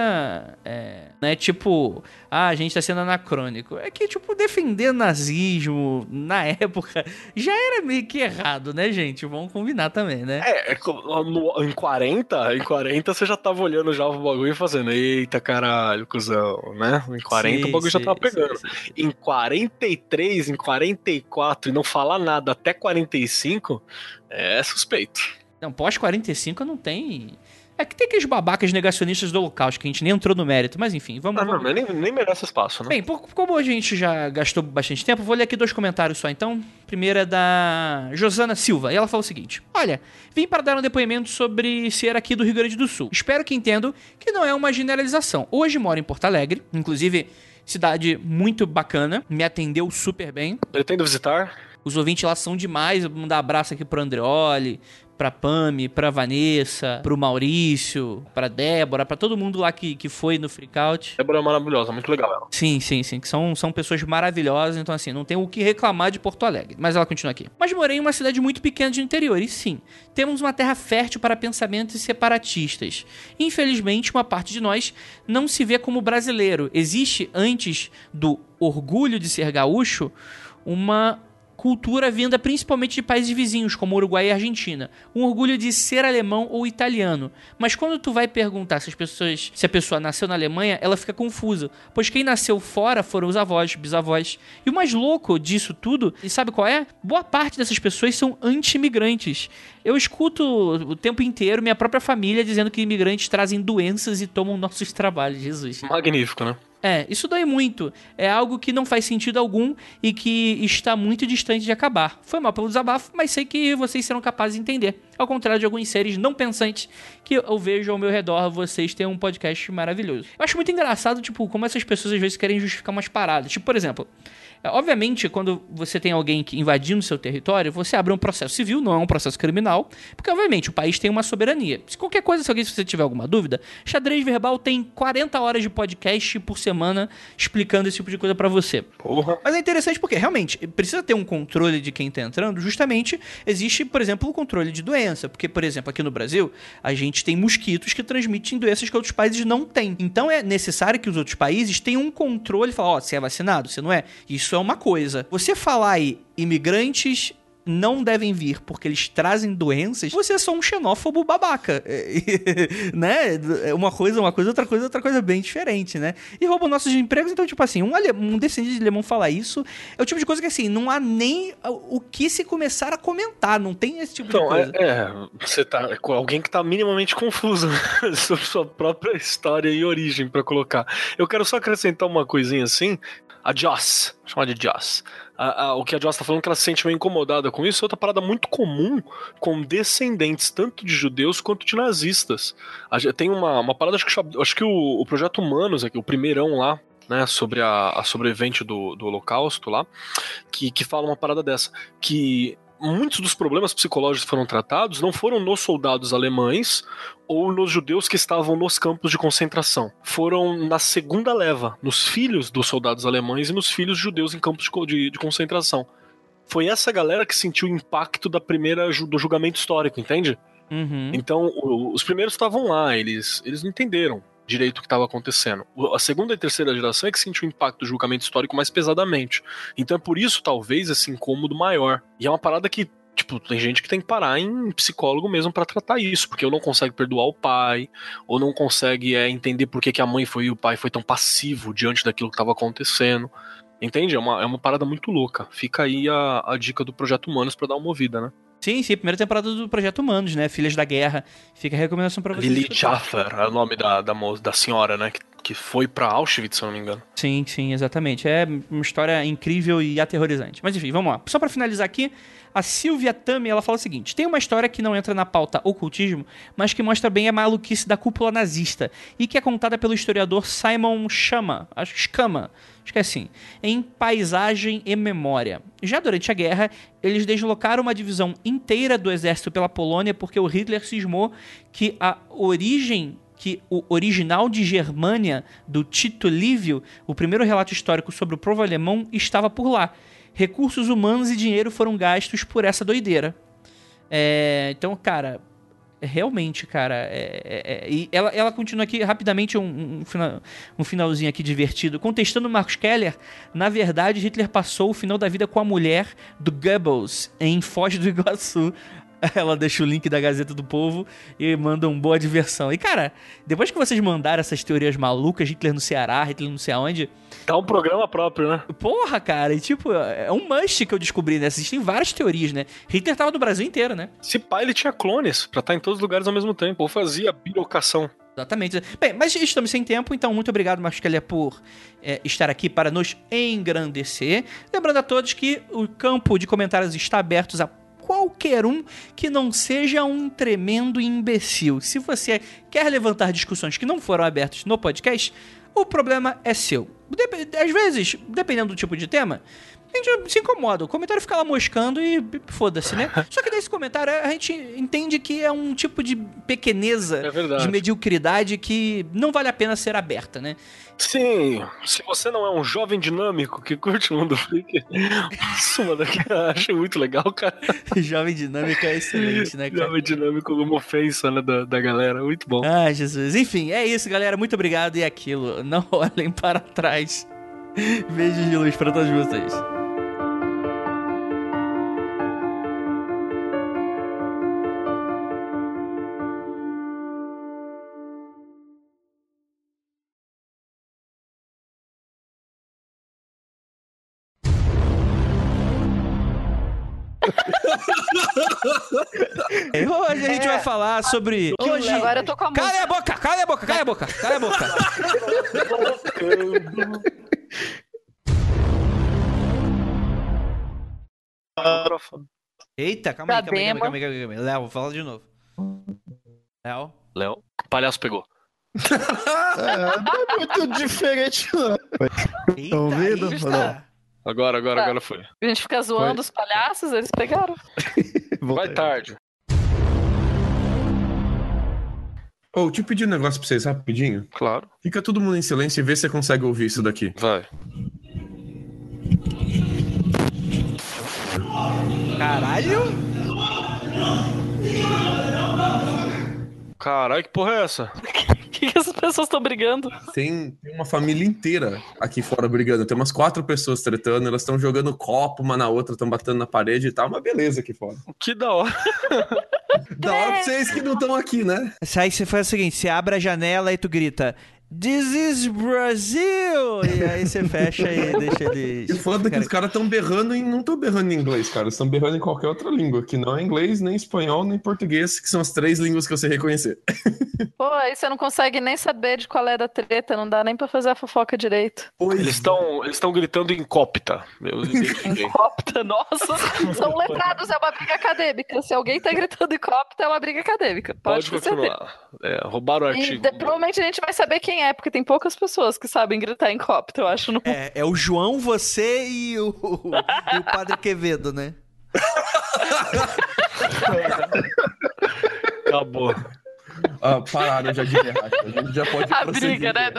A: é, né, tipo, ah, a gente tá sendo anacrônico. É que, tipo, defender nazismo na época já era meio que errado, né, gente? Vamos combinar também, né?
F: É, é no, em 40, em 40 você já tava olhando já o bagulho e fazendo, eita caralho, cuzão, né? Em 40 sim, o bagulho sim, já tava pegando. Sim, em 43, em 44 e não falar nada até 45, é suspeito.
A: Não, pós 45 não tem É que tem aqueles babacas negacionistas do holocausto, que a gente nem entrou no mérito, mas enfim, vamos...
F: Ah, não, mas nem, nem merece espaço, né?
A: Bem, por- como a gente já gastou bastante tempo, vou ler aqui dois comentários só então. Primeiro é da Josana Silva, e ela fala o seguinte: Olha, vim para dar um depoimento sobre ser aqui do Rio Grande do Sul. Espero que entendam que não é uma generalização. Hoje moro em Porto Alegre, inclusive cidade muito bacana, me atendeu super bem.
F: Pretendo visitar.
A: Os ouvintes lá são demais. Vou mandar abraço aqui pro Andreoli, pra Pami, pra Vanessa, pro Maurício, pra Débora, pra todo mundo lá que, que foi no Freakout.
F: Débora é maravilhosa, muito legal ela.
A: Sim, sim, sim. Que são, são pessoas maravilhosas, então assim, não tem o que reclamar de Porto Alegre. Mas ela continua aqui. Mas morei em uma cidade muito pequena de interior, e sim, temos uma terra fértil para pensamentos separatistas. Infelizmente, uma parte de nós não se vê como brasileiro. Existe, antes do orgulho de ser gaúcho, uma cultura vinda principalmente de países vizinhos, como Uruguai e Argentina. Um orgulho de ser alemão ou italiano. Mas quando tu vai perguntar se as pessoas, se a pessoa nasceu na Alemanha, ela fica confusa, pois quem nasceu fora foram os avós, bisavós. E o mais louco disso tudo, e sabe qual é? Boa parte dessas pessoas são anti-imigrantes. Eu escuto o tempo inteiro minha própria família dizendo que imigrantes trazem doenças e tomam nossos trabalhos, Jesus.
F: Magnífico, né?
A: É, isso dói muito. É algo que não faz sentido algum e que está muito distante de acabar. Foi mal pelo desabafo, mas sei que vocês serão capazes de entender. Ao contrário de alguns seres não pensantes que eu vejo ao meu redor, vocês têm um podcast maravilhoso. Eu acho muito engraçado, tipo, como essas pessoas às vezes querem justificar umas paradas. Tipo, por exemplo, obviamente, quando você tem alguém que invadindo seu território, você abre um processo civil, não é um processo criminal, porque obviamente o país tem uma soberania. Se qualquer coisa, se alguém se você tiver alguma dúvida, Xadrez Verbal tem 40 horas de podcast por semana explicando esse tipo de coisa pra você.
F: Porra.
A: Mas é interessante porque realmente precisa ter um controle de quem tá entrando. Justamente existe, por exemplo, o controle de doença, porque por exemplo, aqui no Brasil, a gente tem mosquitos que transmitem doenças que outros países não têm. Então é necessário que os outros países tenham um controle e falar, ó, você é vacinado, você não é. Isso é uma coisa. Você falar aí imigrantes não devem vir porque eles trazem doenças, você é só um xenófobo babaca. É, né? Uma coisa, uma coisa, outra coisa, outra coisa bem diferente, né? E roubam nossos empregos, então, tipo assim, um, ale- um descendente de alemão falar isso é o tipo de coisa que, assim, não há nem o que se começar a comentar, não tem esse tipo de
F: Então,
A: coisa.
F: é, é, você tá com alguém que tá minimamente confuso sobre sua própria história e origem pra colocar. Eu quero só acrescentar uma coisinha assim. A Joss, chamar de Joss. A- a- o que a Joss tá falando que ela se sente meio incomodada com isso é outra parada muito comum com descendentes tanto de judeus quanto de nazistas. A tem uma, uma parada, acho que, chama- acho que o, o Projeto Humanos, aqui, o primeirão lá, né, sobre a, a sobrevivente do, do Holocausto lá, que, que fala uma parada dessa, que muitos dos problemas psicológicos que foram tratados não foram nos soldados alemães ou nos judeus que estavam nos campos de concentração. Foram na segunda leva, nos filhos dos soldados alemães e nos filhos judeus em campos de de, concentração. Foi essa galera que sentiu o impacto da primeira do julgamento histórico, entende?
A: Uhum.
F: Então, o- os primeiros estavam lá, eles, eles não entenderam direito o que estava acontecendo. A segunda e terceira geração é que sentiu o impacto do julgamento histórico mais pesadamente. Então é por isso, talvez, esse incômodo maior. E é uma parada que, tipo, tem gente que tem que parar em psicólogo mesmo pra tratar isso, porque ou não consegue perdoar o pai, ou não consegue é, entender por que, que a mãe foi e o pai foi tão passivo diante daquilo que estava acontecendo. Entende? É uma, é uma parada muito louca. Fica aí a, a dica do Projeto Humanos pra dar uma ouvida, né?
A: Sim, sim, primeira temporada do Projeto Humanos, né? Filhas da Guerra. Fica a recomendação pra vocês. Escutarem.
F: Schaffer é o nome da, da, da senhora, né? Que, que foi pra Auschwitz, se eu não me engano.
A: Sim, sim, exatamente. É uma história incrível e aterrorizante. Mas enfim, vamos lá. Só pra finalizar aqui, a Silvia Tami, ela fala o seguinte: tem uma história que não entra na pauta ocultismo, mas que mostra bem a maluquice da cúpula nazista e que é contada pelo historiador Simon Chama, acho que Scama, acho que é assim, em Paisagem e Memória. Já durante a guerra, eles deslocaram uma divisão inteira do exército pela Polônia porque o Hitler cismou que a origem que o original de Germânia, do Tito Livio, o primeiro relato histórico sobre o povo alemão, estava por lá. Recursos humanos e dinheiro foram gastos por essa doideira. É, então, cara, realmente, cara. é- é- é- e ela, ela continua aqui rapidamente um, um, fina- um finalzinho aqui divertido. Contestando Marcos Keller, na verdade, Hitler passou o final da vida com a mulher do Goebbels em Foz do Iguaçu. Ela deixa o link da Gazeta do Povo e manda um boa diversão. E, cara, depois que vocês mandaram essas teorias malucas, Hitler no Ceará, Hitler não sei aonde,
F: Dá um programa próprio, né?
A: porra, cara, e tipo, é um must que eu descobri, né? Existem várias teorias, né? Hitler tava no Brasil inteiro, né?
F: Se pá, ele tinha clones pra estar em todos os lugares ao mesmo tempo. Ou fazia bilocação.
A: Exatamente. Bem, mas estamos sem tempo, então muito obrigado, Marcos Keller, por é, estar aqui para nos engrandecer. Lembrando a todos que o campo de comentários está aberto a qualquer um que não seja um tremendo imbecil. Se você quer levantar discussões que não foram abertas no podcast, o problema é seu. Às vezes, dependendo do tipo de tema, a gente se incomoda. O comentário fica lá moscando e foda-se, né? Só que nesse comentário a gente entende que é um tipo de pequeneza,
F: É
A: de mediocridade que não vale a pena ser aberta, né?
F: Sim, se você não é um jovem dinâmico que curte o mundo freak, suma daqui. Acho muito legal, cara.
A: Jovem dinâmica é excelente, né, cara?
F: Jovem dinâmico como ofensa né, da, da galera. Muito bom.
A: Ah, Jesus. Enfim, é isso, galera. Muito obrigado. E é aquilo. Não olhem para trás. Beijos de luz para todos vocês. Hoje a gente vai falar sobre. Hoje.
D: Agora eu tô com a.
A: Cala a boca, cala a boca, cala a boca, cala a boca. Eita, calma aí, calma aí, calma aí, calma aí, calma aí, calma aí. Léo, fala de novo. Léo.
F: Léo, o palhaço pegou.
E: É, não é muito diferente, não.
A: Eita,
E: ouvindo?
A: aí está.
F: Agora, agora,
D: Tá.
F: agora foi.
D: A gente fica zoando os palhaços, eles pegaram.
F: Vai tarde.
B: Ô, deixa eu pedir um negócio pra vocês rapidinho.
F: Claro.
B: Fica todo mundo em silêncio e vê se você consegue ouvir isso daqui.
F: Vai.
A: Caralho?
F: Caralho, que porra é essa?
D: O que, que essas pessoas estão brigando?
B: Tem, tem uma família inteira aqui fora brigando. Tem umas quatro pessoas tretando, elas estão jogando copo uma na outra, estão batendo na parede e tal. Uma beleza aqui fora.
F: Que da hora.
B: Da hora pra vocês que não estão aqui, né?
A: Aí você faz o seguinte: você abre a janela e tu grita. This is Brazil! E aí você fecha e deixa eles.
B: E foda que os caras estão berrando e não estão berrando em inglês, cara. Estão berrando em qualquer outra língua, que não é inglês, nem espanhol, nem português, que são as três línguas que você reconhecer.
D: Pô, aí você não consegue nem saber de qual é da treta, não dá nem pra fazer a fofoca direito.
F: Eles estão eles estão gritando em cópita. Eu identifiquei.
D: Cópita, nossa, são letrados, é uma briga acadêmica. Se alguém tá gritando em cópita, é uma briga acadêmica. Pode,
F: Pode continuar. É, roubaram o
D: E
F: artigo.
D: de- provavelmente a gente vai saber quem é, porque tem poucas pessoas que sabem gritar em cópita, eu acho. No...
A: É, é o João, você e o, e o Padre Quevedo, né?
F: Acabou.
B: Ah, pararam já de berrar. A gente já pode
D: A
B: prosseguir.
D: briga, né?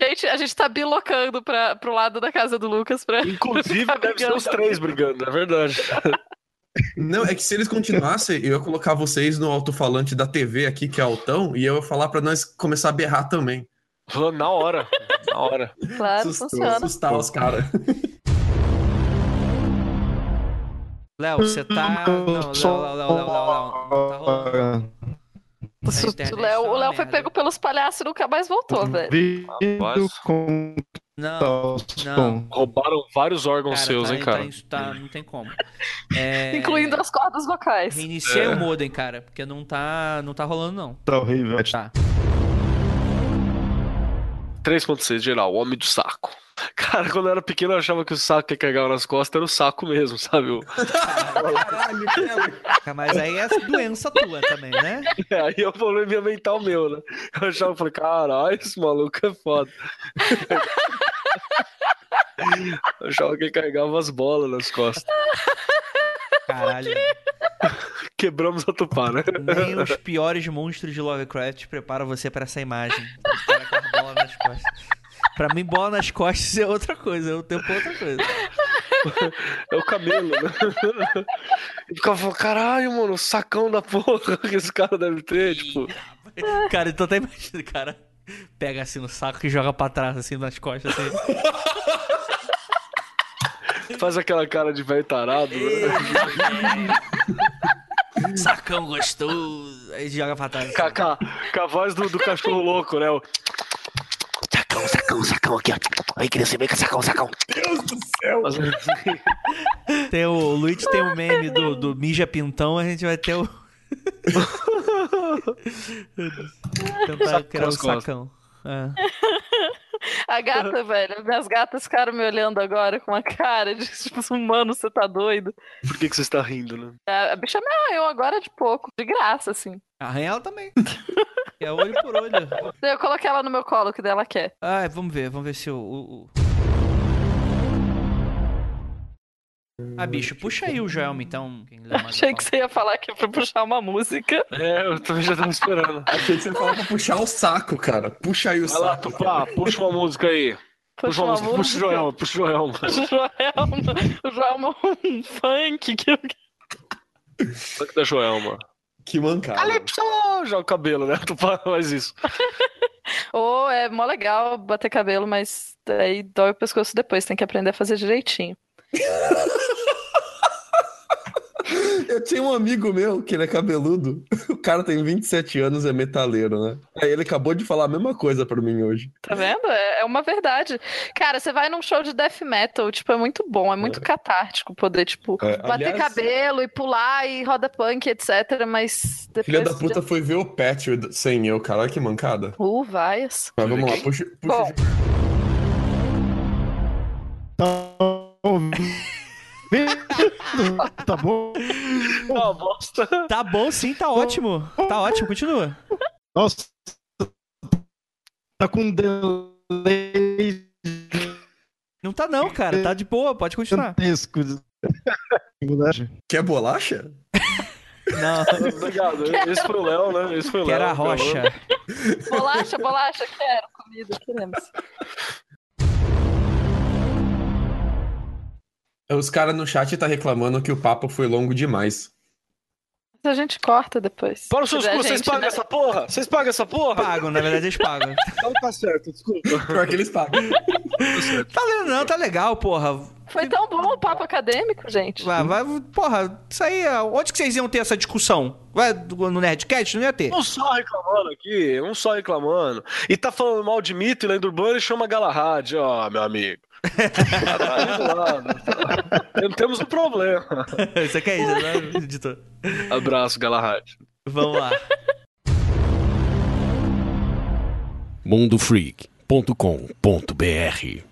D: A gente, a gente tá bilocando pra, pro lado da casa do Lucas pra.
F: Inclusive,
D: Ficar
F: deve ser os três brigando, é verdade.
B: Não, é que se eles continuassem, eu ia colocar vocês no alto-falante da TV aqui, que é altão, e eu ia falar pra nós começar a berrar também.
F: Na hora. Na hora.
D: Claro,
B: Assustou,
D: funciona.
B: assustar os caras.
A: Léo, você tá. Não, Léo, Léo, Léo, Léo, Léo, Léo. Não tá rolando.
D: O Léo,
A: tá
D: o Léo foi pego pelos palhaços e nunca mais voltou, velho.
E: Com
A: Não, não.
F: Roubaram vários órgãos
A: cara,
F: seus,
A: tá,
F: hein, cara.
A: Tá, isso tá- não tem como. É,
D: Incluindo as cordas vocais.
A: Reiniciei
F: É.
A: o modem, cara, porque não tá, não tá rolando, não.
E: Tá horrível.
A: Tá.
F: 3.6 geral, o homem do saco. Cara, quando eu era pequeno eu achava que o saco que carregava nas costas era o saco mesmo, sabe? O-
B: Caralho,
A: Cara, Mas aí é doença tua também, né?
F: Aí é o problema mental meu, né? Eu achava, eu falei, caralho, esse maluco é foda. Eu achava que ele carregava as bolas nas costas.
A: Caralho.
F: Quebramos a tupá, né?
A: Nem os piores monstros de Lovecraft preparam você pra essa imagem. O cara com a bola nas costas. Pra mim, bola nas costas é outra coisa, é o tempo outra coisa.
F: É o camelo, né? E ficava falando, caralho, mano, o sacão da porra que esse cara deve ter, tipo.
A: Cara, então até imagina, cara. Pega assim no saco e joga pra trás, assim, nas costas, assim.
F: Faz aquela cara de velho tarado, né?
A: Sacão gostoso. Aí joga pra trás.
F: Com, a- com a- com a voz do, do cachorro louco, né? O-
I: Sacão, sacão, sacão aqui, ó. Vem crescer, vem cá, sacão, sacão.
F: fazendo assim.
A: Tem o, o Luigi tem o meme do, do Mija Pintão, a gente vai ter o. Tentar criar o
F: costas.
A: sacão. É.
D: A gata, velho, minhas gatas ficaram me olhando agora com uma cara de tipo, mano, você tá doido.
F: Por que, que você está rindo, né?
D: A a bicha me arranhou agora de pouco, de graça, assim.
A: Arranha ela também. É olho por olho.
D: Eu coloquei ela no meu colo, que dela quer.
A: Ai, vamos ver, vamos ver se o. o- o- Ah, bicho, puxa aí o Joelma então.
D: Achei que você ia falar que é pra puxar uma música.
F: É, eu também já tava esperando.
B: Achei que você falava pra puxar o saco, cara. Puxa aí o
F: Vai lá,
B: saco.
F: Tupá, puxa uma música aí. Puxa uma música, puxa o Joelma, puxa o Joelma.
D: O Joelma, o Joelma é um funk que
F: Funk da Joelma.
B: Que mancada.
F: Calypso! Joga o cabelo, né? Tupá faz isso.
D: Ou é mó legal bater cabelo, mas daí dói o pescoço depois, tem que aprender a fazer direitinho.
B: Eu tinha um amigo meu que ele é cabeludo. O cara tem 27 anos, é metaleiro, né? Aí ele acabou de falar a mesma coisa pra mim hoje.
D: Tá vendo? É, é uma verdade. Cara, você vai num show de death metal, tipo, é muito bom, é muito catártico poder, tipo,
B: É,
D: bater
B: aliás-
D: cabelo e pular e roda punk, etc. Mas depois.
B: Filha da puta foi ver o Patch sem eu, cara. Olha que mancada.
D: Uh, vaias.
B: Mas vamos lá, puxa. puxa
D: Bom.
E: Ouvindo? Tá bom?
F: Uma bosta.
A: Tá bom sim, tá ótimo. Tá ótimo, continua.
E: Nossa. Tá com delay
A: Não tá não, cara. Tá de boa, pode continuar.
B: Quer bolacha?
A: Não,
F: Obrigado. Esse foi o Léo, né? Esse foi o
A: que
F: Léo.
A: era a rocha.
D: Bolacha, bolacha, quero comida, queremos.
B: Os caras no chat tá reclamando que o papo foi longo demais.
D: A gente corta depois.
F: Para os seus custos, vocês
D: gente,
F: pagam
D: né?
F: essa porra? Vocês pagam essa porra?
A: Pagam, na verdade eles pagam.
F: Então tá certo, desculpa.
B: Pior que eles pagam.
A: Tá não, tá legal, porra.
D: Foi tão bom o papo acadêmico, gente.
A: Vai, vai, porra, isso aí, ó, onde que vocês iam ter essa discussão? Vai no Nerdcast? Não ia ter.
F: Um só reclamando aqui, um só reclamando. E tá falando mal de mito e lenda urbana e chama Galahad, ó, meu amigo. Lado. Temos um problema.
A: Você quer isso, né, editor?
F: Abraço, Galahad.
A: Vamos lá.
G: mundofreak.com.br